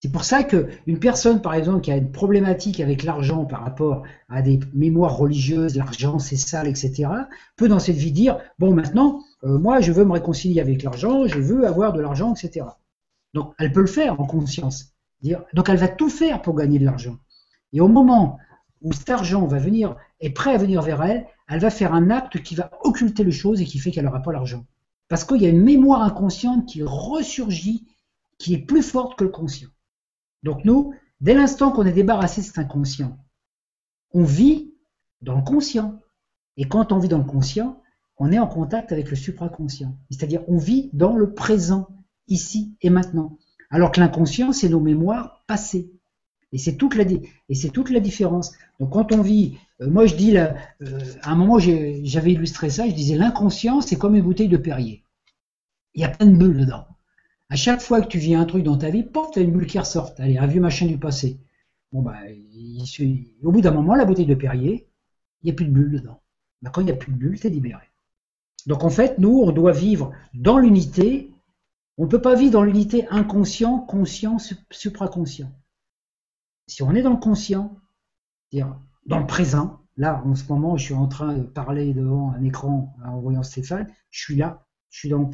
C'est pour ça qu'une personne, par exemple, qui a une problématique avec l'argent par rapport à des mémoires religieuses, l'argent c'est sale, etc., peut dans cette vie dire, bon maintenant, euh, moi je veux me réconcilier avec l'argent, je veux avoir de l'argent, etc. Donc elle peut le faire en conscience. Donc elle va tout faire pour gagner de l'argent. Et au moment où cet argent va venir, est prêt à venir vers elle, elle va faire un acte qui va occulter les choses et qui fait qu'elle n'aura pas l'argent. Parce qu'il y a une mémoire inconsciente qui ressurgit, qui est plus forte que le conscient. Donc nous, dès l'instant qu'on est débarrassé de cet inconscient, on vit dans le conscient. Et quand on vit dans le conscient, on est en contact avec le supraconscient. C'est-à-dire on vit dans le présent, ici et maintenant. Alors que l'inconscient, c'est nos mémoires passées. Et c'est toute la différence. Donc quand on vit, euh, moi je dis là, euh, à un moment j'avais illustré ça, je disais l'inconscient c'est comme une bouteille de Perrier. Il y a plein de bulles dedans. À chaque fois que tu vis un truc dans ta vie, porte une bulle qui ressort. Allez, un vieux machin du passé. Bon, bah, au bout d'un moment, la bouteille de Perrier, il n'y a plus de bulle dedans. Bah, quand il n'y a plus de bulle, tu es libéré. Donc en fait, nous, on doit vivre dans l'unité. On ne peut pas vivre dans l'unité inconscient, conscient, supraconscient. Si on est dans le conscient, c'est-à-dire dans le présent, là, en ce moment, je suis en train de parler devant un écran en voyant Stéphane, je suis là, je suis dans,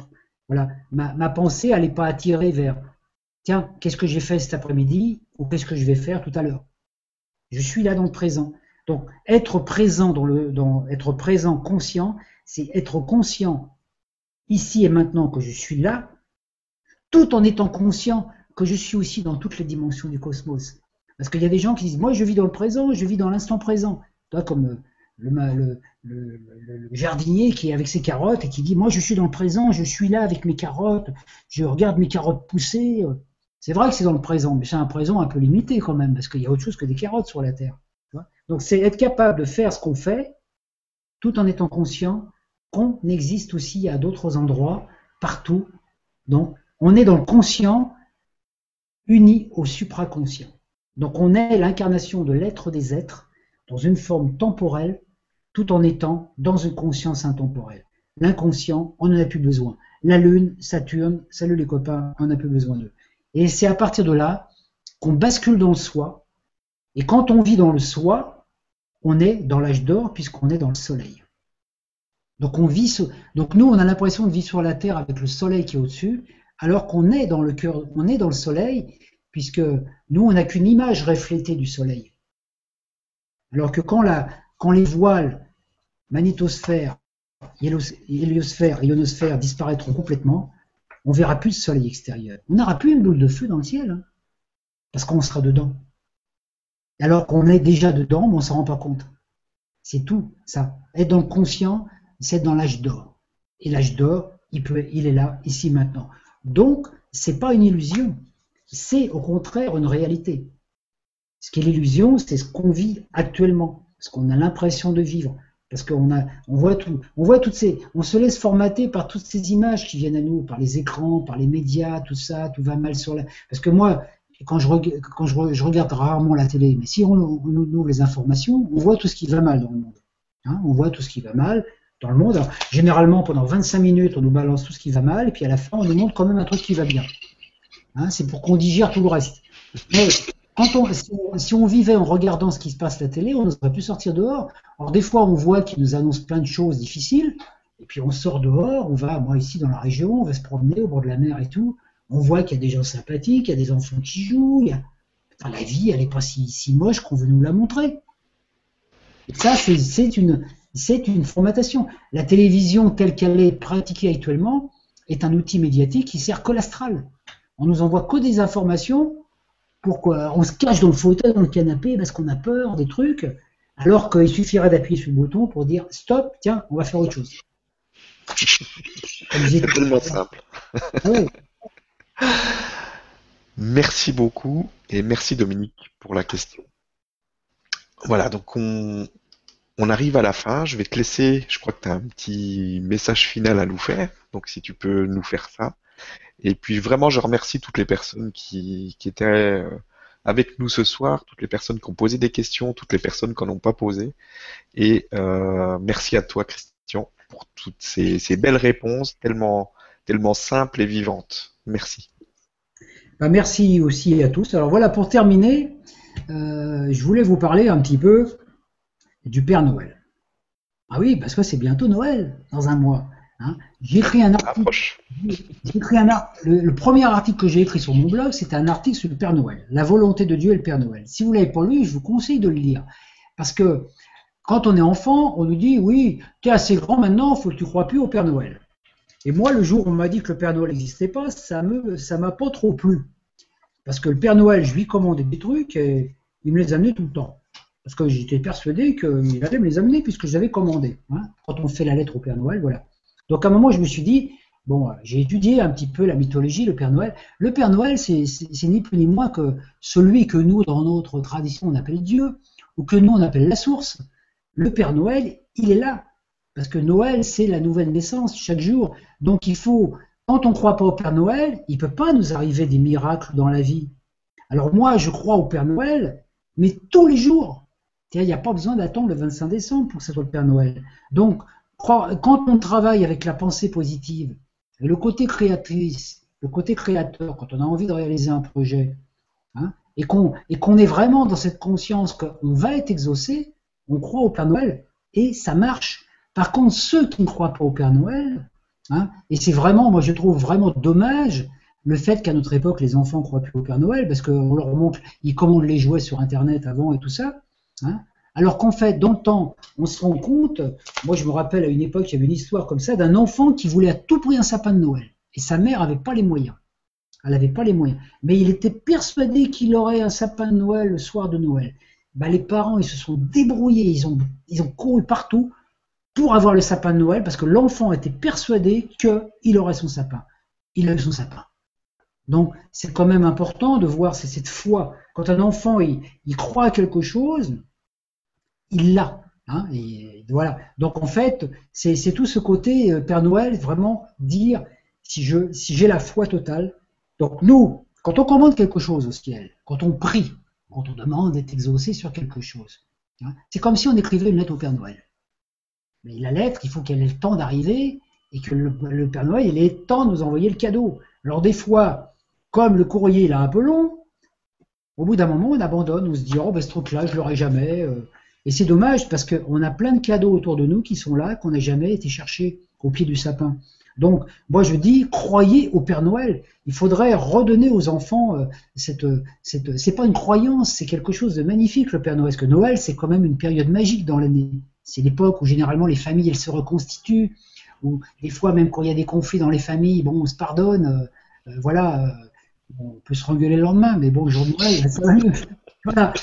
voilà, ma, pensée, elle n'est pas attirée vers tiens, qu'est-ce que j'ai fait cet après-midi ou qu'est-ce que je vais faire tout à l'heure? Je suis là dans le présent. Donc, être présent dans le, dans, être présent conscient, c'est être conscient ici et maintenant que je suis là, tout en étant conscient que je suis aussi dans toutes les dimensions du cosmos. Parce qu'il y a des gens qui disent, moi je vis dans le présent, je vis dans l'instant présent. Toi, comme le, jardinier qui est avec ses carottes et qui dit Moi, je suis dans le présent, je suis là avec mes carottes, je regarde mes carottes pousser. C'est vrai que c'est dans le présent, mais c'est un présent un peu limité quand même, parce qu'il y a autre chose que des carottes sur la Terre. Donc, c'est être capable de faire ce qu'on fait tout en étant conscient qu'on existe aussi à d'autres endroits, partout. Donc, on est dans le conscient uni au supraconscient. Donc, on est l'incarnation de l'être des êtres dans une forme temporelle tout en étant dans une conscience intemporelle. L'inconscient, on n'en a plus besoin. La Lune, Saturne, salut les copains, on n'a plus besoin d'eux. Et c'est à partir de là qu'on bascule dans le soi. Et quand on vit dans le soi, on est dans l'âge d'or puisqu'on est dans le soleil. Donc on vit, donc nous on a l'impression de vivre sur la terre avec le soleil qui est au-dessus, alors qu'on est dans le cœur, on est dans le soleil puisque nous on n'a qu'une image reflétée du soleil. Alors que quand, les voiles magnétosphère, héliosphère ionosphère disparaîtront complètement, on verra plus le soleil extérieur. On n'aura plus une boule de feu dans le ciel, hein, parce qu'on sera dedans. Alors qu'on est déjà dedans, on s'en rend pas compte. C'est tout, ça. Être dans le conscient, c'est dans l'âge d'or. Et l'âge d'or, il, il est là, ici, maintenant. Donc, c'est pas une illusion. C'est au contraire une réalité. Ce qui est l'illusion, c'est ce qu'on vit actuellement, ce qu'on a l'impression de vivre, parce qu'on a, on voit tout, on voit toutes ces, on se laisse formater par toutes ces images qui viennent à nous, par les écrans, par les médias, tout ça, tout va mal sur la. Parce que moi, quand je, quand je, regarde rarement la télé, mais si on, nous ouvre les informations, on voit tout ce qui va mal dans le monde. Hein, on voit tout ce qui va mal dans le monde. généralement, pendant 25 minutes, on nous balance tout ce qui va mal, et puis à la fin, on nous montre quand même un truc qui va bien. Hein, c'est pour qu'on digère tout le reste. Mais si, on, vivait en regardant ce qui se passe à la télé, on n'oserait plus sortir dehors. Alors des fois, on voit qu'ils nous annoncent plein de choses difficiles, et puis on sort dehors, on va, moi ici dans la région, on va se promener au bord de la mer et tout. On voit qu'il y a des gens sympathiques, il y a des enfants qui jouent. la vie, elle n'est pas si, moche qu'on veut nous la montrer. ça, c'est une, une formatation. La télévision telle qu'elle est pratiquée actuellement est un outil médiatique qui sert que l'astral. On nous envoie que des informations pourquoi? On se cache dans le fauteuil, dans le canapé, parce qu'on a peur des trucs, alors qu'il suffirait d'appuyer sur le bouton pour dire stop, tiens, on va faire autre chose. C'est tellement simple. Ah merci beaucoup et merci Dominique pour la question. Voilà, donc on, on arrive à la fin. Je vais te laisser, je crois que tu as un petit message final à nous faire, donc si tu peux nous faire ça. Et puis vraiment, je remercie toutes les personnes qui, étaient euh, avec nous ce soir, toutes les personnes qui ont posé des questions, toutes les personnes qui n'en ont pas posé. Et euh, merci à toi, Christian, pour toutes ces, belles réponses tellement, tellement simples et vivantes. Merci. Bah, merci aussi à tous. Alors voilà, pour terminer, euh, je voulais vous parler un petit peu du Père Noël. Ah oui, parce que c'est bientôt Noël, dans un mois. Hein. J'ai écrit un article. écrit un le, premier article que j'ai écrit sur mon blog, c'était un article sur le Père Noël, la volonté de Dieu et le Père Noël. Si vous l'avez pas lu, je vous conseille de le lire, parce que quand on est enfant, on nous dit oui, tu es assez grand maintenant, il faut que tu crois plus au Père Noël. Et moi, le jour où on m'a dit que le Père Noël n'existait pas, ça me, ça m'a pas trop plu, parce que le Père Noël, je lui commandais des trucs et il me les amenait tout le temps. Parce que j'étais persuadé qu'il allait me les amener puisque je commandé. Hein. Quand on fait la lettre au Père Noël, voilà. Donc à un moment, je me suis dit, bon, j'ai étudié un petit peu la mythologie, le Père Noël. Le Père Noël, c'est ni plus ni moins que celui que nous, dans notre tradition, on appelle Dieu, ou que nous, on appelle la source. Le Père Noël, il est là. Parce que Noël, c'est la nouvelle naissance chaque jour. Donc il faut, quand on ne croit pas au Père Noël, il ne peut pas nous arriver des miracles dans la vie. Alors moi, je crois au Père Noël, mais tous les jours. Il n'y a pas besoin d'attendre le 25 décembre pour que ce soit le Père Noël. Donc, quand on travaille avec la pensée positive, le côté créatrice, le côté créateur, quand on a envie de réaliser un projet, hein, et qu'on est vraiment dans cette conscience qu'on va être exaucé, on croit au Père Noël et ça marche. Par contre, ceux qui ne croient pas au Père Noël, hein, et c'est vraiment, moi je trouve vraiment dommage le fait qu'à notre époque les enfants ne croient plus au Père Noël parce qu'on leur montre, ils commandent les jouets sur Internet avant et tout ça. Hein, alors qu'en fait, dans le temps, on se rend compte, moi je me rappelle à une époque, il y avait une histoire comme ça, d'un enfant qui voulait à tout prix un sapin de Noël. Et sa mère n'avait pas les moyens. Elle n'avait pas les moyens. Mais il était persuadé qu'il aurait un sapin de Noël le soir de Noël. bah, les parents, ils se sont débrouillés, ils ont, ils ont couru partout pour avoir le sapin de Noël parce que l'enfant était persuadé qu'il aurait son sapin. Il a eu son sapin. Donc, c'est quand même important de voir cette foi. Quand un enfant, il, croit à quelque chose, il l'a. Hein, voilà. Donc, en fait, c'est tout ce côté euh, Père Noël, vraiment dire si j'ai la foi totale. Donc, nous, quand on commande quelque chose au ciel, quand on prie, quand on demande d'être exaucé sur quelque chose, hein, c'est comme si on écrivait une lettre au Père Noël. Mais la lettre, il faut qu'elle ait le temps d'arriver et que le, Père Noël ait le temps de nous envoyer le cadeau. Alors des fois, comme le courrier est un peu long, au bout d'un moment, on abandonne, on se dit oh ben ce truc-là, je l'aurai jamais. Euh. Et c'est dommage parce qu'on a plein de cadeaux autour de nous qui sont là, qu'on n'a jamais été chercher au pied du sapin. Donc, moi je dis, croyez au Père Noël. Il faudrait redonner aux enfants euh, cette, cette. C'est pas une croyance, c'est quelque chose de magnifique le Père Noël. Parce que Noël, c'est quand même une période magique dans l'année. C'est l'époque où généralement les familles elles se reconstituent, ou des fois même quand il y a des conflits dans les familles, bon, on se pardonne, euh, euh, voilà, euh, on peut se rengueuler le lendemain, mais bon, le jour de Noël, ça va mieux. Voilà,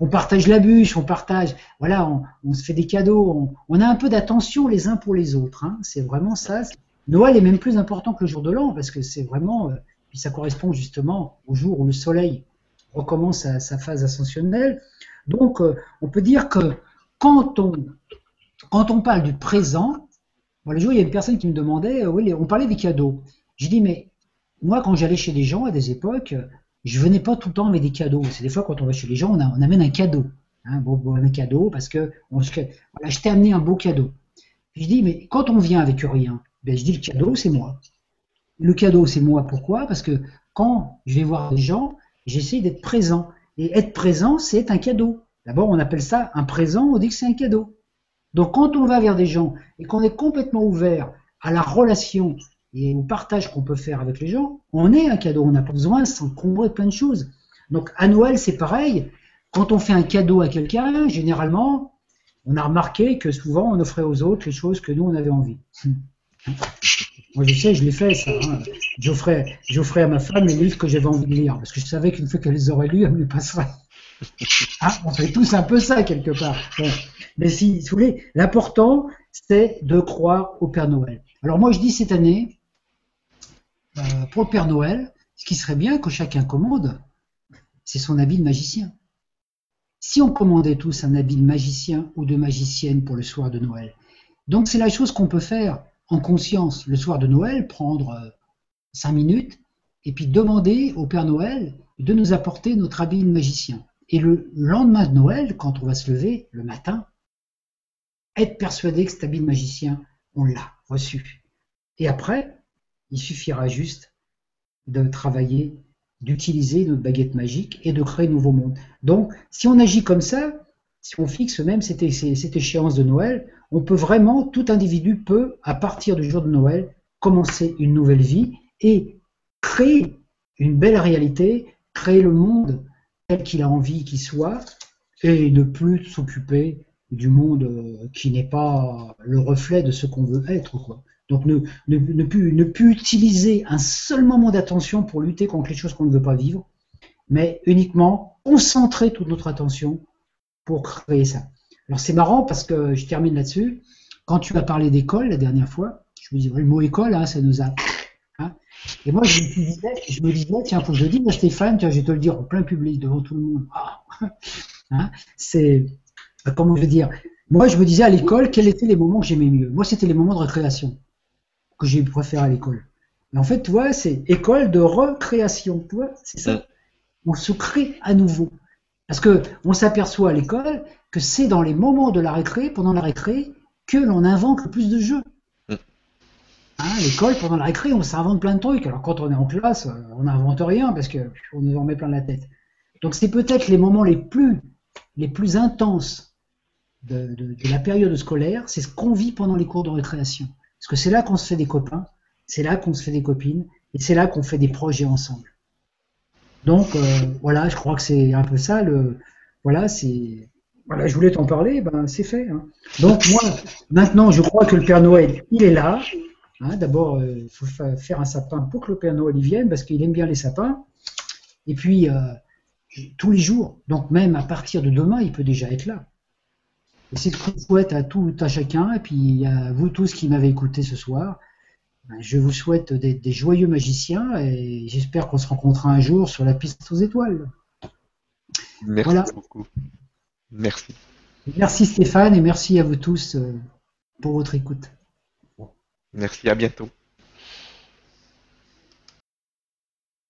on partage la bûche, on partage, voilà, on, se fait des cadeaux, on, a un peu d'attention les uns pour les autres. Hein. c'est vraiment ça. Noël est même plus important que le jour de l'an parce que c'est vraiment, puis ça correspond justement au jour où le soleil recommence sa phase ascensionnelle. Donc, on peut dire que quand on, quand on parle du présent, bon, le jour, il y a une personne qui me demandait, euh, oui, on parlait des cadeaux. Je dis, mais moi, quand j'allais chez des gens à des époques, je venais pas tout le temps avec des cadeaux. C'est des fois, quand on va chez les gens, on, amène un cadeau. Hein, bon, un cadeau parce que voilà, je t'ai amené un beau cadeau. Je dis, mais quand on vient avec rien, ben, je dis, le cadeau, c'est moi. Le cadeau, c'est moi. Pourquoi? Parce que quand je vais voir des gens, j'essaie d'être présent. Et être présent, c'est un cadeau. D'abord, on appelle ça un présent, on dit que c'est un cadeau. Donc quand on va vers des gens et qu'on est complètement ouvert à la relation et au partage qu'on peut faire avec les gens, on est un cadeau, on n'a pas besoin de s'encombrer de plein de choses. Donc à Noël, c'est pareil. Quand on fait un cadeau à quelqu'un, généralement, on a remarqué que souvent on offrait aux autres les choses que nous on avait envie. Moi je sais, je l'ai fait ça. Hein. J'offrais, à ma femme les livres que j'avais envie de lire, parce que je savais qu'une fois qu'elle les aurait lus, elle me les passerait. Ah, on fait tous un peu ça quelque part. Mais si, vous voulez, l'important, c'est de croire au Père Noël. Alors moi, je dis cette année, euh, pour le Père Noël, ce qui serait bien que chacun commande, c'est son habit de magicien. Si on commandait tous un habit de magicien ou de magicienne pour le soir de Noël, donc c'est la chose qu'on peut faire en conscience le soir de Noël, prendre euh, cinq minutes et puis demander au Père Noël de nous apporter notre habit de magicien. Et le lendemain de Noël, quand on va se lever, le matin, être persuadé que cet habit de magicien, on l'a reçu. Et après, il suffira juste de travailler, d'utiliser notre baguette magique et de créer un nouveau monde. Donc, si on agit comme ça, si on fixe même cette, échéance de Noël, on peut vraiment, tout individu peut, à partir du jour de Noël, commencer une nouvelle vie et créer une belle réalité, créer le monde qu'il a envie qu'il soit et ne plus s'occuper du monde qui n'est pas le reflet de ce qu'on veut être. Quoi. Donc ne, ne, plus, ne plus utiliser un seul moment d'attention pour lutter contre les choses qu'on ne veut pas vivre, mais uniquement concentrer toute notre attention pour créer ça. Alors c'est marrant parce que je termine là-dessus. Quand tu as parlé d'école la dernière fois, je me dis le mot école, hein, ça nous a et moi, je me disais, je me disais tiens, faut que je le dise à Stéphane, tiens, je vais te le dire en plein public, devant tout le monde. Ah. Hein, c'est, comment je veux dire? Moi, je me disais à l'école, quels étaient les moments que j'aimais mieux? Moi, c'était les moments de récréation que j'ai préféré à l'école. Mais en fait, tu vois, c'est école de recréation, tu vois, c'est ça. On se crée à nouveau. Parce que on s'aperçoit à l'école que c'est dans les moments de la récré, pendant la récré, que l'on invente le plus de jeux. Hein, l'école, pendant la récré, on s'invente plein de trucs. Alors quand on est en classe, euh, on n'invente rien parce qu'on nous en met plein la tête. Donc c'est peut-être les moments les plus, les plus intenses de, la période scolaire, c'est ce qu'on vit pendant les cours de récréation. Parce que c'est là qu'on se fait des copains, c'est là qu'on se fait des copines, et c'est là qu'on fait des projets ensemble. Donc euh, voilà, je crois que c'est un peu ça. Le, voilà, c'est voilà, je voulais t'en parler, ben c'est fait. Hein. Donc moi, maintenant, je crois que le Père Noël, il est là. Hein, d'abord, euh, il faut faire un sapin pour que le Père Noël y vienne, parce qu'il aime bien les sapins. Et puis, euh, tous les jours. Donc même à partir de demain, il peut déjà être là. Et c'est ce que je souhaite à tout à chacun, et puis à vous tous qui m'avez écouté ce soir. Ben, je vous souhaite des, des joyeux magiciens et j'espère qu'on se rencontrera un jour sur la piste aux étoiles. Merci Voilà. beaucoup. Merci. Merci Stéphane et merci à vous tous euh, pour votre écoute. Merci, à bientôt.